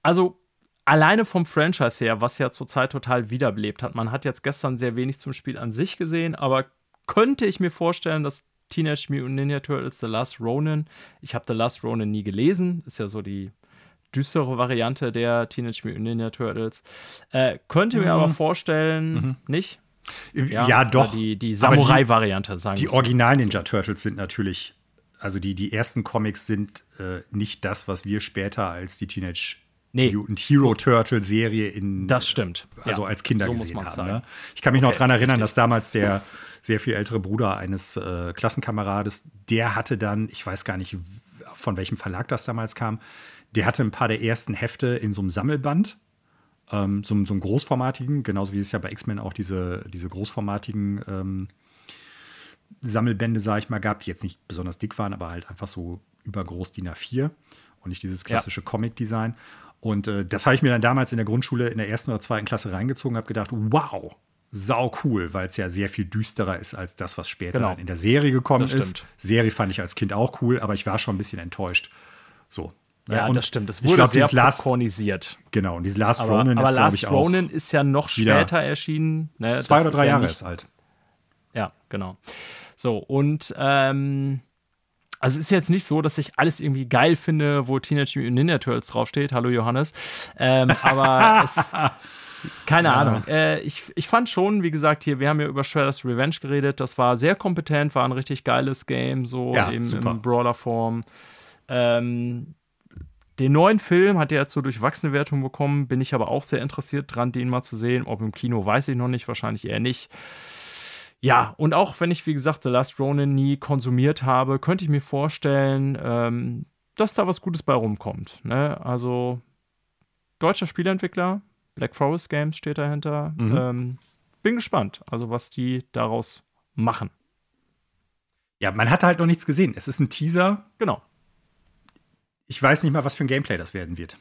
A: also alleine vom Franchise her, was ja zurzeit total wiederbelebt hat. Man hat jetzt gestern sehr wenig zum Spiel an sich gesehen, aber könnte ich mir vorstellen, dass Teenage Mutant Ninja Turtles The Last Ronin, ich habe The Last Ronin nie gelesen, ist ja so die düstere Variante der Teenage Mutant Ninja Turtles. Äh, könnte mir mhm. aber vorstellen, mhm. nicht?
B: Ja, ja doch.
A: Die, die Samurai-Variante,
B: sagen wir Die Original-Ninja Turtles sind natürlich, also die, die ersten Comics sind äh, nicht das, was wir später als die Teenage nee. Mutant Hero Turtle Serie in.
A: Das stimmt.
B: Also ja. als Kinder so gesehen haben. Ne? Ich kann mich okay, noch daran erinnern, richtig. dass damals der sehr viel ältere Bruder eines äh, Klassenkamerades, der hatte dann, ich weiß gar nicht, von welchem Verlag das damals kam, der hatte ein paar der ersten Hefte in so einem Sammelband ähm, so, so einen großformatigen, genauso wie es ja bei X-Men auch diese, diese großformatigen ähm, Sammelbände, sage ich mal, gab, die jetzt nicht besonders dick waren, aber halt einfach so übergroß DIN A4 und nicht dieses klassische ja. Comic-Design. Und äh, das habe ich mir dann damals in der Grundschule in der ersten oder zweiten Klasse reingezogen, habe gedacht, wow, sau cool, weil es ja sehr viel düsterer ist als das, was später genau. in der Serie gekommen ist. Serie fand ich als Kind auch cool, aber ich war schon ein bisschen enttäuscht. So,
A: ja, und das stimmt. Das wurde glaub, sehr popcornisiert.
B: Genau, und dieses Last
A: aber,
B: Ronin
A: aber ist, Last ich, Ronin ist ja noch später erschienen.
B: Ne? Zwei oder drei ja Jahre nicht, ist alt.
A: Ja, genau. So, und ähm, also es ist jetzt nicht so, dass ich alles irgendwie geil finde, wo Teenage Mutant Ninja Turtles draufsteht. Hallo Johannes. Ähm, aber es, keine ja. Ahnung. Äh, ich, ich fand schon, wie gesagt, hier, wir haben ja über Shredder's Revenge geredet. Das war sehr kompetent, war ein richtig geiles Game, so ja, eben in Brawler-Form. Ähm, den neuen Film hat er jetzt so durchwachsene Wertung bekommen, bin ich aber auch sehr interessiert dran, den mal zu sehen. Ob im Kino, weiß ich noch nicht, wahrscheinlich eher nicht. Ja, und auch wenn ich, wie gesagt, The Last Ronin nie konsumiert habe, könnte ich mir vorstellen, ähm, dass da was Gutes bei rumkommt. Ne? Also, deutscher Spieleentwickler, Black Forest Games steht dahinter. Mhm. Ähm, bin gespannt, also was die daraus machen.
B: Ja, man hat halt noch nichts gesehen. Es ist ein Teaser.
A: Genau
B: ich weiß nicht mal, was für ein Gameplay das werden wird.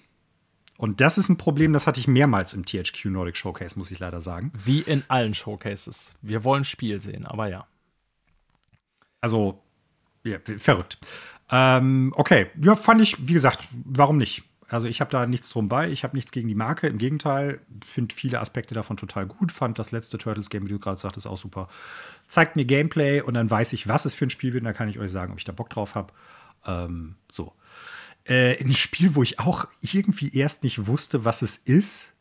B: Und das ist ein Problem, das hatte ich mehrmals im THQ Nordic Showcase, muss ich leider sagen.
A: Wie in allen Showcases. Wir wollen Spiel sehen, aber ja.
B: Also, ja, verrückt. Ähm, okay, ja, fand ich, wie gesagt, warum nicht? Also ich habe da nichts drum bei, ich habe nichts gegen die Marke. Im Gegenteil, finde viele Aspekte davon total gut. Fand das letzte Turtles-Game, wie du gerade sagtest, auch super. Zeigt mir Gameplay und dann weiß ich, was es für ein Spiel wird. Und dann kann ich euch sagen, ob ich da Bock drauf habe. Ähm, so äh, ein Spiel, wo ich auch irgendwie erst nicht wusste, was es ist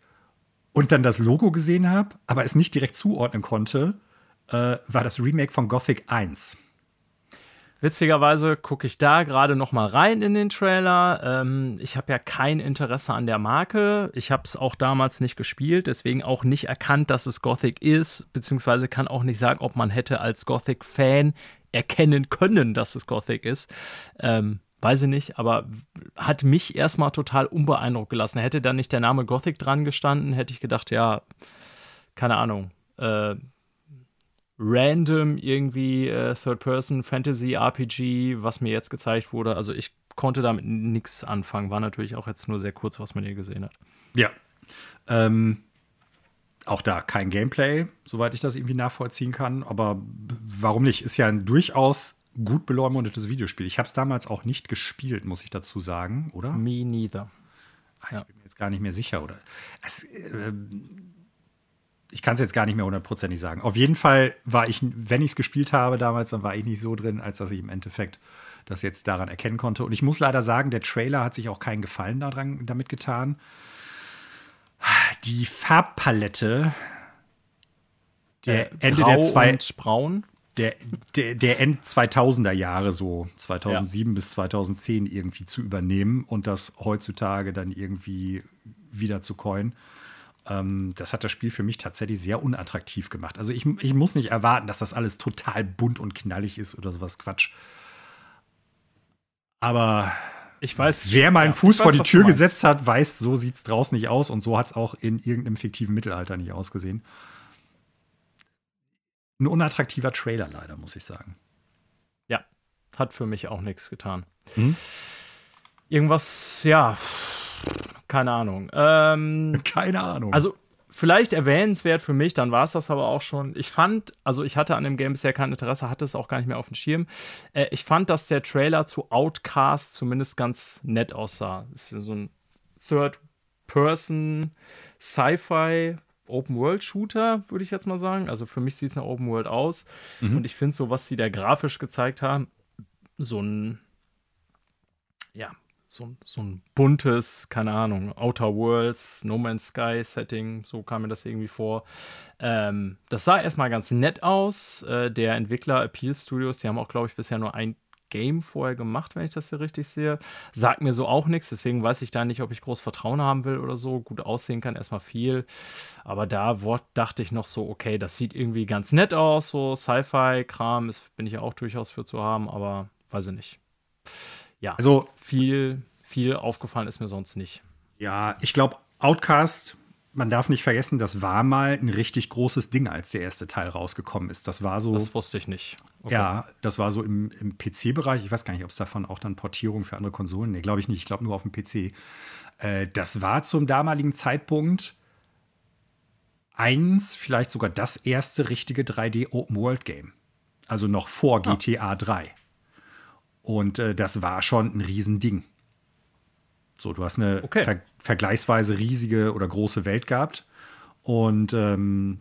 B: und dann das Logo gesehen habe, aber es nicht direkt zuordnen konnte, äh, war das Remake von Gothic 1.
A: Witzigerweise gucke ich da gerade noch mal rein in den Trailer. Ähm, ich habe ja kein Interesse an der Marke. Ich habe es auch damals nicht gespielt, deswegen auch nicht erkannt, dass es Gothic ist, beziehungsweise kann auch nicht sagen, ob man hätte als Gothic-Fan erkennen können, dass es Gothic ist. Ähm, weiß ich nicht, aber hat mich erstmal total unbeeindruckt gelassen. Hätte da nicht der Name Gothic dran gestanden, hätte ich gedacht, ja, keine Ahnung. Äh, random irgendwie äh, Third-Person-Fantasy-RPG, was mir jetzt gezeigt wurde. Also ich konnte damit nichts anfangen. War natürlich auch jetzt nur sehr kurz, was man hier gesehen hat.
B: Ja. Ähm, auch da kein Gameplay, soweit ich das irgendwie nachvollziehen kann. Aber warum nicht? Ist ja ein durchaus gut beleumundetes Videospiel. Ich habe es damals auch nicht gespielt, muss ich dazu sagen, oder?
A: Me neither.
B: Ach, ich ja. bin mir jetzt gar nicht mehr sicher, oder? Es, äh, ich kann es jetzt gar nicht mehr hundertprozentig sagen. Auf jeden Fall war ich, wenn ich es gespielt habe damals, dann war ich nicht so drin, als dass ich im Endeffekt das jetzt daran erkennen konnte. Und ich muss leider sagen, der Trailer hat sich auch keinen Gefallen daran, damit getan. Die Farbpalette
A: der äh, Ende der zwei und braun
B: der, der, der End 2000er Jahre so 2007 ja. bis 2010 irgendwie zu übernehmen und das heutzutage dann irgendwie wieder zu coinen. Ähm, das hat das Spiel für mich tatsächlich sehr unattraktiv gemacht. Also ich, ich muss nicht erwarten, dass das alles total bunt und knallig ist oder sowas Quatsch. Aber
A: ich weiß,
B: wer mal einen ja, Fuß weiß, vor die Tür gesetzt hat, weiß, so sieht es draußen nicht aus und so hat es auch in irgendeinem fiktiven Mittelalter nicht ausgesehen. Ein unattraktiver Trailer leider, muss ich sagen.
A: Ja, hat für mich auch nichts getan. Hm? Irgendwas, ja, keine Ahnung. Ähm,
B: keine Ahnung.
A: Also, vielleicht erwähnenswert für mich, dann war es das aber auch schon. Ich fand, also ich hatte an dem Game bisher kein Interesse, hatte es auch gar nicht mehr auf dem Schirm. Äh, ich fand, dass der Trailer zu Outcast zumindest ganz nett aussah. Das ist so ein Third-Person Sci-Fi Open-World-Shooter, würde ich jetzt mal sagen. Also für mich sieht es nach Open-World aus. Mhm. Und ich finde so, was sie da grafisch gezeigt haben, so ein, ja, so, so ein buntes, keine Ahnung, Outer Worlds, No Man's Sky Setting, so kam mir das irgendwie vor. Ähm, das sah erstmal ganz nett aus. Äh, der Entwickler Appeal Studios, die haben auch, glaube ich, bisher nur ein Game vorher gemacht, wenn ich das hier richtig sehe. Sagt mir so auch nichts, deswegen weiß ich da nicht, ob ich groß Vertrauen haben will oder so. Gut aussehen kann erstmal viel. Aber da dachte ich noch so, okay, das sieht irgendwie ganz nett aus, so Sci-Fi-Kram, bin ich ja auch durchaus für zu haben, aber weiß ich nicht. Ja, also viel, viel aufgefallen ist mir sonst nicht.
B: Ja, ich glaube, Outcast man darf nicht vergessen, das war mal ein richtig großes Ding, als der erste Teil rausgekommen ist. Das war so.
A: Das wusste ich nicht.
B: Okay. Ja, das war so im, im PC-Bereich. Ich weiß gar nicht, ob es davon auch dann Portierung für andere Konsolen. Nee, glaube ich nicht. Ich glaube nur auf dem PC. Äh, das war zum damaligen Zeitpunkt eins, vielleicht sogar das erste richtige 3D Open World Game. Also noch vor ah. GTA 3. Und äh, das war schon ein Riesending. So, du hast eine okay. ver vergleichsweise riesige oder große Welt gehabt. Und ähm,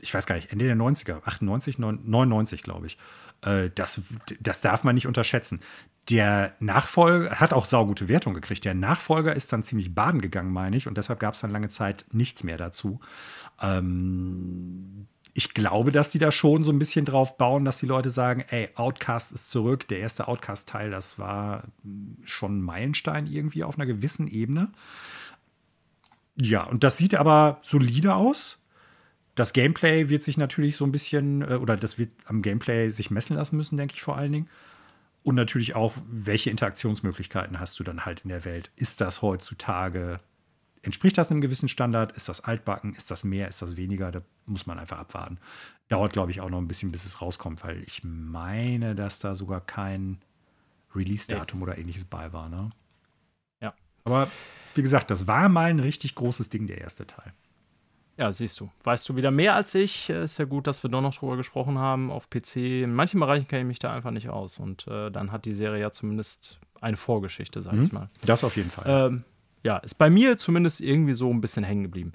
B: ich weiß gar nicht, Ende der 90er, 98, 99, glaube ich. Äh, das, das darf man nicht unterschätzen. Der Nachfolger hat auch saugute Wertung gekriegt. Der Nachfolger ist dann ziemlich baden gegangen, meine ich. Und deshalb gab es dann lange Zeit nichts mehr dazu. Ähm, ich glaube, dass die da schon so ein bisschen drauf bauen, dass die Leute sagen, ey, Outcast ist zurück. Der erste Outcast-Teil, das war schon ein Meilenstein irgendwie auf einer gewissen Ebene. Ja, und das sieht aber solide aus. Das Gameplay wird sich natürlich so ein bisschen, äh, oder das wird am Gameplay sich messen lassen müssen, denke ich vor allen Dingen. Und natürlich auch, welche Interaktionsmöglichkeiten hast du dann halt in der Welt? Ist das heutzutage Entspricht das einem gewissen Standard? Ist das altbacken? Ist das mehr? Ist das weniger? Da muss man einfach abwarten. Dauert, glaube ich, auch noch ein bisschen, bis es rauskommt, weil ich meine, dass da sogar kein Release-Datum oder ähnliches bei war. Ne?
A: Ja.
B: Aber wie gesagt, das war mal ein richtig großes Ding, der erste Teil.
A: Ja, siehst du. Weißt du wieder mehr als ich. Äh, ist ja gut, dass wir doch noch drüber gesprochen haben auf PC. In manchen Bereichen kenne ich mich da einfach nicht aus. Und äh, dann hat die Serie ja zumindest eine Vorgeschichte, sag mhm. ich mal.
B: Das auf jeden Fall.
A: Ähm, ja, ist bei mir zumindest irgendwie so ein bisschen hängen geblieben.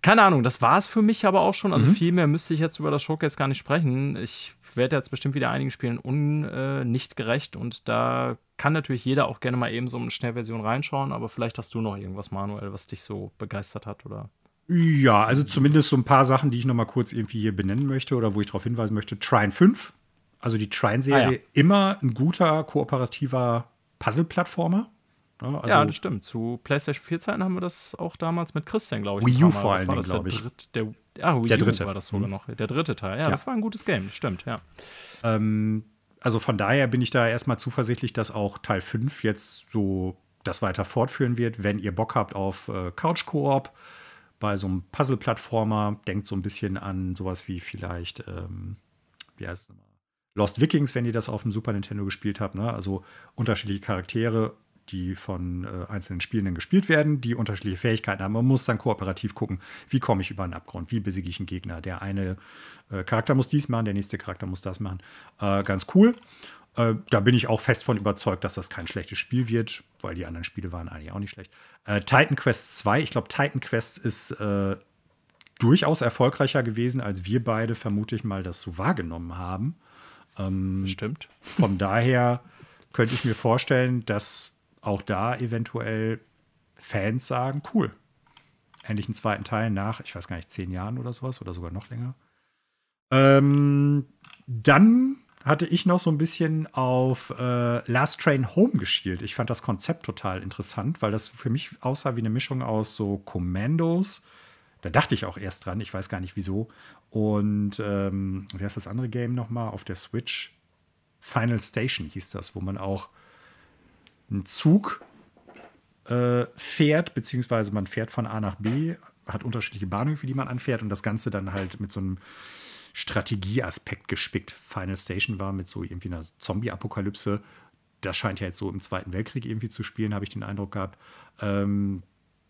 A: Keine Ahnung, das war es für mich aber auch schon. Also mhm. viel mehr müsste ich jetzt über das Showcase gar nicht sprechen. Ich werde jetzt bestimmt wieder einigen Spielen un, äh, nicht gerecht und da kann natürlich jeder auch gerne mal eben so eine Schnellversion reinschauen, aber vielleicht hast du noch irgendwas, Manuel, was dich so begeistert hat oder
B: ja, also zumindest so ein paar Sachen, die ich noch mal kurz irgendwie hier benennen möchte oder wo ich darauf hinweisen möchte. Trine 5 Also die Trine-Serie ah, ja. immer ein guter kooperativer Puzzle-Plattformer.
A: Ja, also ja, das stimmt. Zu PlayStation 4 Zeiten haben wir das auch damals mit Christian, glaube ich.
B: Wii U vor allem, glaube ich.
A: Dritt, der, ah, Wii der dritte. war das sogar mhm. noch. Der dritte Teil. Ja, ja, das war ein gutes Game, stimmt, ja.
B: Ähm, also von daher bin ich da erstmal zuversichtlich, dass auch Teil 5 jetzt so das weiter fortführen wird. Wenn ihr Bock habt auf äh, Couch-Koop bei so einem Puzzle-Plattformer, denkt so ein bisschen an sowas wie vielleicht, ähm, wie heißt es nochmal? Lost Vikings, wenn ihr das auf dem Super Nintendo gespielt habt. Ne? Also unterschiedliche Charaktere die von äh, einzelnen Spielenden gespielt werden, die unterschiedliche Fähigkeiten haben. Man muss dann kooperativ gucken, wie komme ich über einen Abgrund, wie besiege ich einen Gegner. Der eine äh, Charakter muss dies machen, der nächste Charakter muss das machen. Äh, ganz cool. Äh, da bin ich auch fest von überzeugt, dass das kein schlechtes Spiel wird, weil die anderen Spiele waren eigentlich auch nicht schlecht. Äh, Titan Quest 2, ich glaube, Titan Quest ist äh, durchaus erfolgreicher gewesen, als wir beide, vermute ich mal, das so wahrgenommen haben.
A: Ähm, Stimmt.
B: Von daher könnte ich mir vorstellen, dass auch da eventuell Fans sagen, cool. Endlich einen zweiten Teil nach, ich weiß gar nicht, zehn Jahren oder sowas oder sogar noch länger. Ähm, dann hatte ich noch so ein bisschen auf äh, Last Train Home geschielt. Ich fand das Konzept total interessant, weil das für mich aussah wie eine Mischung aus so Commandos. Da dachte ich auch erst dran, ich weiß gar nicht wieso. Und ähm, wie heißt das andere Game nochmal auf der Switch? Final Station hieß das, wo man auch ein Zug äh, fährt, beziehungsweise man fährt von A nach B, hat unterschiedliche Bahnhöfe, die man anfährt und das Ganze dann halt mit so einem Strategieaspekt gespickt. Final Station war mit so irgendwie einer Zombie-Apokalypse. Das scheint ja jetzt so im Zweiten Weltkrieg irgendwie zu spielen, habe ich den Eindruck gehabt. Ähm,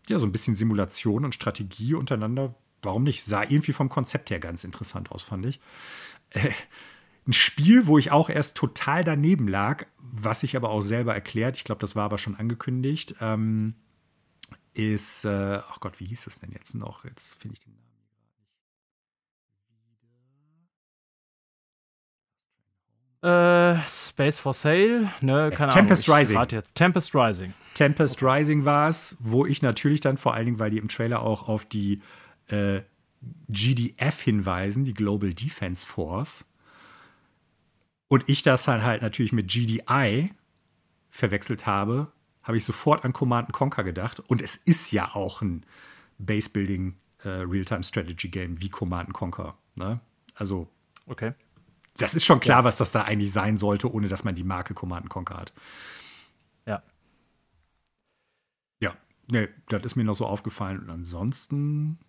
B: ja, so ein bisschen Simulation und Strategie untereinander. Warum nicht? Sah irgendwie vom Konzept her ganz interessant aus, fand ich. Äh, ein Spiel, wo ich auch erst total daneben lag, was sich aber auch selber erklärt, ich glaube, das war aber schon angekündigt, ähm, ist, äh, ach Gott, wie hieß das denn jetzt noch? Jetzt finde ich den Namen.
A: Äh, Space for Sale, ne,
B: keine Tempest Ahnung. Rising.
A: Jetzt. Tempest Rising.
B: Tempest okay. Rising war es, wo ich natürlich dann vor allen Dingen, weil die im Trailer auch auf die äh, GDF hinweisen, die Global Defense Force, und ich das dann halt natürlich mit GDI verwechselt habe, habe ich sofort an Command Conquer gedacht. Und es ist ja auch ein Base-Building äh, Real-Time-Strategy-Game wie Command Conquer. Ne? Also,
A: okay.
B: das ist schon klar, ja. was das da eigentlich sein sollte, ohne dass man die Marke Command Conquer hat.
A: Ja.
B: Ja, ne, das ist mir noch so aufgefallen. Und ansonsten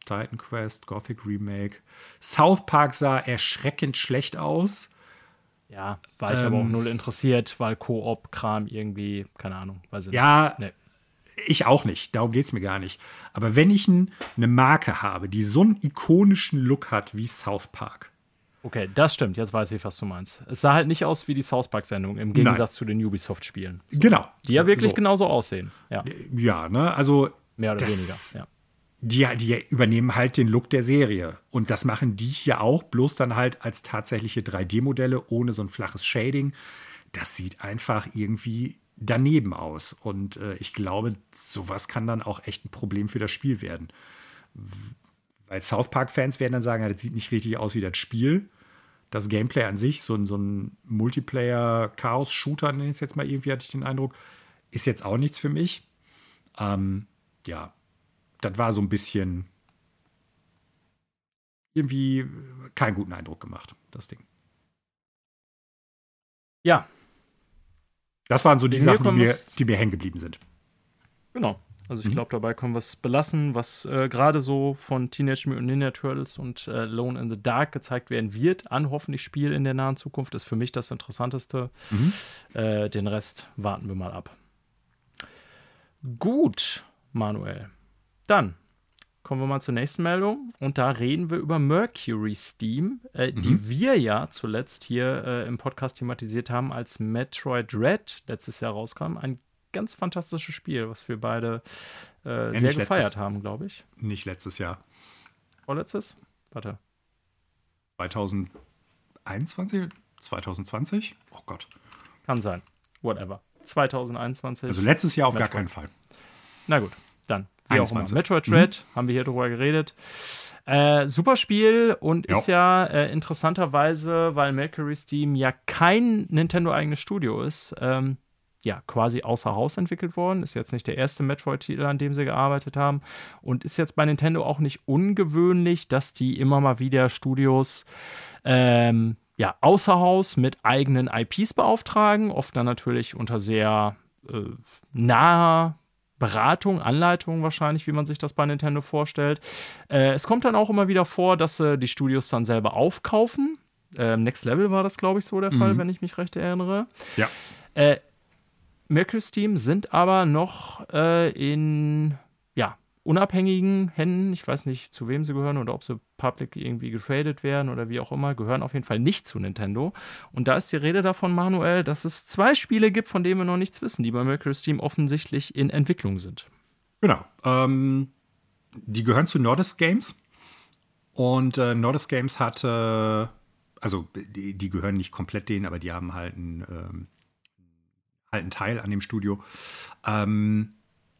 B: Titan Quest, Gothic Remake. South Park sah erschreckend schlecht aus.
A: Ja, war ich ähm, aber auch ähm. null interessiert, weil Koop-Kram irgendwie, keine Ahnung, weiß ich
B: ja, nicht. Nee. Ich auch nicht, darum geht es mir gar nicht. Aber wenn ich ein, eine Marke habe, die so einen ikonischen Look hat wie South Park.
A: Okay, das stimmt, jetzt weiß ich, was du meinst. Es sah halt nicht aus wie die South Park-Sendung, im Gegensatz Nein. zu den Ubisoft-Spielen.
B: So. Genau.
A: Die ja wirklich so. genauso aussehen. Ja,
B: ja ne, also.
A: Mehr oder weniger, ja
B: die, die übernehmen halt den Look der Serie. Und das machen die hier auch, bloß dann halt als tatsächliche 3D-Modelle ohne so ein flaches Shading. Das sieht einfach irgendwie daneben aus. Und äh, ich glaube, sowas kann dann auch echt ein Problem für das Spiel werden. Weil South Park-Fans werden dann sagen, das sieht nicht richtig aus wie das Spiel. Das Gameplay an sich, so ein, so ein Multiplayer-Chaos-Shooter, nenne ich es jetzt mal irgendwie, hatte ich den Eindruck, ist jetzt auch nichts für mich. Ähm, ja, das war so ein bisschen irgendwie keinen guten Eindruck gemacht, das Ding.
A: Ja.
B: Das waren so die Sachen, die mir, die mir hängen geblieben sind.
A: Genau. Also ich mhm. glaube, dabei können wir es belassen, was äh, gerade so von Teenage Mutant Ninja Turtles und äh, Lone in the Dark gezeigt werden wird an hoffentlich Spiel in der nahen Zukunft, ist für mich das Interessanteste. Mhm. Äh, den Rest warten wir mal ab. Gut, Manuel. Dann kommen wir mal zur nächsten Meldung. Und da reden wir über Mercury Steam, äh, mhm. die wir ja zuletzt hier äh, im Podcast thematisiert haben, als Metroid Red letztes Jahr rauskam. Ein ganz fantastisches Spiel, was wir beide äh, ja, sehr gefeiert letztes, haben, glaube ich.
B: Nicht letztes Jahr.
A: Vorletztes? Warte.
B: 2021? 2020? Oh Gott.
A: Kann sein. Whatever. 2021.
B: Also letztes Jahr auf Metroid. gar keinen Fall.
A: Na gut, Wie auch immer. Metroid Dread, mhm. haben wir hier drüber geredet. Äh, super Spiel und jo. ist ja äh, interessanterweise, weil Mercury Steam ja kein Nintendo-eigenes Studio ist, ähm, ja, quasi außer Haus entwickelt worden. Ist jetzt nicht der erste Metroid-Titel, an dem sie gearbeitet haben. Und ist jetzt bei Nintendo auch nicht ungewöhnlich, dass die immer mal wieder Studios ähm, ja, außer Haus mit eigenen IPs beauftragen. Oft dann natürlich unter sehr äh, naher Beratung, Anleitung wahrscheinlich, wie man sich das bei Nintendo vorstellt. Äh, es kommt dann auch immer wieder vor, dass äh, die Studios dann selber aufkaufen. Äh, Next Level war das, glaube ich, so der mhm. Fall, wenn ich mich recht erinnere.
B: Ja.
A: Äh, Mercury Steam sind aber noch äh, in unabhängigen Händen. Ich weiß nicht, zu wem sie gehören oder ob sie public irgendwie getradet werden oder wie auch immer. Gehören auf jeden Fall nicht zu Nintendo. Und da ist die Rede davon, Manuel, dass es zwei Spiele gibt, von denen wir noch nichts wissen, die bei Mercury Steam offensichtlich in Entwicklung sind.
B: Genau. Ähm, die gehören zu Nordisk Games. Und äh, Nordisk Games hat, äh, also die, die, gehören nicht komplett denen, aber die haben halt einen ähm, halt ein Teil an dem Studio. Ähm,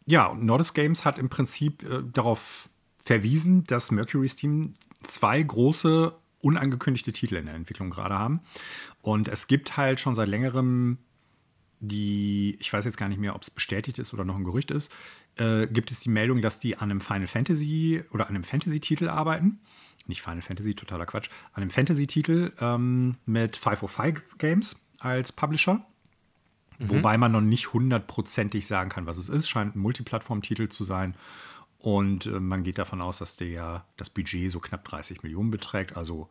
B: ja, Nordisk Games hat im Prinzip äh, darauf verwiesen, dass Mercury Steam zwei große unangekündigte Titel in der Entwicklung gerade haben. Und es gibt halt schon seit längerem die, ich weiß jetzt gar nicht mehr, ob es bestätigt ist oder noch ein Gerücht ist, äh, gibt es die Meldung, dass die an einem Final Fantasy oder an einem Fantasy-Titel arbeiten. Nicht Final Fantasy, totaler Quatsch. An einem Fantasy-Titel ähm, mit 505 Games als Publisher. Mhm. Wobei man noch nicht hundertprozentig sagen kann, was es ist. Scheint ein Multiplattform-Titel zu sein. Und äh, man geht davon aus, dass der das Budget so knapp 30 Millionen beträgt. Also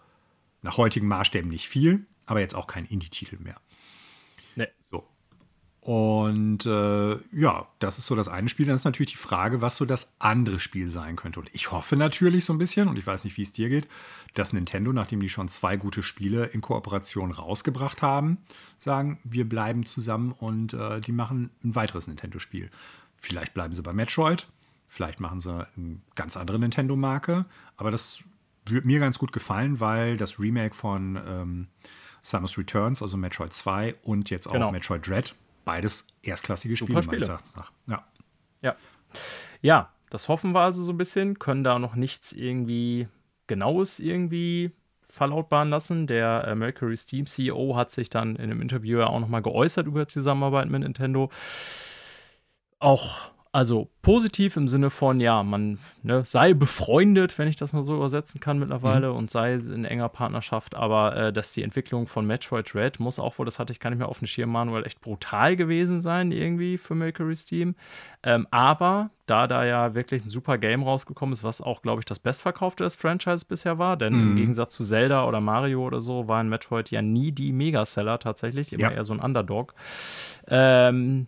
B: nach heutigen Maßstäben nicht viel, aber jetzt auch kein Indie-Titel mehr.
A: Nee.
B: So. Und äh, ja, das ist so das eine Spiel. Dann ist natürlich die Frage, was so das andere Spiel sein könnte. Und ich hoffe natürlich so ein bisschen, und ich weiß nicht, wie es dir geht, dass Nintendo, nachdem die schon zwei gute Spiele in Kooperation rausgebracht haben, sagen, wir bleiben zusammen und äh, die machen ein weiteres Nintendo-Spiel. Vielleicht bleiben sie bei Metroid, vielleicht machen sie eine ganz andere Nintendo-Marke, aber das würde mir ganz gut gefallen, weil das Remake von ähm, Samus Returns, also Metroid 2 und jetzt auch genau. Metroid Dread, beides erstklassige Spiele,
A: Spiele. meines Erachtens nach. Ja. ja. Ja, das hoffen wir also so ein bisschen, können da noch nichts irgendwie Genaues irgendwie verlautbaren lassen. Der äh, Mercury Steam CEO hat sich dann in einem Interview ja auch nochmal geäußert über die Zusammenarbeit mit Nintendo. Auch also positiv im Sinne von, ja, man ne, sei befreundet, wenn ich das mal so übersetzen kann mittlerweile, mhm. und sei in enger Partnerschaft, aber äh, dass die Entwicklung von Metroid Red muss auch wohl, das hatte ich gar nicht mehr auf dem Schirm, Manuel, echt brutal gewesen sein, irgendwie für Mercury Steam. Ähm, aber da da ja wirklich ein super Game rausgekommen ist, was auch, glaube ich, das bestverkaufte des Franchise bisher war, denn mhm. im Gegensatz zu Zelda oder Mario oder so waren Metroid ja nie die Megaseller tatsächlich, immer ja. eher so ein Underdog. Ähm,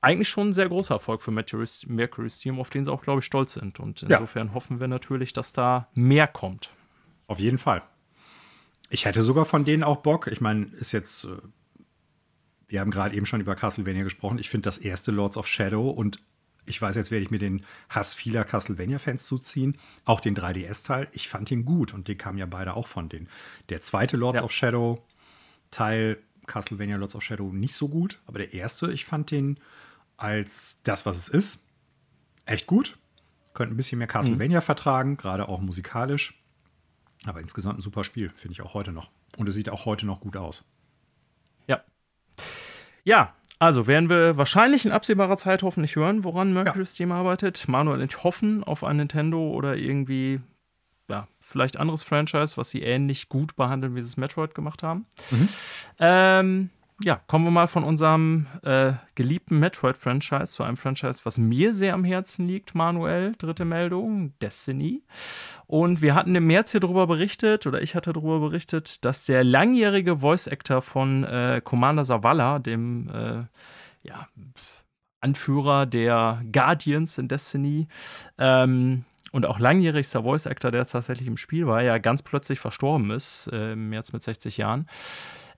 A: eigentlich schon ein sehr großer Erfolg für Mercury Steam, auf den sie auch, glaube ich, stolz sind. Und insofern ja. hoffen wir natürlich, dass da mehr kommt.
B: Auf jeden Fall. Ich hätte sogar von denen auch Bock. Ich meine, ist jetzt, äh, wir haben gerade eben schon über Castlevania gesprochen. Ich finde das erste Lords of Shadow und ich weiß, jetzt werde ich mir den Hass vieler Castlevania-Fans zuziehen. Auch den 3DS-Teil. Ich fand ihn gut und die kamen ja beide auch von denen. Der zweite Lords ja. of Shadow-Teil, Castlevania Lords of Shadow, nicht so gut. Aber der erste, ich fand den als das, was es ist. Echt gut. Könnte ein bisschen mehr Castlevania mhm. vertragen, gerade auch musikalisch. Aber insgesamt ein super Spiel, finde ich auch heute noch. Und es sieht auch heute noch gut aus.
A: Ja. Ja, also werden wir wahrscheinlich in absehbarer Zeit hoffentlich hören, woran Mercury ja. Steam arbeitet. Manuel und ich hoffen auf ein Nintendo oder irgendwie, ja, vielleicht anderes Franchise, was sie ähnlich gut behandeln, wie sie es Metroid gemacht haben. Mhm. Ähm, ja, kommen wir mal von unserem äh, geliebten Metroid-Franchise zu einem Franchise, was mir sehr am Herzen liegt, Manuel. Dritte Meldung, Destiny. Und wir hatten im März hier darüber berichtet, oder ich hatte darüber berichtet, dass der langjährige Voice-Actor von äh, Commander Zavala, dem äh, ja, Anführer der Guardians in Destiny, ähm, und auch langjährigster Voice Actor, der tatsächlich im Spiel war, ja ganz plötzlich verstorben ist, äh, im März mit 60 Jahren.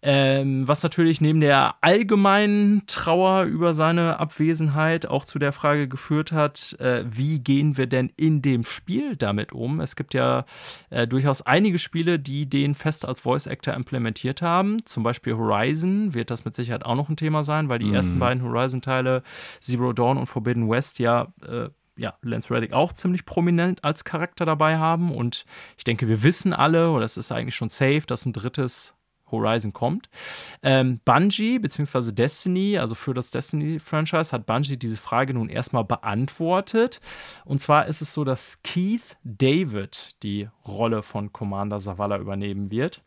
A: Ähm, was natürlich neben der allgemeinen Trauer über seine Abwesenheit auch zu der Frage geführt hat, äh, wie gehen wir denn in dem Spiel damit um? Es gibt ja äh, durchaus einige Spiele, die den fest als Voice Actor implementiert haben. Zum Beispiel Horizon wird das mit Sicherheit auch noch ein Thema sein, weil die mhm. ersten beiden Horizon-Teile, Zero Dawn und Forbidden West, ja äh, ja, Lance Reddick auch ziemlich prominent als Charakter dabei haben. Und ich denke, wir wissen alle, oder es ist eigentlich schon safe, dass ein drittes Horizon kommt. Ähm, Bungie bzw. Destiny, also für das Destiny-Franchise, hat Bungie diese Frage nun erstmal beantwortet. Und zwar ist es so, dass Keith David die Rolle von Commander Zavala übernehmen wird.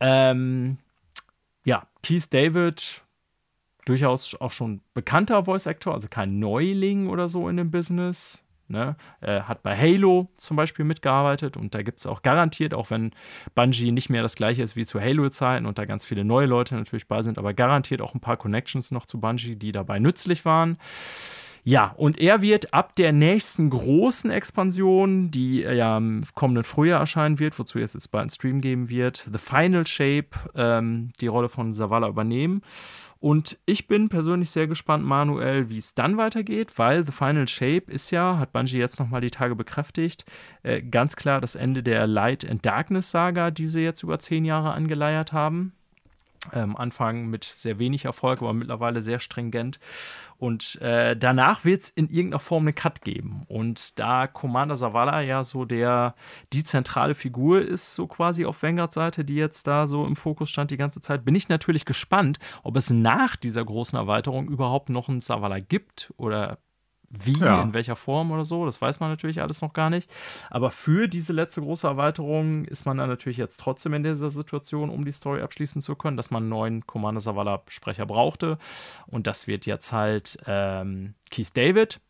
A: Ähm, ja, Keith David, durchaus auch schon bekannter Voice Actor, also kein Neuling oder so in dem Business. Ne? Er hat bei Halo zum Beispiel mitgearbeitet und da gibt es auch garantiert, auch wenn Bungie nicht mehr das gleiche ist wie zu Halo-Zeiten und da ganz viele neue Leute natürlich bei sind, aber garantiert auch ein paar Connections noch zu Bungie, die dabei nützlich waren. Ja, und er wird ab der nächsten großen Expansion, die ja im kommenden Frühjahr erscheinen wird, wozu es jetzt bald einen Stream geben wird, The Final Shape, ähm, die Rolle von Zavala übernehmen. Und ich bin persönlich sehr gespannt, Manuel, wie es dann weitergeht, weil The Final Shape ist ja, hat Bungie jetzt nochmal die Tage bekräftigt, äh, ganz klar das Ende der Light and Darkness Saga, die sie jetzt über zehn Jahre angeleiert haben. Ähm, Anfang mit sehr wenig Erfolg, aber mittlerweile sehr stringent. Und äh, danach wird es in irgendeiner Form einen Cut geben. Und da Commander Zavala ja so der die zentrale Figur ist, so quasi auf Vanguards Seite, die jetzt da so im Fokus stand die ganze Zeit, bin ich natürlich gespannt, ob es nach dieser großen Erweiterung überhaupt noch einen Zavala gibt oder wie, ja. in welcher Form oder so, das weiß man natürlich alles noch gar nicht. Aber für diese letzte große Erweiterung ist man dann natürlich jetzt trotzdem in dieser Situation, um die Story abschließen zu können, dass man einen neuen Commander Zavala-Sprecher brauchte. Und das wird jetzt halt ähm, Keith David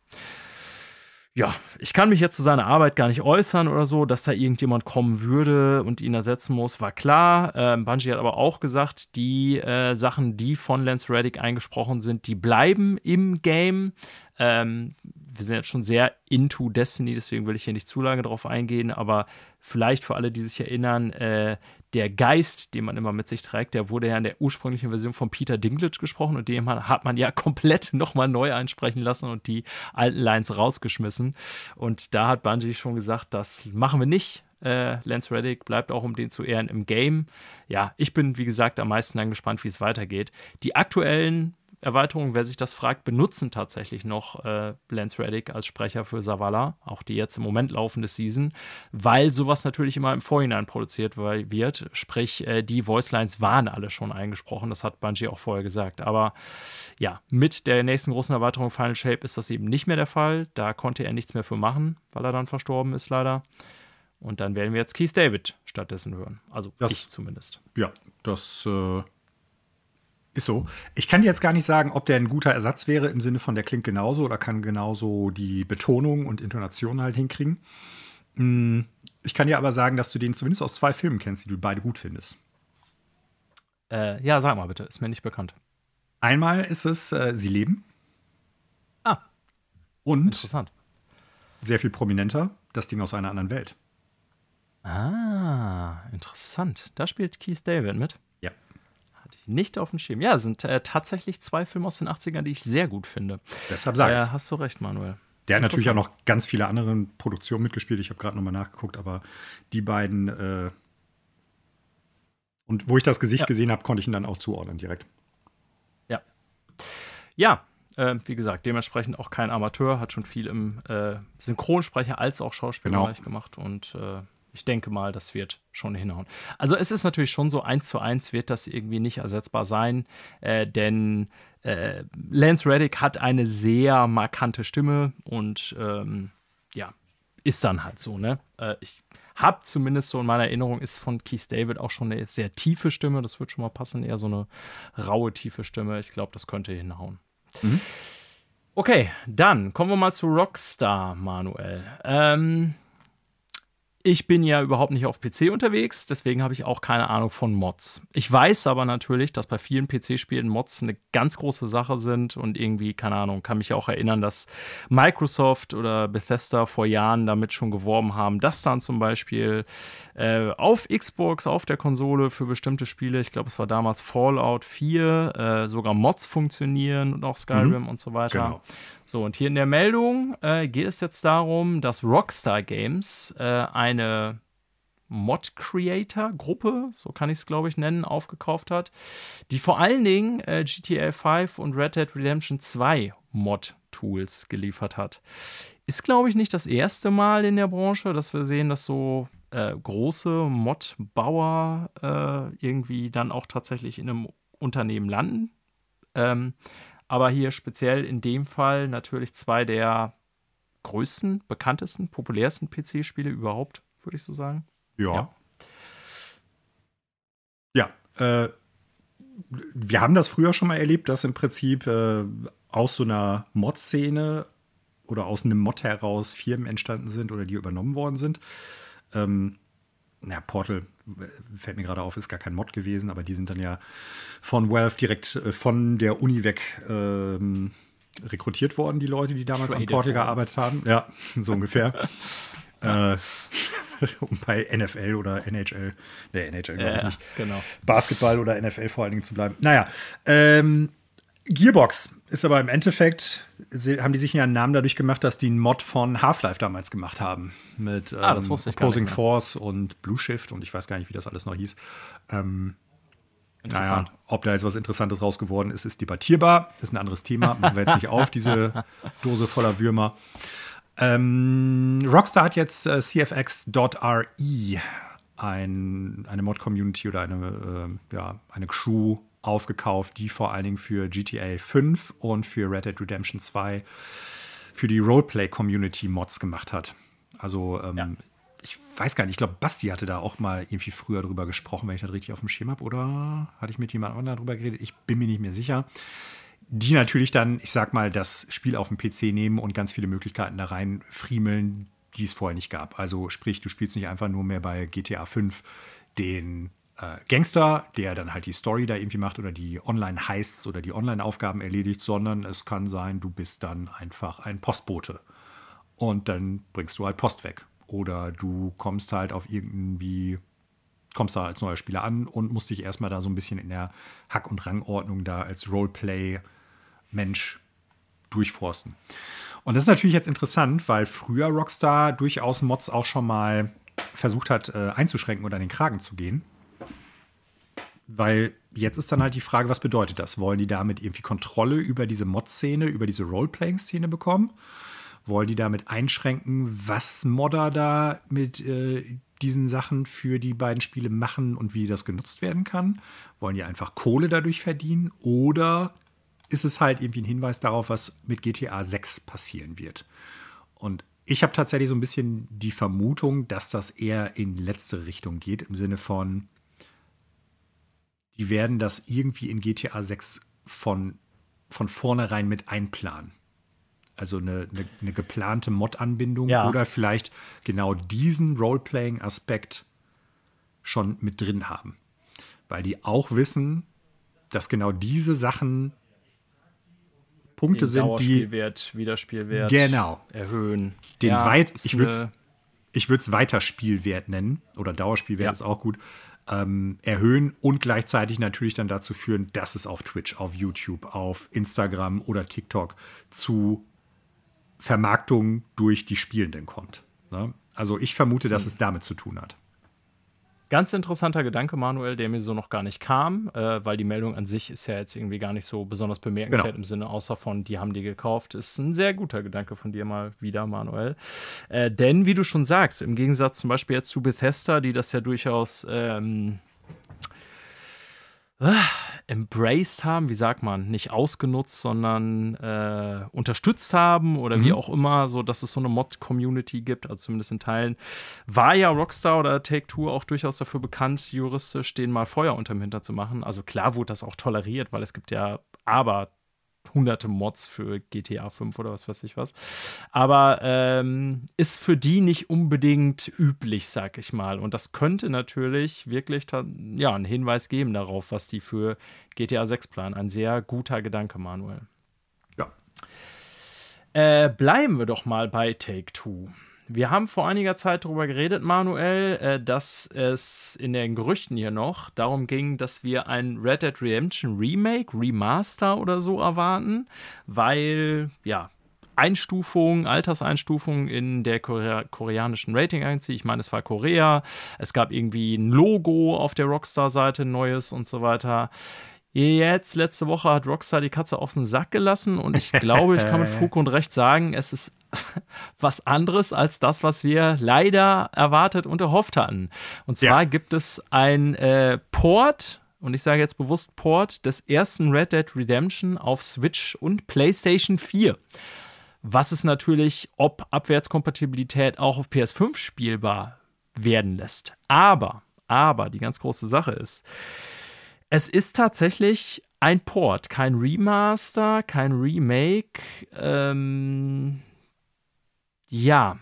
A: ja, ich kann mich jetzt zu seiner Arbeit gar nicht äußern oder so, dass da irgendjemand kommen würde und ihn ersetzen muss, war klar. Ähm, Bungie hat aber auch gesagt, die äh, Sachen, die von Lance Reddick eingesprochen sind, die bleiben im Game. Ähm, wir sind jetzt schon sehr into Destiny, deswegen will ich hier nicht zu lange drauf eingehen, aber vielleicht für alle, die sich erinnern, äh, der Geist, den man immer mit sich trägt, der wurde ja in der ursprünglichen Version von Peter Dinklage gesprochen und den hat man ja komplett nochmal neu einsprechen lassen und die alten Lines rausgeschmissen. Und da hat Bungie schon gesagt, das machen wir nicht. Äh, Lance Reddick bleibt auch, um den zu ehren, im Game. Ja, ich bin, wie gesagt, am meisten dann gespannt, wie es weitergeht. Die aktuellen Erweiterungen, wer sich das fragt, benutzen tatsächlich noch äh, Lance Reddick als Sprecher für Savala, auch die jetzt im Moment laufende Season, weil sowas natürlich immer im Vorhinein produziert wird. Sprich, äh, die Voicelines waren alle schon eingesprochen, das hat Bungie auch vorher gesagt. Aber ja, mit der nächsten großen Erweiterung Final Shape ist das eben nicht mehr der Fall. Da konnte er nichts mehr für machen, weil er dann verstorben ist, leider. Und dann werden wir jetzt Keith David stattdessen hören. Also das, ich zumindest.
B: Ja, das äh, ist so. Ich kann dir jetzt gar nicht sagen, ob der ein guter Ersatz wäre im Sinne von, der klingt genauso oder kann genauso die Betonung und Intonation halt hinkriegen. Hm, ich kann dir aber sagen, dass du den zumindest aus zwei Filmen kennst, die du beide gut findest.
A: Äh, ja, sag mal bitte, ist mir nicht bekannt.
B: Einmal ist es äh, Sie leben.
A: Ah.
B: Und interessant. Sehr viel prominenter, das Ding aus einer anderen Welt.
A: Ah, interessant. Da spielt Keith David mit nicht auf dem Schirm. Ja, sind äh, tatsächlich zwei Filme aus den 80ern, die ich sehr gut finde.
B: Deshalb sage ich.
A: Äh, hast du recht, Manuel.
B: Der hat natürlich auch noch ganz viele andere Produktionen mitgespielt. Ich habe gerade nochmal nachgeguckt, aber die beiden. Äh und wo ich das Gesicht ja. gesehen habe, konnte ich ihn dann auch zuordnen direkt.
A: Ja. Ja, äh, wie gesagt, dementsprechend auch kein Amateur, hat schon viel im äh, Synchronsprecher als auch Schauspielbereich genau. gemacht und äh, ich denke mal, das wird schon hinhauen. Also es ist natürlich schon so, eins zu eins wird das irgendwie nicht ersetzbar sein, äh, denn äh, Lance Reddick hat eine sehr markante Stimme und ähm, ja, ist dann halt so, ne? Äh, ich habe zumindest so in meiner Erinnerung, ist von Keith David auch schon eine sehr tiefe Stimme, das wird schon mal passen, eher so eine raue, tiefe Stimme. Ich glaube, das könnte hinhauen. Mhm. Okay, dann kommen wir mal zu Rockstar, Manuel. Ähm, ich bin ja überhaupt nicht auf PC unterwegs, deswegen habe ich auch keine Ahnung von Mods. Ich weiß aber natürlich, dass bei vielen PC-Spielen Mods eine ganz große Sache sind und irgendwie, keine Ahnung, kann mich auch erinnern, dass Microsoft oder Bethesda vor Jahren damit schon geworben haben, dass dann zum Beispiel äh, auf Xbox, auf der Konsole für bestimmte Spiele, ich glaube, es war damals Fallout 4, äh, sogar Mods funktionieren und auch Skyrim mhm. und so weiter. Genau. So, und hier in der Meldung äh, geht es jetzt darum, dass Rockstar Games äh, eine Mod-Creator-Gruppe, so kann ich es glaube ich nennen, aufgekauft hat, die vor allen Dingen äh, GTA 5 und Red Dead Redemption 2 Mod-Tools geliefert hat. ist, glaube ich, nicht das erste Mal in der Branche, dass wir sehen, dass so äh, große Mod-Bauer äh, irgendwie dann auch tatsächlich in einem Unternehmen landen. Ähm, aber hier speziell in dem Fall natürlich zwei der größten, bekanntesten, populärsten PC-Spiele überhaupt, würde ich so sagen.
B: Ja. Ja, ja äh, wir haben das früher schon mal erlebt, dass im Prinzip äh, aus so einer Mod-Szene oder aus einem Mod heraus Firmen entstanden sind oder die übernommen worden sind. Ähm, ja, Portal fällt mir gerade auf, ist gar kein Mod gewesen, aber die sind dann ja von Valve direkt äh, von der Uni weg ähm, rekrutiert worden, die Leute, die damals Trade am Portal gearbeitet haben. Ja, so ungefähr. äh, um bei NFL oder NHL, ne, NHL glaube
A: ja,
B: ich nicht.
A: Genau.
B: Basketball oder NFL vor allen Dingen zu bleiben. Naja, ähm, Gearbox ist aber im Endeffekt, haben die sich ja einen Namen dadurch gemacht, dass die einen Mod von Half-Life damals gemacht haben. Mit
A: ah, ähm,
B: Opposing Force und Blue Shift und ich weiß gar nicht, wie das alles noch hieß. Ähm, naja, ob da jetzt was Interessantes raus geworden ist, ist debattierbar. Ist ein anderes Thema. Machen wir jetzt nicht auf, diese Dose voller Würmer. Ähm, Rockstar hat jetzt äh, CFX.re, ein, eine Mod-Community oder eine, äh, ja, eine Crew aufgekauft, die vor allen Dingen für GTA 5 und für Red Dead Redemption 2 für die Roleplay-Community Mods gemacht hat. Also ähm, ja. ich weiß gar nicht, ich glaube, Basti hatte da auch mal irgendwie früher drüber gesprochen, wenn ich das richtig auf dem Schirm habe. Oder hatte ich mit jemand anderem darüber geredet? Ich bin mir nicht mehr sicher. Die natürlich dann, ich sag mal, das Spiel auf dem PC nehmen und ganz viele Möglichkeiten da rein friemeln, die es vorher nicht gab. Also sprich, du spielst nicht einfach nur mehr bei GTA 5 den äh, Gangster, der dann halt die Story da irgendwie macht oder die Online-Heists oder die Online-Aufgaben erledigt, sondern es kann sein, du bist dann einfach ein Postbote und dann bringst du halt Post weg. Oder du kommst halt auf irgendwie, kommst da als neuer Spieler an und musst dich erstmal da so ein bisschen in der Hack- und Rangordnung da als Roleplay-Mensch durchforsten. Und das ist natürlich jetzt interessant, weil früher Rockstar durchaus Mods auch schon mal versucht hat äh, einzuschränken oder an den Kragen zu gehen. Weil jetzt ist dann halt die Frage, was bedeutet das? Wollen die damit irgendwie Kontrolle über diese Mod-Szene, über diese Roleplaying-Szene bekommen? Wollen die damit einschränken, was Modder da mit äh, diesen Sachen für die beiden Spiele machen und wie das genutzt werden kann? Wollen die einfach Kohle dadurch verdienen? Oder ist es halt irgendwie ein Hinweis darauf, was mit GTA 6 passieren wird? Und ich habe tatsächlich so ein bisschen die Vermutung, dass das eher in letzte Richtung geht, im Sinne von, die werden das irgendwie in GTA 6 von, von vornherein mit einplanen. Also eine, eine, eine geplante Mod-Anbindung ja. oder vielleicht genau diesen Roleplaying-Aspekt schon mit drin haben. Weil die auch wissen, dass genau diese Sachen Punkte sind, die
A: Wiederspielwert
B: genau.
A: erhöhen.
B: Den ja, weit, ich würde es Weiterspielwert nennen oder Dauerspielwert ja. ist auch gut ähm, erhöhen und gleichzeitig natürlich dann dazu führen, dass es auf Twitch, auf YouTube, auf Instagram oder TikTok zu Vermarktung durch die Spielenden kommt. Ne? Also ich vermute, dass es damit zu tun hat.
A: Ganz interessanter Gedanke, Manuel, der mir so noch gar nicht kam, äh, weil die Meldung an sich ist ja jetzt irgendwie gar nicht so besonders bemerkenswert genau. im Sinne, außer von, die haben die gekauft. Ist ein sehr guter Gedanke von dir mal wieder, Manuel. Äh, denn, wie du schon sagst, im Gegensatz zum Beispiel jetzt zu Bethesda, die das ja durchaus ähm, embraced haben, wie sagt man, nicht ausgenutzt, sondern äh, unterstützt haben oder mhm. wie auch immer, so dass es so eine Mod-Community gibt, also zumindest in Teilen, war ja Rockstar oder Take-Two auch durchaus dafür bekannt, juristisch den mal Feuer unterm Hinter zu machen. Also klar wurde das auch toleriert, weil es gibt ja aber hunderte Mods für GTA 5 oder was weiß ich was. Aber ähm, ist für die nicht unbedingt üblich, sag ich mal. Und das könnte natürlich wirklich ja, einen Hinweis geben darauf, was die für GTA 6 planen. Ein sehr guter Gedanke, Manuel.
B: Ja.
A: Äh, bleiben wir doch mal bei Take Two. Wir haben vor einiger Zeit darüber geredet, Manuel, äh, dass es in den Gerüchten hier noch darum ging, dass wir ein Red Dead Redemption Remake, Remaster oder so erwarten, weil, ja, Einstufung, Alterseinstufung in der Korea koreanischen Rating-Agency. Ich meine, es war Korea. Es gab irgendwie ein Logo auf der Rockstar-Seite, neues und so weiter. Jetzt, letzte Woche hat Rockstar die Katze auf den Sack gelassen und ich glaube, ich kann mit Fug und Recht sagen, es ist was anderes als das, was wir leider erwartet und erhofft hatten. Und zwar ja. gibt es ein äh, Port, und ich sage jetzt bewusst Port, des ersten Red Dead Redemption auf Switch und PlayStation 4. Was es natürlich ob Abwärtskompatibilität auch auf PS5 spielbar werden lässt. Aber, aber, die ganz große Sache ist, es ist tatsächlich ein Port, kein Remaster, kein Remake. Ähm, ja.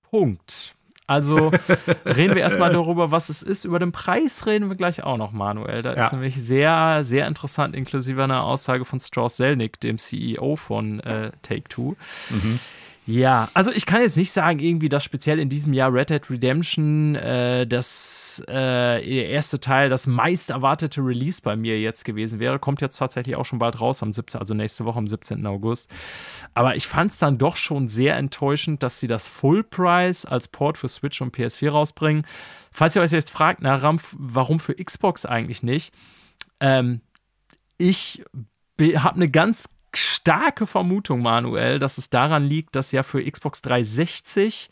A: Punkt. Also reden wir erstmal darüber, was es ist. Über den Preis reden wir gleich auch noch, Manuel. Da ja. ist nämlich sehr, sehr interessant, inklusive einer Aussage von Strauss Selnick, dem CEO von äh, Take Two. Mhm. Ja, also ich kann jetzt nicht sagen, irgendwie, dass speziell in diesem Jahr Red Dead Redemption äh, das äh, erste Teil das meist erwartete Release bei mir jetzt gewesen wäre. Kommt jetzt tatsächlich auch schon bald raus am 17., also nächste Woche am 17. August. Aber ich fand es dann doch schon sehr enttäuschend, dass sie das Full Price als Port für Switch und PS4 rausbringen. Falls ihr euch jetzt fragt, na, Rampf, warum für Xbox eigentlich nicht? Ähm, ich habe eine ganz starke Vermutung, Manuel, dass es daran liegt, dass ja für Xbox 360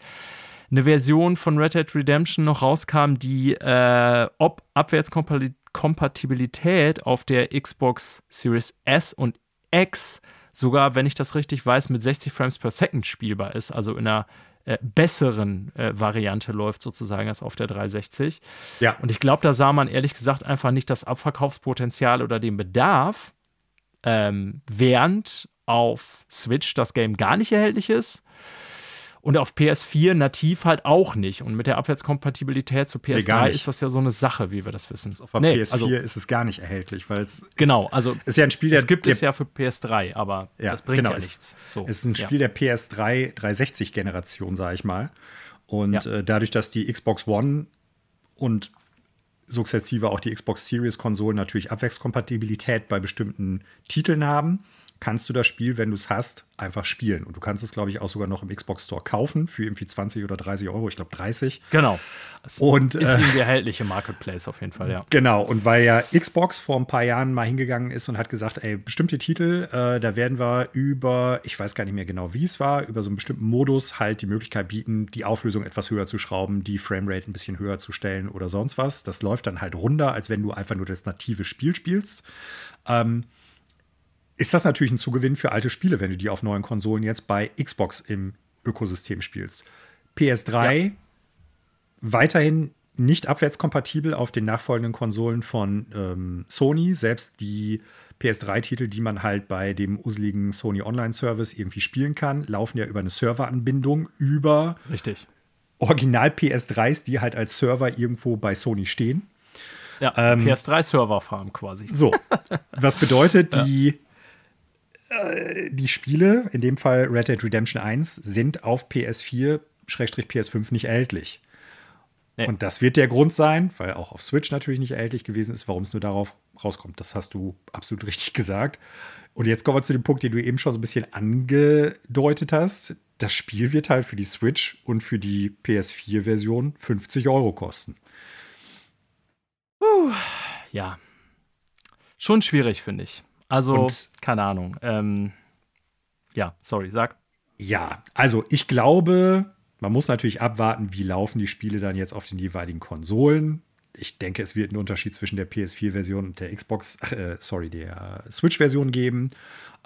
A: eine Version von Red Dead Redemption noch rauskam, die äh, ob Abwärtskompatibilität auf der Xbox Series S und X sogar, wenn ich das richtig weiß, mit 60 Frames per Second spielbar ist, also in einer äh, besseren äh, Variante läuft sozusagen als auf der 360. Ja. Und ich glaube, da sah man ehrlich gesagt einfach nicht das Abverkaufspotenzial oder den Bedarf, ähm, während auf Switch das Game gar nicht erhältlich ist. Und auf PS4 nativ halt auch nicht. Und mit der Abwärtskompatibilität zu PS3 nee, ist das ja so eine Sache, wie wir das wissen.
B: Auf nee, PS4 also, ist es gar nicht erhältlich, weil es
A: genau, also
B: ist ja ein Spiel, der
A: es gibt der, es ja für PS3, aber ja, das bringt genau, ja nichts.
B: So, es ist ein Spiel ja. der PS3 360 Generation, sage ich mal. Und ja. äh, dadurch, dass die Xbox One und sukzessive auch die Xbox Series-Konsolen natürlich Abwärtskompatibilität bei bestimmten Titeln haben kannst du das Spiel, wenn du es hast, einfach spielen. Und du kannst es, glaube ich, auch sogar noch im Xbox Store kaufen für irgendwie 20 oder 30 Euro. Ich glaube 30.
A: Genau.
B: Das und,
A: ist äh, irgendwie erhältlich im Marketplace auf jeden Fall, ja.
B: Genau. Und weil ja Xbox vor ein paar Jahren mal hingegangen ist und hat gesagt, ey, bestimmte Titel, äh, da werden wir über, ich weiß gar nicht mehr genau, wie es war, über so einen bestimmten Modus halt die Möglichkeit bieten, die Auflösung etwas höher zu schrauben, die Framerate ein bisschen höher zu stellen oder sonst was. Das läuft dann halt runter, als wenn du einfach nur das native Spiel spielst. Ähm, ist das natürlich ein Zugewinn für alte Spiele, wenn du die auf neuen Konsolen jetzt bei Xbox im Ökosystem spielst. PS3 ja. weiterhin nicht abwärtskompatibel auf den nachfolgenden Konsolen von ähm, Sony. Selbst die PS3-Titel, die man halt bei dem useligen Sony Online-Service irgendwie spielen kann, laufen ja über eine Serveranbindung über
A: Richtig.
B: Original PS3s, die halt als Server irgendwo bei Sony stehen.
A: Ja, ähm, PS3-Server-Farm quasi.
B: So, was bedeutet, die äh, die Spiele, in dem Fall Red Dead Redemption 1, sind auf PS4, PS5 nicht erhältlich. Nee. Und das wird der Grund sein, weil auch auf Switch natürlich nicht erhältlich gewesen ist, warum es nur darauf rauskommt. Das hast du absolut richtig gesagt. Und jetzt kommen wir zu dem Punkt, den du eben schon so ein bisschen angedeutet hast. Das Spiel wird halt für die Switch und für die PS4-Version 50 Euro kosten.
A: Uh, ja. Schon schwierig, finde ich. Also, und, keine Ahnung. Ähm, ja, sorry, sag.
B: Ja, also ich glaube, man muss natürlich abwarten, wie laufen die Spiele dann jetzt auf den jeweiligen Konsolen. Ich denke, es wird einen Unterschied zwischen der PS4-Version und der Xbox, äh, sorry, der Switch-Version geben.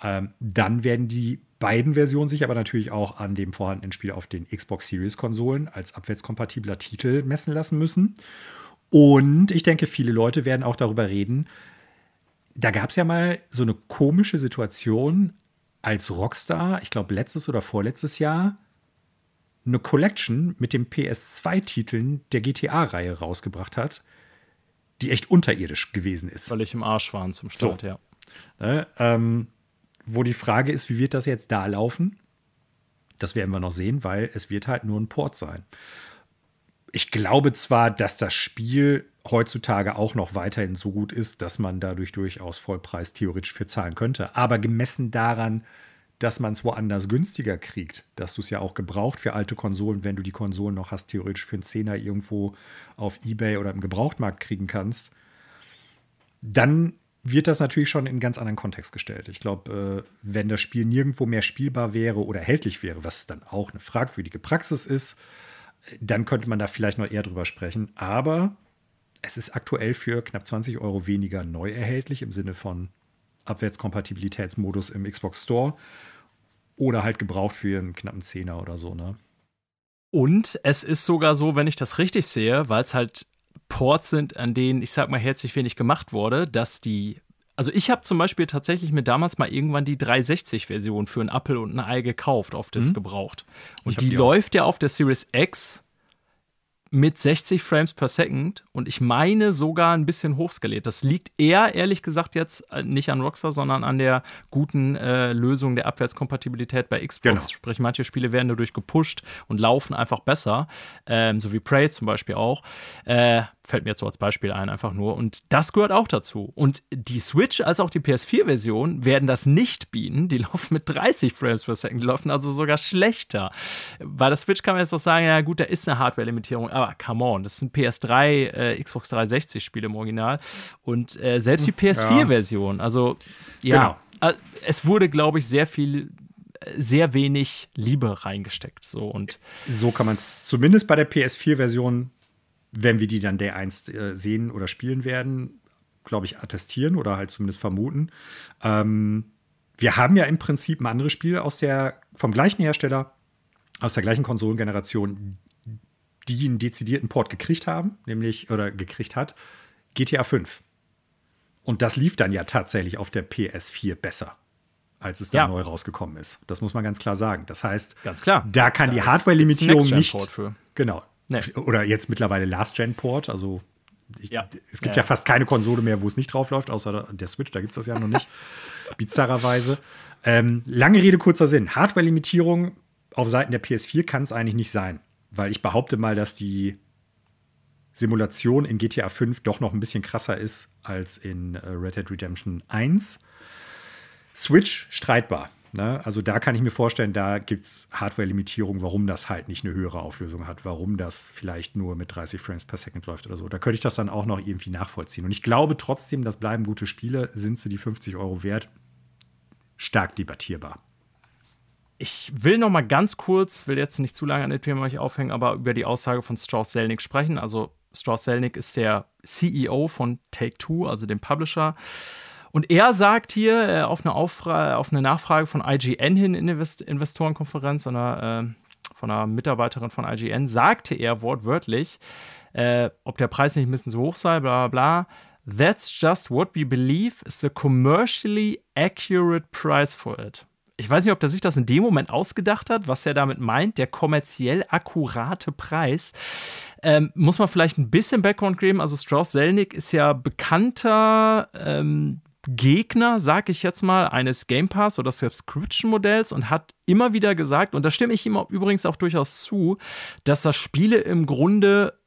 B: Ähm, dann werden die beiden Versionen sich aber natürlich auch an dem vorhandenen Spiel auf den Xbox Series-Konsolen als abwärtskompatibler Titel messen lassen müssen. Und ich denke, viele Leute werden auch darüber reden, da gab es ja mal so eine komische Situation, als Rockstar, ich glaube letztes oder vorletztes Jahr, eine Collection mit den PS2-Titeln der GTA-Reihe rausgebracht hat, die echt unterirdisch gewesen ist.
A: Weil ich im Arsch waren zum Start,
B: so.
A: ja.
B: Ne, ähm, wo die Frage ist, wie wird das jetzt da laufen? Das werden wir noch sehen, weil es wird halt nur ein Port sein. Ich glaube zwar, dass das Spiel heutzutage auch noch weiterhin so gut ist, dass man dadurch durchaus Vollpreis theoretisch für zahlen könnte. Aber gemessen daran, dass man es woanders günstiger kriegt, dass du es ja auch gebraucht für alte Konsolen, wenn du die Konsolen noch hast, theoretisch für einen Zehner irgendwo auf Ebay oder im Gebrauchtmarkt kriegen kannst, dann wird das natürlich schon in einen ganz anderen Kontext gestellt. Ich glaube, äh, wenn das Spiel nirgendwo mehr spielbar wäre oder erhältlich wäre, was dann auch eine fragwürdige Praxis ist, dann könnte man da vielleicht noch eher drüber sprechen. Aber es ist aktuell für knapp 20 Euro weniger neu erhältlich im Sinne von Abwärtskompatibilitätsmodus im Xbox Store oder halt gebraucht für einen knappen Zehner oder so. Ne?
A: Und es ist sogar so, wenn ich das richtig sehe, weil es halt Ports sind, an denen, ich sag mal, herzlich wenig gemacht wurde, dass die. Also ich habe zum Beispiel tatsächlich mir damals mal irgendwann die 360-Version für ein Apple und ein Ei gekauft, auf das mhm. gebraucht. Und die, die läuft ja auf der Series X mit 60 Frames per Second und ich meine sogar ein bisschen hochskaliert. Das liegt eher, ehrlich gesagt, jetzt äh, nicht an Rockstar, sondern an der guten äh, Lösung der Abwärtskompatibilität bei Xbox. Genau. Sprich, manche Spiele werden dadurch gepusht und laufen einfach besser, ähm, so wie Prey zum Beispiel auch. Äh, fällt mir jetzt so als Beispiel ein, einfach nur. Und das gehört auch dazu. Und die Switch als auch die PS4-Version werden das nicht bieten. Die laufen mit 30 Frames per Second, die laufen also sogar schlechter. Bei der Switch kann man jetzt auch sagen, ja gut, da ist eine Hardware-Limitierung, aber come on, das sind PS3, äh, Xbox 360-Spiele im Original. Und äh, selbst die PS4-Version, also ja, genau. äh, es wurde, glaube ich, sehr viel sehr wenig Liebe reingesteckt. So, und
B: so kann man es zumindest bei der PS4-Version wenn wir die dann der einst äh, sehen oder spielen werden, glaube ich, attestieren oder halt zumindest vermuten. Ähm, wir haben ja im Prinzip ein anderes Spiel aus der, vom gleichen Hersteller, aus der gleichen Konsolengeneration, die einen dezidierten Port gekriegt haben, nämlich oder gekriegt hat, GTA 5. Und das lief dann ja tatsächlich auf der PS4 besser, als es dann ja. neu rausgekommen ist. Das muss man ganz klar sagen. Das heißt,
A: ganz klar.
B: da kann da die Hardware-Limitierung nicht. Genau, Nee. Oder jetzt mittlerweile Last-Gen-Port. Also ich, ja. es gibt ja. ja. fast keine Konsole mehr, wo es nicht drauf läuft, außer der Switch, da gibt es das ja noch nicht. Bizarrerweise. Ähm, lange Rede, kurzer Sinn. Hardware-Limitierung auf Seiten der PS4 kann es eigentlich nicht sein. Weil ich behaupte mal, dass die Simulation in GTA 5 doch noch ein bisschen krasser ist als in äh, Red Dead Redemption 1. Switch streitbar. Ne? Also da kann ich mir vorstellen, da gibt es Hardware-Limitierungen, warum das halt nicht eine höhere Auflösung hat, warum das vielleicht nur mit 30 Frames per Second läuft oder so. Da könnte ich das dann auch noch irgendwie nachvollziehen. Und ich glaube trotzdem, das bleiben gute Spiele. Sind sie die 50 Euro wert? Stark debattierbar.
A: Ich will noch mal ganz kurz, will jetzt nicht zu lange an dem Thema euch aufhängen, aber über die Aussage von Strauss Selnick sprechen. Also Strauss Selnick ist der CEO von Take-Two, also dem Publisher. Und er sagt hier äh, auf, eine auf, eine Nachfrage von IGN hin in der Invest Investorenkonferenz, einer, äh, von einer Mitarbeiterin von IGN, sagte er wortwörtlich, äh, ob der Preis nicht ein bisschen zu hoch sei, bla bla bla. That's just what we believe is the commercially accurate price for it. Ich weiß nicht, ob er sich das in dem Moment ausgedacht hat, was er damit meint, der kommerziell akkurate Preis. Ähm, muss man vielleicht ein bisschen Background geben. Also Strauss Selnick ist ja bekannter ähm, Gegner, sag ich jetzt mal, eines Game Pass oder Subscription-Modells und hat immer wieder gesagt, und da stimme ich ihm übrigens auch durchaus zu, dass das Spiele im Grunde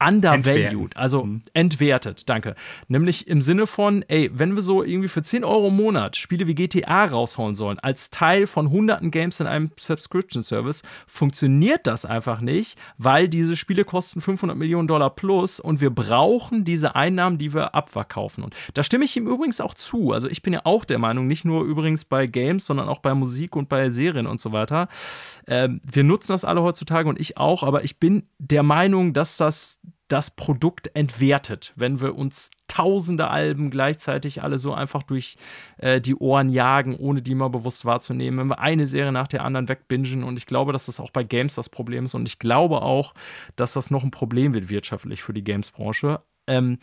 A: undervalued, Entwerten. also mhm. entwertet, danke. Nämlich im Sinne von, ey, wenn wir so irgendwie für 10 Euro im Monat Spiele wie GTA raushauen sollen, als Teil von hunderten Games in einem Subscription-Service, funktioniert das einfach nicht, weil diese Spiele kosten 500 Millionen Dollar plus und wir brauchen diese Einnahmen, die wir abverkaufen. Und da stimme ich ihm übrigens auch zu. Also ich bin ja auch der Meinung, nicht nur übrigens bei Games, sondern auch bei Musik und bei Serien und so weiter. Ähm, wir nutzen das alle heutzutage und ich auch, aber ich bin der Meinung, dass das das Produkt entwertet, wenn wir uns tausende Alben gleichzeitig alle so einfach durch äh, die Ohren jagen, ohne die mal bewusst wahrzunehmen, wenn wir eine Serie nach der anderen wegbingen. Und ich glaube, dass das auch bei Games das Problem ist. Und ich glaube auch, dass das noch ein Problem wird wirtschaftlich für die Games-Branche. Ähm,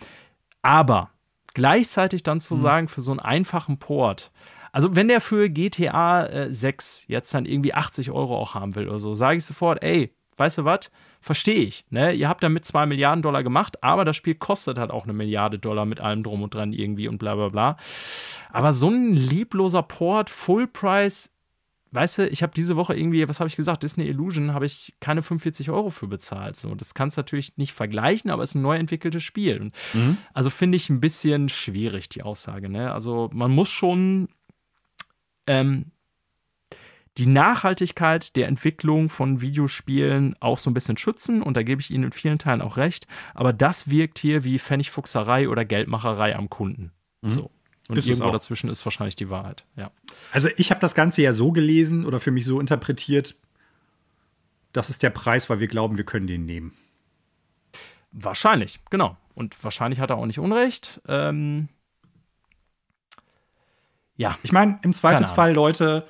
A: aber gleichzeitig dann zu mhm. sagen, für so einen einfachen Port, also wenn der für GTA äh, 6 jetzt dann irgendwie 80 Euro auch haben will oder so, sage ich sofort, ey, weißt du was? Verstehe ich. Ne? Ihr habt damit zwei Milliarden Dollar gemacht, aber das Spiel kostet halt auch eine Milliarde Dollar mit allem drum und dran irgendwie und bla bla bla. Aber so ein liebloser Port, Full Price, weißt du, ich habe diese Woche irgendwie, was habe ich gesagt, Disney Illusion, habe ich keine 45 Euro für bezahlt. So, das kannst du natürlich nicht vergleichen, aber es ist ein neu entwickeltes Spiel. Mhm. Also finde ich ein bisschen schwierig, die Aussage. Ne? Also man muss schon ähm, die Nachhaltigkeit der Entwicklung von Videospielen auch so ein bisschen schützen. Und da gebe ich Ihnen in vielen Teilen auch recht. Aber das wirkt hier wie Pfennigfuchserei oder Geldmacherei am Kunden. Mhm. So. Und ist irgendwo dazwischen ist wahrscheinlich die Wahrheit. Ja.
B: Also ich habe das Ganze ja so gelesen oder für mich so interpretiert, das ist der Preis, weil wir glauben, wir können den nehmen.
A: Wahrscheinlich, genau. Und wahrscheinlich hat er auch nicht Unrecht. Ähm,
B: ja. Ich meine, im Zweifelsfall, Leute,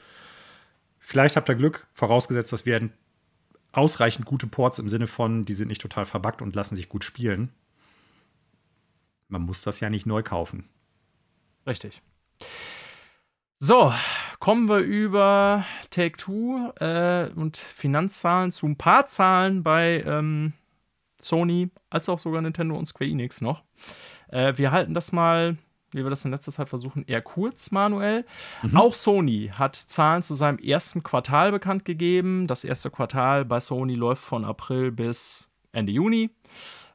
B: vielleicht habt ihr Glück, vorausgesetzt, das werden ausreichend gute Ports im Sinne von, die sind nicht total verbuggt und lassen sich gut spielen. Man muss das ja nicht neu kaufen.
A: Richtig. So, kommen wir über Take Two äh, und Finanzzahlen zu ein paar Zahlen bei ähm, Sony, als auch sogar Nintendo und Square Enix noch. Äh, wir halten das mal, wie wir das in letzter Zeit versuchen, eher kurz, Manuel. Mhm. Auch Sony hat Zahlen zu seinem ersten Quartal bekannt gegeben. Das erste Quartal bei Sony läuft von April bis Ende Juni.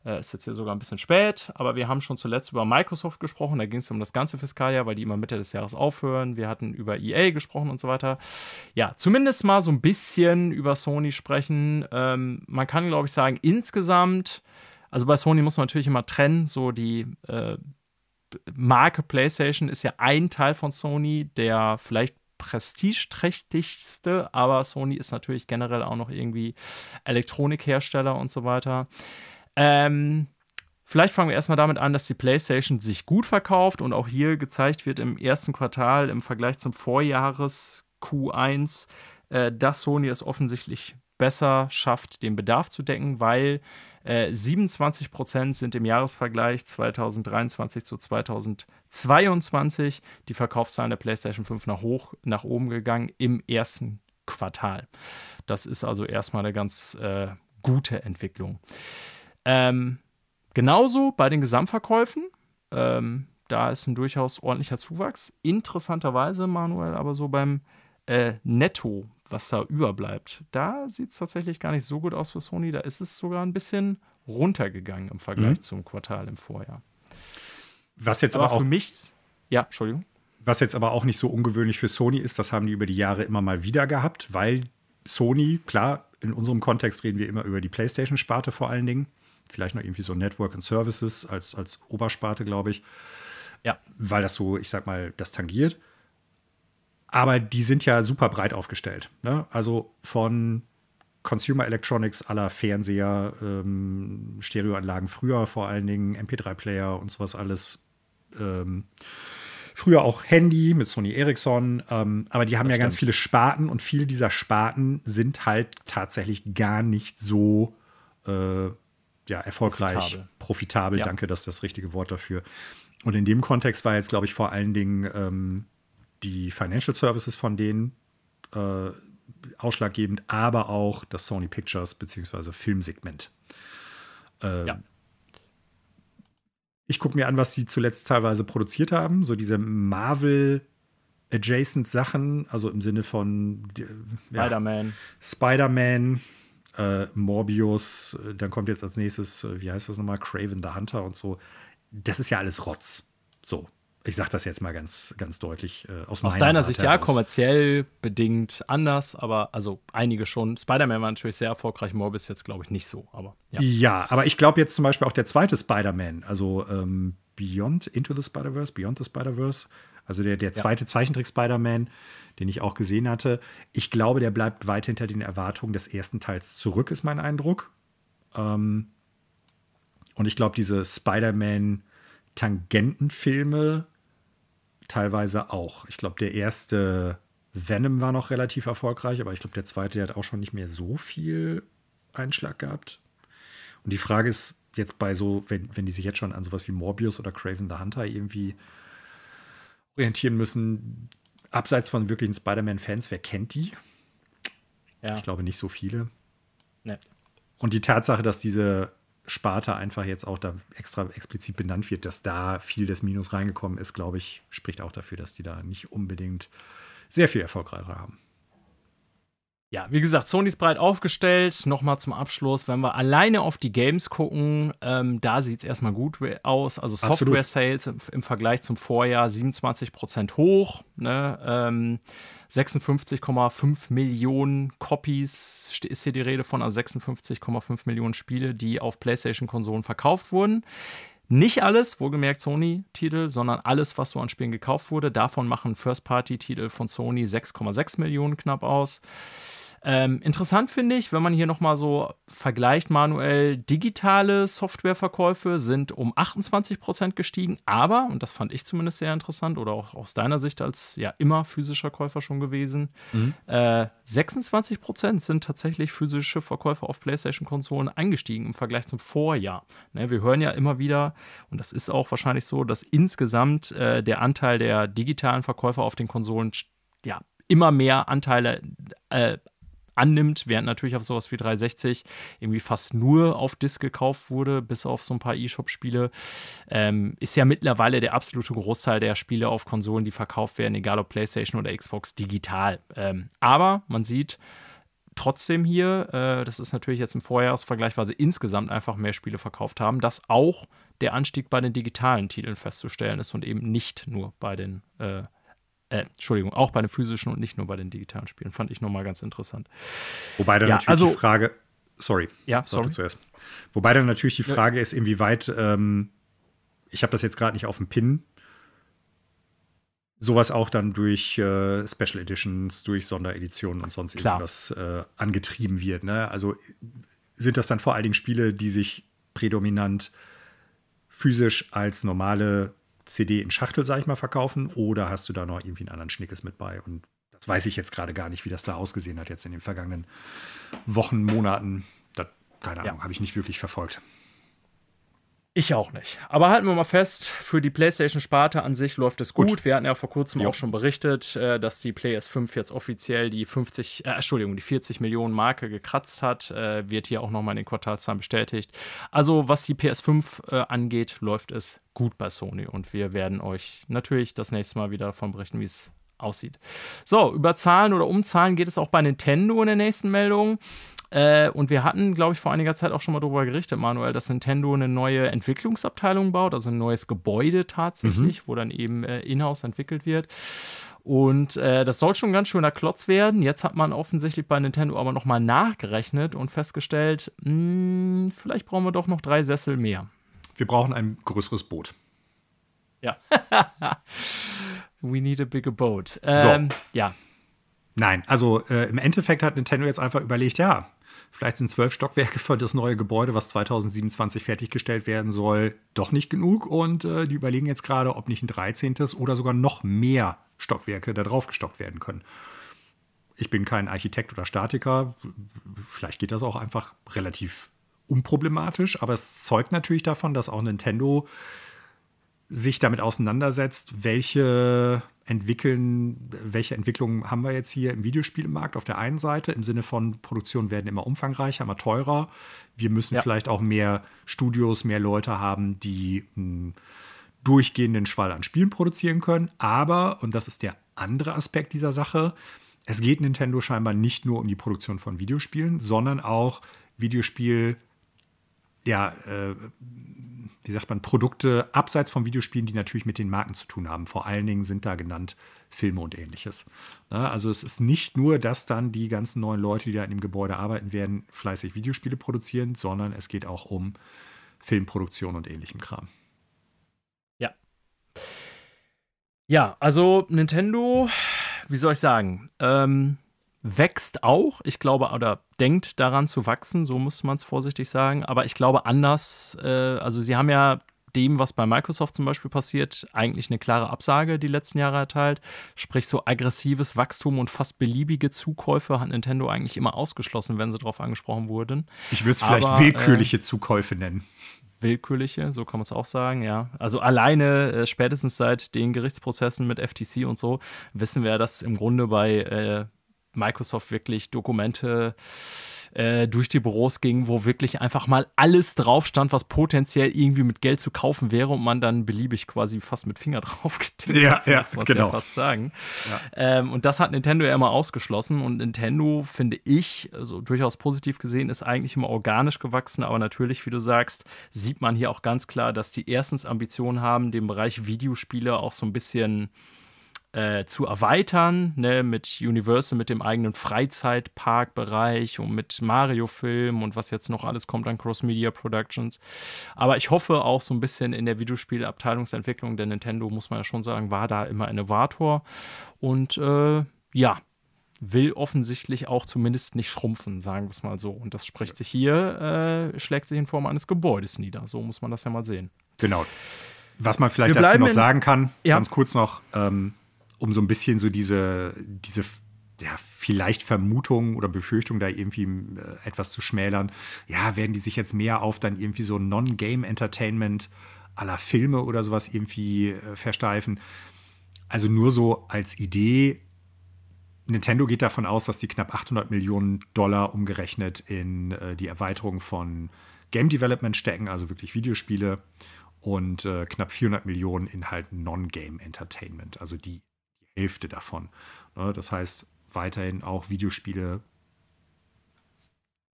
A: Äh, ist jetzt hier sogar ein bisschen spät, aber wir haben schon zuletzt über Microsoft gesprochen. Da ging es um das ganze Fiskaljahr, weil die immer Mitte des Jahres aufhören. Wir hatten über EA gesprochen und so weiter. Ja, zumindest mal so ein bisschen über Sony sprechen. Ähm, man kann, glaube ich, sagen, insgesamt, also bei Sony muss man natürlich immer trennen, so die äh, Marke PlayStation ist ja ein Teil von Sony, der vielleicht prestigeträchtigste, aber Sony ist natürlich generell auch noch irgendwie Elektronikhersteller und so weiter. Ähm, vielleicht fangen wir erstmal damit an, dass die PlayStation sich gut verkauft und auch hier gezeigt wird im ersten Quartal im Vergleich zum Vorjahres Q1, äh, dass Sony es offensichtlich besser schafft, den Bedarf zu decken, weil äh, 27% sind im Jahresvergleich 2023 zu 2022 die Verkaufszahlen der PlayStation 5 nach, hoch, nach oben gegangen im ersten Quartal. Das ist also erstmal eine ganz äh, gute Entwicklung. Ähm, genauso bei den Gesamtverkäufen. Ähm, da ist ein durchaus ordentlicher Zuwachs. Interessanterweise, Manuel, aber so beim äh, Netto, was da überbleibt, da sieht es tatsächlich gar nicht so gut aus für Sony. Da ist es sogar ein bisschen runtergegangen im Vergleich mhm. zum Quartal im Vorjahr.
B: Was jetzt aber, aber auch
A: für mich, ja, Entschuldigung.
B: Was jetzt aber auch nicht so ungewöhnlich für Sony ist, das haben die über die Jahre immer mal wieder gehabt, weil Sony, klar, in unserem Kontext reden wir immer über die PlayStation-Sparte vor allen Dingen vielleicht noch irgendwie so Network and Services als, als Obersparte, glaube ich. Ja. Weil das so, ich sag mal, das tangiert. Aber die sind ja super breit aufgestellt. Ne? Also von Consumer Electronics aller Fernseher, ähm, Stereoanlagen früher vor allen Dingen, MP3-Player und sowas alles. Ähm, früher auch Handy mit Sony Ericsson, ähm, aber die haben das ja stimmt. ganz viele Sparten und viele dieser Sparten sind halt tatsächlich gar nicht so äh, ja, erfolgreich, profitabel, profitabel ja. danke, das ist das richtige Wort dafür. Und in dem Kontext war jetzt, glaube ich, vor allen Dingen ähm, die Financial Services von denen äh, ausschlaggebend, aber auch das Sony Pictures bzw. Filmsegment. Äh, ja. Ich gucke mir an, was sie zuletzt teilweise produziert haben, so diese Marvel adjacent Sachen, also im Sinne von
A: ja, Spider-Man.
B: Spider-Man, äh, Morbius, äh, dann kommt jetzt als nächstes, äh, wie heißt das nochmal, Craven the Hunter und so. Das ist ja alles Rotz. So, ich sage das jetzt mal ganz, ganz deutlich äh, aus,
A: aus deiner Art Sicht heraus. ja kommerziell bedingt anders, aber also einige schon. Spider-Man war natürlich sehr erfolgreich, Morbius jetzt glaube ich nicht so, aber
B: ja. Ja, aber ich glaube jetzt zum Beispiel auch der zweite Spider-Man, also ähm, Beyond Into the Spider-Verse, Beyond the Spider-Verse, also der, der zweite ja. Zeichentrick Spider-Man, den ich auch gesehen hatte. Ich glaube, der bleibt weit hinter den Erwartungen des ersten Teils zurück, ist mein Eindruck. Ähm, und ich glaube, diese Spider-Man-Tangentenfilme teilweise auch. Ich glaube, der erste Venom war noch relativ erfolgreich, aber ich glaube, der zweite der hat auch schon nicht mehr so viel Einschlag gehabt. Und die Frage ist jetzt bei so, wenn, wenn die sich jetzt schon an sowas wie Morbius oder Craven the Hunter irgendwie orientieren müssen, abseits von wirklichen Spider-Man-Fans, wer kennt die? Ja. Ich glaube nicht so viele. Nee. Und die Tatsache, dass diese Sparte einfach jetzt auch da extra explizit benannt wird, dass da viel des Minus reingekommen ist, glaube ich, spricht auch dafür, dass die da nicht unbedingt sehr viel erfolgreicher haben.
A: Ja, wie gesagt, Sony ist breit aufgestellt. Nochmal zum Abschluss, wenn wir alleine auf die Games gucken, ähm, da sieht es erstmal gut aus. Also Software-Sales im, im, Vergleich zum Vorjahr 27% hoch. Ne? Ähm, 56,5 Millionen Copies ist hier die Rede von, also 56,5 Millionen Spiele, die auf PlayStation-Konsolen verkauft wurden. Nicht alles, wohlgemerkt Sony-Titel, sondern alles, was so an Spielen gekauft wurde. Davon machen First-Party-Titel von Sony 6,6 Millionen knapp aus. Ähm, interessant finde ich, wenn man hier nochmal so vergleicht, manuell digitale Softwareverkäufe sind um 28 Prozent gestiegen, aber, und das fand ich zumindest sehr interessant oder auch aus deiner Sicht als ja immer physischer Käufer schon gewesen, mhm. äh, 26 Prozent sind tatsächlich physische Verkäufe auf PlayStation-Konsolen eingestiegen im Vergleich zum Vorjahr. Ne, wir hören ja immer wieder, und das ist auch wahrscheinlich so, dass insgesamt äh, der Anteil der digitalen Verkäufer auf den Konsolen ja, immer mehr Anteile äh, annimmt, während natürlich auf sowas wie 360 irgendwie fast nur auf Disc gekauft wurde, bis auf so ein paar eShop-Spiele, ähm, ist ja mittlerweile der absolute Großteil der Spiele auf Konsolen, die verkauft werden, egal ob PlayStation oder Xbox, digital. Ähm, aber man sieht, trotzdem hier, äh, das ist natürlich jetzt im Vorjahresvergleich, weil sie insgesamt einfach mehr Spiele verkauft haben, dass auch der Anstieg bei den digitalen Titeln festzustellen ist und eben nicht nur bei den äh, äh, Entschuldigung, auch bei den physischen und nicht nur bei den digitalen Spielen. Fand ich nochmal ganz interessant.
B: Wobei dann ja, natürlich also, die Frage, sorry,
A: ja, sorry.
B: zuerst. Wobei dann natürlich die Frage ja. ist, inwieweit, ähm, ich habe das jetzt gerade nicht auf dem Pin, sowas auch dann durch äh, Special Editions, durch Sondereditionen und sonst Klar. irgendwas äh, angetrieben wird. Ne? Also sind das dann vor allen Dingen Spiele, die sich prädominant physisch als normale CD in Schachtel, sag ich mal, verkaufen oder hast du da noch irgendwie einen anderen Schnickes mit bei? Und das weiß ich jetzt gerade gar nicht, wie das da ausgesehen hat jetzt in den vergangenen Wochen, Monaten. Das, keine Ahnung, ja. habe ich nicht wirklich verfolgt.
A: Ich auch nicht. Aber halten wir mal fest, für die PlayStation-Sparte an sich läuft es gut. gut. Wir hatten ja vor kurzem jo. auch schon berichtet, äh, dass die PS5 jetzt offiziell die 50, äh, Entschuldigung, die 40 Millionen Marke gekratzt hat. Äh, wird hier auch nochmal in den Quartalszahlen bestätigt. Also, was die PS5 äh, angeht, läuft es gut bei Sony. Und wir werden euch natürlich das nächste Mal wieder davon berichten, wie es aussieht. So, über Zahlen oder Umzahlen geht es auch bei Nintendo in der nächsten Meldung. Äh, und wir hatten, glaube ich, vor einiger Zeit auch schon mal darüber gerichtet, Manuel, dass Nintendo eine neue Entwicklungsabteilung baut, also ein neues Gebäude tatsächlich, mhm. wo dann eben äh, in-house entwickelt wird. Und äh, das soll schon ein ganz schöner Klotz werden. Jetzt hat man offensichtlich bei Nintendo aber nochmal nachgerechnet und festgestellt, mh, hm, vielleicht brauchen wir doch noch drei Sessel mehr.
B: Wir brauchen ein größeres Boot.
A: Ja. We need a bigger boat. Ähm, so. Ja.
B: Nein, also äh, im Endeffekt hat Nintendo jetzt einfach überlegt, ja, Vielleicht sind zwölf Stockwerke für das neue Gebäude, was 2027 fertiggestellt werden soll, doch nicht genug. Und äh, die überlegen jetzt gerade, ob nicht ein 13. oder sogar noch mehr Stockwerke da drauf gestockt werden können. Ich bin kein Architekt oder Statiker. Vielleicht geht das auch einfach relativ unproblematisch. Aber es zeugt natürlich davon, dass auch Nintendo sich damit auseinandersetzt, welche entwickeln, welche Entwicklungen haben wir jetzt hier im Videospielmarkt auf der einen Seite, im Sinne von Produktionen werden immer umfangreicher, immer teurer. Wir müssen ja. vielleicht auch mehr Studios, mehr Leute haben, die einen durchgehenden Schwall an Spielen produzieren können. Aber, und das ist der andere Aspekt dieser Sache, es geht Nintendo scheinbar nicht nur um die Produktion von Videospielen, sondern auch Videospiel, ja, äh, wie sagt man, Produkte abseits von Videospielen, die natürlich mit den Marken zu tun haben. Vor allen Dingen sind da genannt Filme und ähnliches. Also es ist nicht nur, dass dann die ganzen neuen Leute, die da in dem Gebäude arbeiten werden, fleißig Videospiele produzieren, sondern es geht auch um Filmproduktion und ähnlichem Kram.
A: Ja. Ja, also Nintendo, wie soll ich sagen, ähm, wächst auch, ich glaube, oder denkt daran zu wachsen, so muss man es vorsichtig sagen. Aber ich glaube anders, äh, also sie haben ja dem, was bei Microsoft zum Beispiel passiert, eigentlich eine klare Absage die letzten Jahre erteilt. Sprich, so aggressives Wachstum und fast beliebige Zukäufe hat Nintendo eigentlich immer ausgeschlossen, wenn sie darauf angesprochen wurden.
B: Ich würde es vielleicht Aber, willkürliche äh, Zukäufe nennen
A: willkürliche, so kann man es auch sagen, ja. Also alleine äh, spätestens seit den Gerichtsprozessen mit FTC und so wissen wir, dass im Grunde bei äh, Microsoft wirklich Dokumente äh, durch die Büros ging, wo wirklich einfach mal alles drauf stand, was potenziell irgendwie mit Geld zu kaufen wäre und man dann beliebig quasi fast mit Finger drauf getippt
B: ja, hat,
A: ja, muss man genau. ja fast sagen. Ja. Ähm, und das hat Nintendo ja immer ausgeschlossen und Nintendo, finde ich, also durchaus positiv gesehen, ist eigentlich immer organisch gewachsen, aber natürlich, wie du sagst, sieht man hier auch ganz klar, dass die erstens Ambitionen haben, den Bereich Videospiele auch so ein bisschen äh, zu erweitern, ne, mit Universal, mit dem eigenen Freizeitparkbereich und mit Mario-Filmen und was jetzt noch alles kommt an Cross-Media Productions. Aber ich hoffe auch so ein bisschen in der Videospielabteilungsentwicklung der Nintendo, muss man ja schon sagen, war da immer Innovator. Und äh, ja, will offensichtlich auch zumindest nicht schrumpfen, sagen wir es mal so. Und das spricht sich hier, äh, schlägt sich in Form eines Gebäudes nieder. So muss man das ja mal sehen.
B: Genau. Was man vielleicht dazu noch sagen kann, ja. ganz kurz noch, ähm, um so ein bisschen so diese, diese ja, vielleicht Vermutung oder Befürchtung da irgendwie äh, etwas zu schmälern. Ja, werden die sich jetzt mehr auf dann irgendwie so Non-Game-Entertainment aller Filme oder sowas irgendwie äh, versteifen? Also nur so als Idee. Nintendo geht davon aus, dass die knapp 800 Millionen Dollar umgerechnet in äh, die Erweiterung von Game Development stecken, also wirklich Videospiele, und äh, knapp 400 Millionen in halt Non-Game Entertainment, also die Hälfte davon. Ne? Das heißt, weiterhin auch Videospiele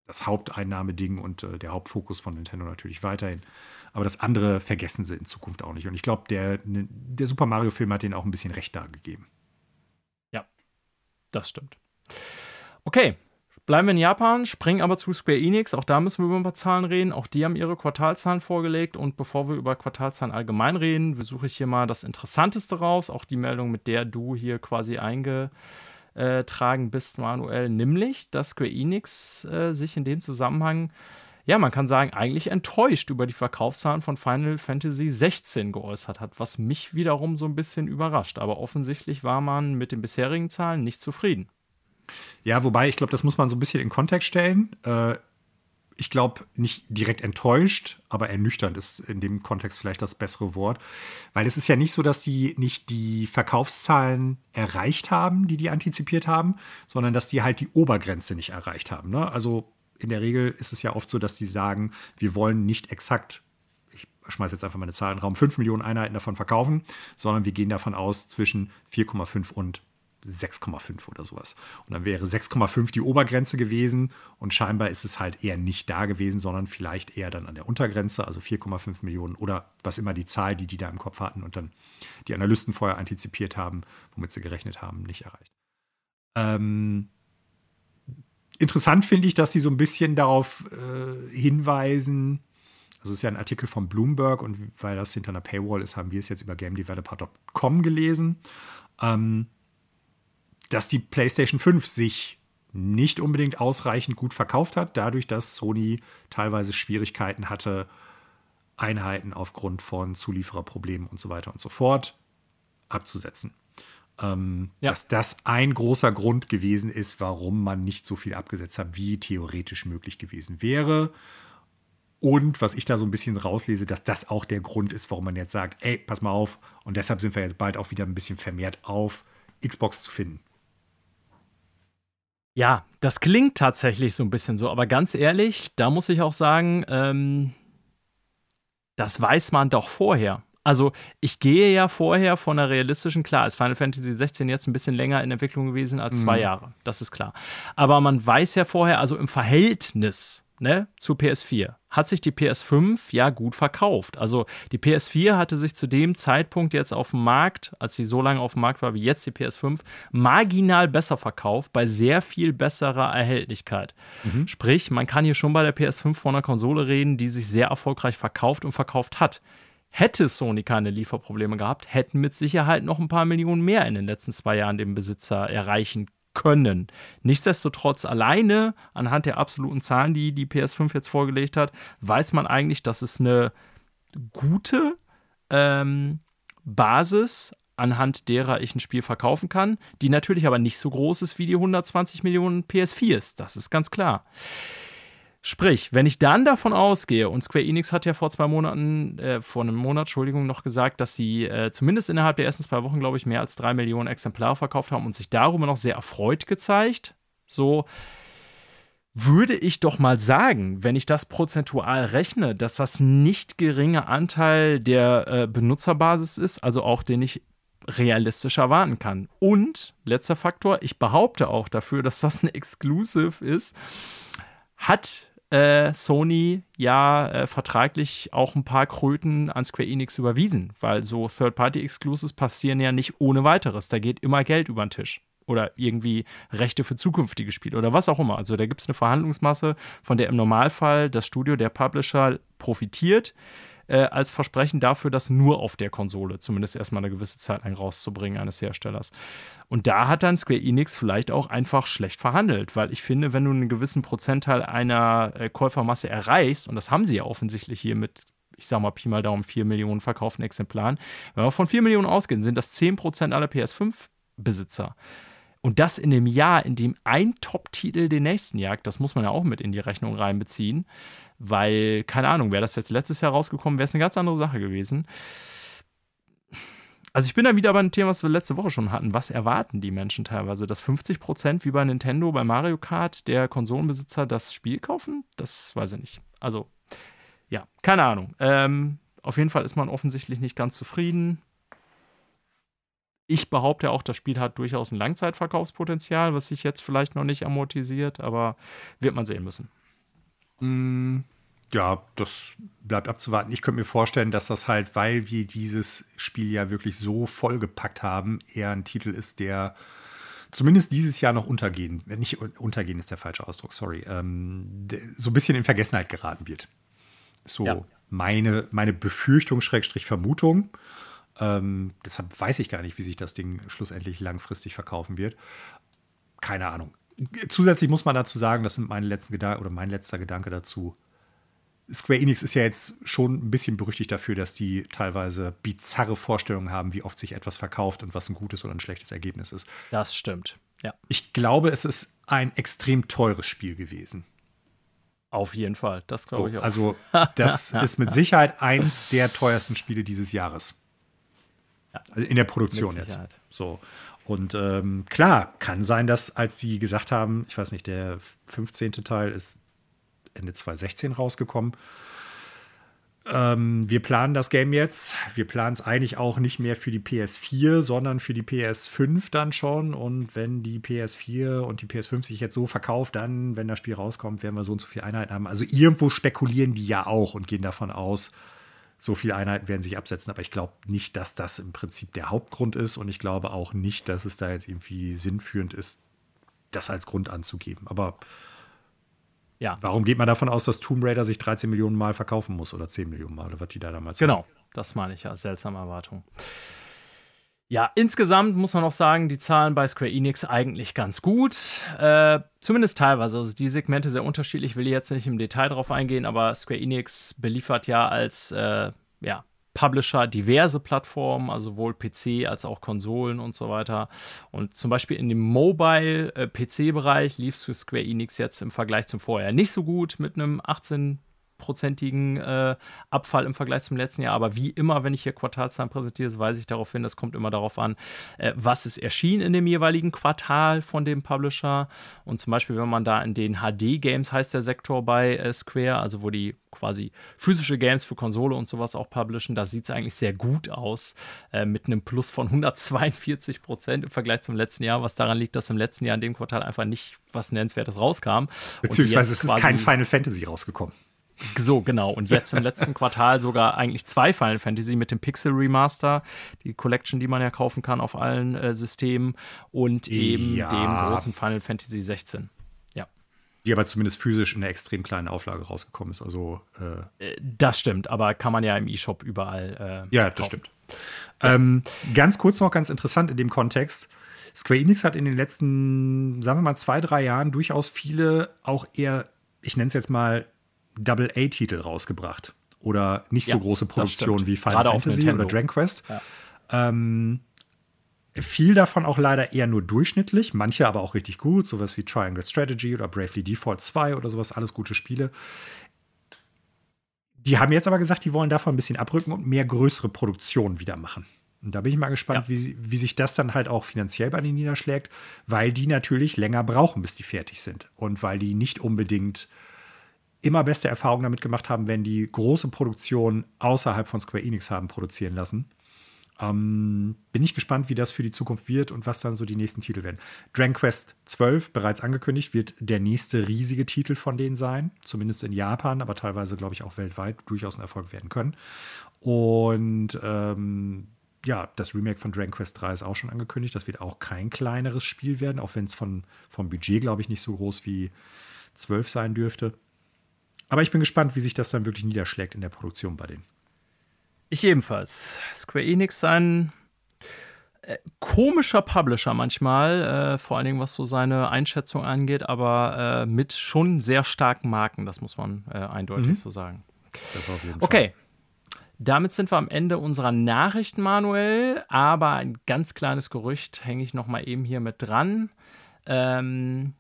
B: das Haupteinnahmeding und äh, der Hauptfokus von Nintendo natürlich weiterhin. Aber das andere vergessen sie in Zukunft auch nicht. Und ich glaube, der, ne, der Super Mario-Film hat denen auch ein bisschen recht dargegeben.
A: Ja, das stimmt. Okay, Bleiben wir in Japan, springen aber zu Square Enix. Auch da müssen wir über ein paar Zahlen reden. Auch die haben ihre Quartalzahlen vorgelegt. Und bevor wir über Quartalzahlen allgemein reden, versuche ich hier mal das Interessanteste raus. Auch die Meldung, mit der du hier quasi eingetragen bist, Manuel. Nämlich, dass Square Enix äh, sich in dem Zusammenhang, ja, man kann sagen, eigentlich enttäuscht über die Verkaufszahlen von Final Fantasy 16 geäußert hat. Was mich wiederum so ein bisschen überrascht. Aber offensichtlich war man mit den bisherigen Zahlen nicht zufrieden.
B: Ja, wobei, ich glaube, das muss man so ein bisschen in Kontext stellen. Äh, ich glaube, nicht direkt enttäuscht, aber ernüchternd ist in dem Kontext vielleicht das bessere Wort. Weil es ist ja nicht so, dass die nicht die Verkaufszahlen erreicht haben, die die antizipiert haben, sondern dass die halt die Obergrenze nicht erreicht haben. Ne? Also in der Regel ist es ja oft so, dass die sagen, wir wollen nicht exakt ich schmeiße jetzt einfach mal eine Zahl in den Raum, 5 Millionen Einheiten davon verkaufen, sondern wir gehen davon aus zwischen 4,5 und 6,5 oder sowas. Und dann wäre 6,5 die Obergrenze gewesen und scheinbar ist es halt eher nicht da gewesen, sondern vielleicht eher dann an der Untergrenze, also 4,5 Millionen oder was immer die Zahl, die die da im Kopf hatten und dann die Analysten vorher antizipiert haben, womit sie gerechnet haben, nicht erreicht. Ähm, interessant finde ich, dass sie so ein bisschen darauf äh, hinweisen, also es ist ja ein Artikel von Bloomberg und weil das hinter einer Paywall ist, haben wir es jetzt über GameDeveloper.com gelesen. Ähm, dass die PlayStation 5 sich nicht unbedingt ausreichend gut verkauft hat, dadurch, dass Sony teilweise Schwierigkeiten hatte, Einheiten aufgrund von Zuliefererproblemen und so weiter und so fort abzusetzen. Ähm, ja. Dass das ein großer Grund gewesen ist, warum man nicht so viel abgesetzt hat, wie theoretisch möglich gewesen wäre. Und was ich da so ein bisschen rauslese, dass das auch der Grund ist, warum man jetzt sagt, ey, pass mal auf. Und deshalb sind wir jetzt bald auch wieder ein bisschen vermehrt auf Xbox zu finden.
A: Ja, das klingt tatsächlich so ein bisschen so, aber ganz ehrlich, da muss ich auch sagen, ähm, das weiß man doch vorher. Also ich gehe ja vorher von einer realistischen, klar, ist Final Fantasy 16 jetzt ein bisschen länger in Entwicklung gewesen als zwei mhm. Jahre, das ist klar. Aber man weiß ja vorher, also im Verhältnis ne, zu PS4 hat sich die PS5 ja gut verkauft. Also die PS4 hatte sich zu dem Zeitpunkt jetzt auf dem Markt, als sie so lange auf dem Markt war wie jetzt die PS5, marginal besser verkauft, bei sehr viel besserer Erhältlichkeit. Mhm. Sprich, man kann hier schon bei der PS5 von einer Konsole reden, die sich sehr erfolgreich verkauft und verkauft hat. Hätte Sony keine Lieferprobleme gehabt, hätten mit Sicherheit noch ein paar Millionen mehr in den letzten zwei Jahren dem Besitzer erreichen können. Nichtsdestotrotz alleine anhand der absoluten Zahlen, die die PS5 jetzt vorgelegt hat, weiß man eigentlich, dass es eine gute ähm, Basis anhand derer ich ein Spiel verkaufen kann, die natürlich aber nicht so groß ist wie die 120 Millionen PS4s. Das ist ganz klar. Sprich, wenn ich dann davon ausgehe, und Square Enix hat ja vor zwei Monaten, äh, vor einem Monat, Entschuldigung, noch gesagt, dass sie äh, zumindest innerhalb der ersten zwei Wochen, glaube ich, mehr als drei Millionen Exemplare verkauft haben und sich darüber noch sehr erfreut gezeigt. So, würde ich doch mal sagen, wenn ich das prozentual rechne, dass das nicht geringe Anteil der äh, Benutzerbasis ist, also auch den ich realistisch erwarten kann. Und letzter Faktor, ich behaupte auch dafür, dass das ein Exclusive ist, hat äh, Sony ja äh, vertraglich auch ein paar Kröten an Square Enix überwiesen, weil so Third-Party-Exclusives passieren ja nicht ohne weiteres. Da geht immer Geld über den Tisch oder irgendwie Rechte für zukünftige Spiele oder was auch immer. Also da gibt es eine Verhandlungsmasse, von der im Normalfall das Studio, der Publisher profitiert, äh, als Versprechen dafür, das nur auf der Konsole zumindest erstmal eine gewisse Zeit lang rauszubringen eines Herstellers. Und da hat dann Square Enix vielleicht auch einfach schlecht verhandelt, weil ich finde, wenn du einen gewissen Prozentteil einer äh, Käufermasse erreichst, und das haben sie ja offensichtlich hier mit ich sag mal Pi mal Daumen, 4 Millionen verkauften Exemplaren. Wenn wir von 4 Millionen ausgehen, sind das 10% aller PS5-Besitzer. Und das in dem Jahr, in dem ein Top-Titel den nächsten jagt, das muss man ja auch mit in die Rechnung reinbeziehen. Weil, keine Ahnung, wäre das jetzt letztes Jahr rausgekommen, wäre es eine ganz andere Sache gewesen. Also ich bin da wieder bei einem Thema, was wir letzte Woche schon hatten. Was erwarten die Menschen teilweise? Dass 50 Prozent wie bei Nintendo, bei Mario Kart, der Konsolenbesitzer das Spiel kaufen? Das weiß ich nicht. Also, ja, keine Ahnung. Ähm, auf jeden Fall ist man offensichtlich nicht ganz zufrieden. Ich behaupte auch, das Spiel hat durchaus ein Langzeitverkaufspotenzial, was sich jetzt vielleicht noch nicht amortisiert, aber wird man sehen müssen.
B: Mm, ja, das bleibt abzuwarten. Ich könnte mir vorstellen, dass das halt, weil wir dieses Spiel ja wirklich so vollgepackt haben, eher ein Titel ist, der zumindest dieses Jahr noch untergehen, nicht untergehen ist der falsche Ausdruck, sorry, ähm, so ein bisschen in Vergessenheit geraten wird. So ja. meine, meine Befürchtung, Schrägstrich Vermutung. Ähm, deshalb weiß ich gar nicht, wie sich das Ding schlussendlich langfristig verkaufen wird. Keine Ahnung. Zusätzlich muss man dazu sagen, das sind meine letzten Gedanken oder mein letzter Gedanke dazu. Square Enix ist ja jetzt schon ein bisschen berüchtigt dafür, dass die teilweise bizarre Vorstellungen haben, wie oft sich etwas verkauft und was ein gutes oder ein schlechtes Ergebnis ist.
A: Das stimmt, ja.
B: Ich glaube, es ist ein extrem teures Spiel gewesen.
A: Auf jeden Fall, das glaube ich auch.
B: Also, das ist mit Sicherheit eins der teuersten Spiele dieses Jahres. Also in der Produktion jetzt. So. Und ähm, klar, kann sein, dass als sie gesagt haben, ich weiß nicht, der 15. Teil ist Ende 2016 rausgekommen. Ähm, wir planen das Game jetzt. Wir planen es eigentlich auch nicht mehr für die PS4, sondern für die PS5 dann schon. Und wenn die PS4 und die PS5 sich jetzt so verkauft, dann, wenn das Spiel rauskommt, werden wir so und so viele Einheiten haben. Also irgendwo spekulieren die ja auch und gehen davon aus, so viele Einheiten werden sich absetzen, aber ich glaube nicht, dass das im Prinzip der Hauptgrund ist und ich glaube auch nicht, dass es da jetzt irgendwie sinnführend ist, das als Grund anzugeben. Aber ja. warum geht man davon aus, dass Tomb Raider sich 13 Millionen Mal verkaufen muss oder 10 Millionen Mal oder was die da damals
A: Genau, haben? das meine ich ja, seltsame Erwartung. Ja, insgesamt muss man auch sagen, die Zahlen bei Square Enix eigentlich ganz gut. Äh, zumindest teilweise. Also die Segmente sehr unterschiedlich, will jetzt nicht im Detail drauf eingehen, aber Square Enix beliefert ja als äh, ja, Publisher diverse Plattformen, also sowohl PC als auch Konsolen und so weiter. Und zum Beispiel in dem Mobile-PC-Bereich äh, lief es für Square Enix jetzt im Vergleich zum Vorjahr nicht so gut mit einem 18 prozentigen äh, Abfall im Vergleich zum letzten Jahr. Aber wie immer, wenn ich hier Quartalszahlen präsentiere, weise ich darauf hin, das kommt immer darauf an, äh, was ist erschienen in dem jeweiligen Quartal von dem Publisher. Und zum Beispiel, wenn man da in den HD-Games heißt der Sektor bei äh, Square, also wo die quasi physische Games für Konsole und sowas auch publishen, da sieht es eigentlich sehr gut aus, äh, mit einem Plus von 142 Prozent im Vergleich zum letzten Jahr, was daran liegt, dass im letzten Jahr in dem Quartal einfach nicht was Nennenswertes rauskam.
B: Beziehungsweise es ist kein Final Fantasy rausgekommen.
A: So, genau. Und jetzt im letzten Quartal sogar eigentlich zwei Final Fantasy mit dem Pixel Remaster, die Collection, die man ja kaufen kann auf allen äh, Systemen und eben ja. dem großen Final Fantasy 16. Ja.
B: Die aber zumindest physisch in einer extrem kleinen Auflage rausgekommen ist. Also,
A: äh äh das stimmt, aber kann man ja im E-Shop überall.
B: Äh, ja, das kaufen. stimmt. Ja. Ähm, ganz kurz noch, ganz interessant in dem Kontext. Square Enix hat in den letzten, sagen wir mal, zwei, drei Jahren durchaus viele auch eher, ich nenne es jetzt mal, Double-A-Titel rausgebracht. Oder nicht so ja, große Produktionen wie Final Gerade Fantasy oder Dragon Quest. Ja. Ähm, viel davon auch leider eher nur durchschnittlich, manche aber auch richtig gut, sowas wie Triangle Strategy oder Bravely Default 2 oder sowas, alles gute Spiele. Die haben jetzt aber gesagt, die wollen davon ein bisschen abrücken und mehr größere Produktionen wieder machen. Und da bin ich mal gespannt, ja. wie, wie sich das dann halt auch finanziell bei denen niederschlägt, weil die natürlich länger brauchen, bis die fertig sind. Und weil die nicht unbedingt immer beste Erfahrungen damit gemacht haben, wenn die große Produktionen außerhalb von Square Enix haben produzieren lassen. Ähm, bin ich gespannt, wie das für die Zukunft wird und was dann so die nächsten Titel werden. Dragon Quest 12, bereits angekündigt, wird der nächste riesige Titel von denen sein. Zumindest in Japan, aber teilweise, glaube ich, auch weltweit durchaus ein Erfolg werden können. Und ähm, ja, das Remake von Dragon Quest 3 ist auch schon angekündigt. Das wird auch kein kleineres Spiel werden, auch wenn es vom Budget, glaube ich, nicht so groß wie 12 sein dürfte. Aber ich bin gespannt, wie sich das dann wirklich niederschlägt in der Produktion bei denen.
A: Ich ebenfalls. Square Enix sein äh, komischer Publisher manchmal, äh, vor allen Dingen was so seine Einschätzung angeht, aber äh, mit schon sehr starken Marken, das muss man äh, eindeutig mhm. so sagen.
B: Das auf jeden
A: Fall. Okay, damit sind wir am Ende unserer Nachrichten, Manuel. Aber ein ganz kleines Gerücht hänge ich noch mal eben hier mit dran. Ähm,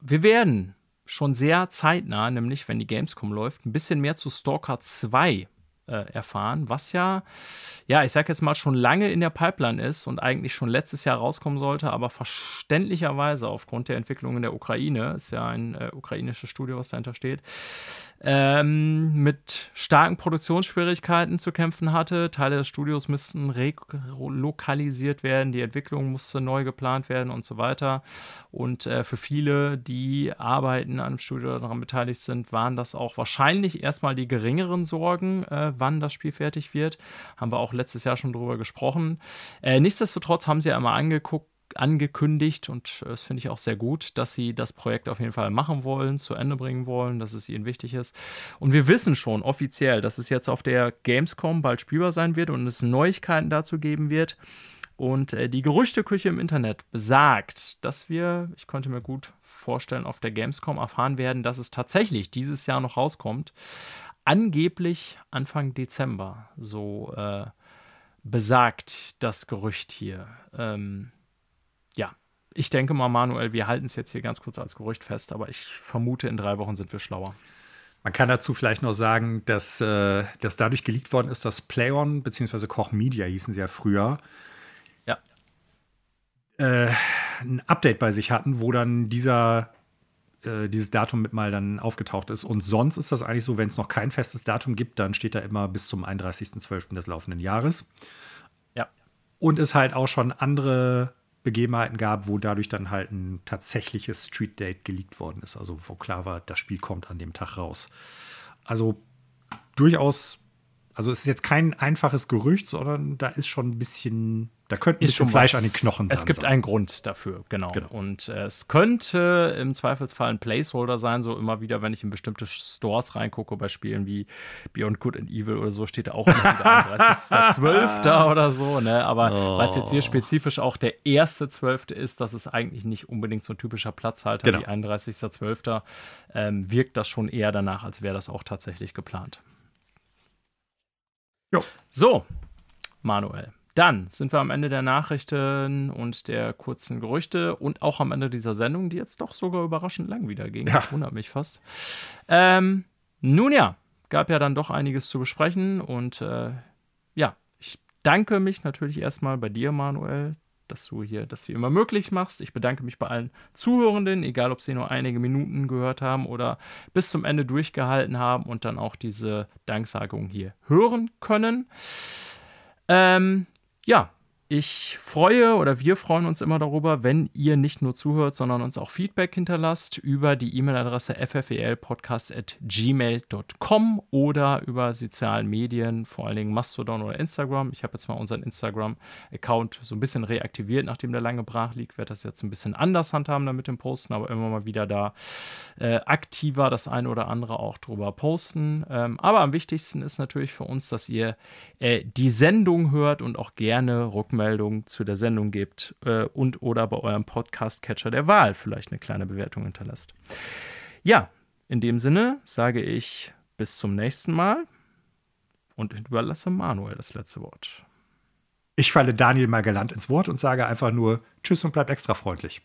A: wir werden schon sehr zeitnah, nämlich wenn die Gamescom läuft, ein bisschen mehr zu Stalker 2 äh, erfahren, was ja, ja, ich sag jetzt mal, schon lange in der Pipeline ist und eigentlich schon letztes Jahr rauskommen sollte, aber verständlicherweise aufgrund der Entwicklung in der Ukraine, ist ja ein äh, ukrainisches Studio, was dahinter steht, ähm, mit starken Produktionsschwierigkeiten zu kämpfen hatte. Teile des Studios müssten relokalisiert werden, die Entwicklung musste neu geplant werden und so weiter. Und äh, für viele, die arbeiten an dem Studio daran beteiligt sind, waren das auch wahrscheinlich erstmal die geringeren Sorgen, äh, wann das Spiel fertig wird. Haben wir auch letztes Jahr schon drüber gesprochen. Äh, nichtsdestotrotz haben sie ja immer angeguckt, angekündigt und das finde ich auch sehr gut, dass sie das Projekt auf jeden Fall machen wollen, zu Ende bringen wollen, dass es ihnen wichtig ist. Und wir wissen schon offiziell, dass es jetzt auf der Gamescom bald spielbar sein wird und es Neuigkeiten dazu geben wird. Und äh, die Gerüchteküche im Internet besagt, dass wir, ich konnte mir gut vorstellen, auf der Gamescom erfahren werden, dass es tatsächlich dieses Jahr noch rauskommt. Angeblich Anfang Dezember, so äh, besagt das Gerücht hier. Ähm, ich denke mal, Manuel, wir halten es jetzt hier ganz kurz als Gerücht fest, aber ich vermute, in drei Wochen sind wir schlauer.
B: Man kann dazu vielleicht noch sagen, dass, äh, dass dadurch geleakt worden ist, dass PlayOn bzw. Koch Media hießen sie ja früher,
A: ja.
B: Äh, ein Update bei sich hatten, wo dann dieser äh, dieses Datum mit mal dann aufgetaucht ist. Und sonst ist das eigentlich so, wenn es noch kein festes Datum gibt, dann steht da immer bis zum 31.12. des laufenden Jahres.
A: Ja.
B: Und es halt auch schon andere Begebenheiten gab, wo dadurch dann halt ein tatsächliches Street Date geleakt worden ist. Also wo klar war, das Spiel kommt an dem Tag raus. Also durchaus, also es ist jetzt kein einfaches Gerücht, sondern da ist schon ein bisschen da könnte ein bisschen Fleisch was, an den Knochen
A: Es gibt sein. einen Grund dafür, genau. genau. Und äh, es könnte im Zweifelsfall ein Placeholder sein, so immer wieder, wenn ich in bestimmte Stores reingucke, bei Spielen wie Beyond Good and Evil oder so, steht da auch immer wieder 31.12. oder so, ne? Aber oh. weil es jetzt hier spezifisch auch der erste Zwölfte ist, das ist eigentlich nicht unbedingt so ein typischer Platzhalter genau. wie 31.12., ähm, wirkt das schon eher danach, als wäre das auch tatsächlich geplant.
B: Jo.
A: So, Manuel. Dann sind wir am Ende der Nachrichten und der kurzen Gerüchte und auch am Ende dieser Sendung, die jetzt doch sogar überraschend lang wieder ging. Ja. Wundert mich fast. Ähm, nun ja, gab ja dann doch einiges zu besprechen und äh, ja, ich danke mich natürlich erstmal bei dir, Manuel, dass du hier das wie immer möglich machst. Ich bedanke mich bei allen Zuhörenden, egal ob sie nur einige Minuten gehört haben oder bis zum Ende durchgehalten haben und dann auch diese Danksagung hier hören können. Ähm, ja, ich freue oder wir freuen uns immer darüber, wenn ihr nicht nur zuhört, sondern uns auch Feedback hinterlasst über die E-Mail-Adresse ffelpodcast.gmail.com oder über sozialen Medien, vor allen Dingen Mastodon oder Instagram. Ich habe jetzt mal unseren Instagram-Account so ein bisschen reaktiviert, nachdem der lange brach liegt. Werde das jetzt ein bisschen anders handhaben damit dem Posten, aber immer mal wieder da äh, aktiver das eine oder andere auch drüber posten. Ähm, aber am wichtigsten ist natürlich für uns, dass ihr äh, die Sendung hört und auch gerne Rückmeldungen Rückmeldung zu der Sendung gebt äh, und oder bei eurem Podcast-Catcher der Wahl vielleicht eine kleine Bewertung hinterlasst. Ja, in dem Sinne sage ich bis zum nächsten Mal und überlasse Manuel das letzte Wort.
B: Ich falle Daniel mal galant ins Wort und sage einfach nur Tschüss und bleib extra freundlich.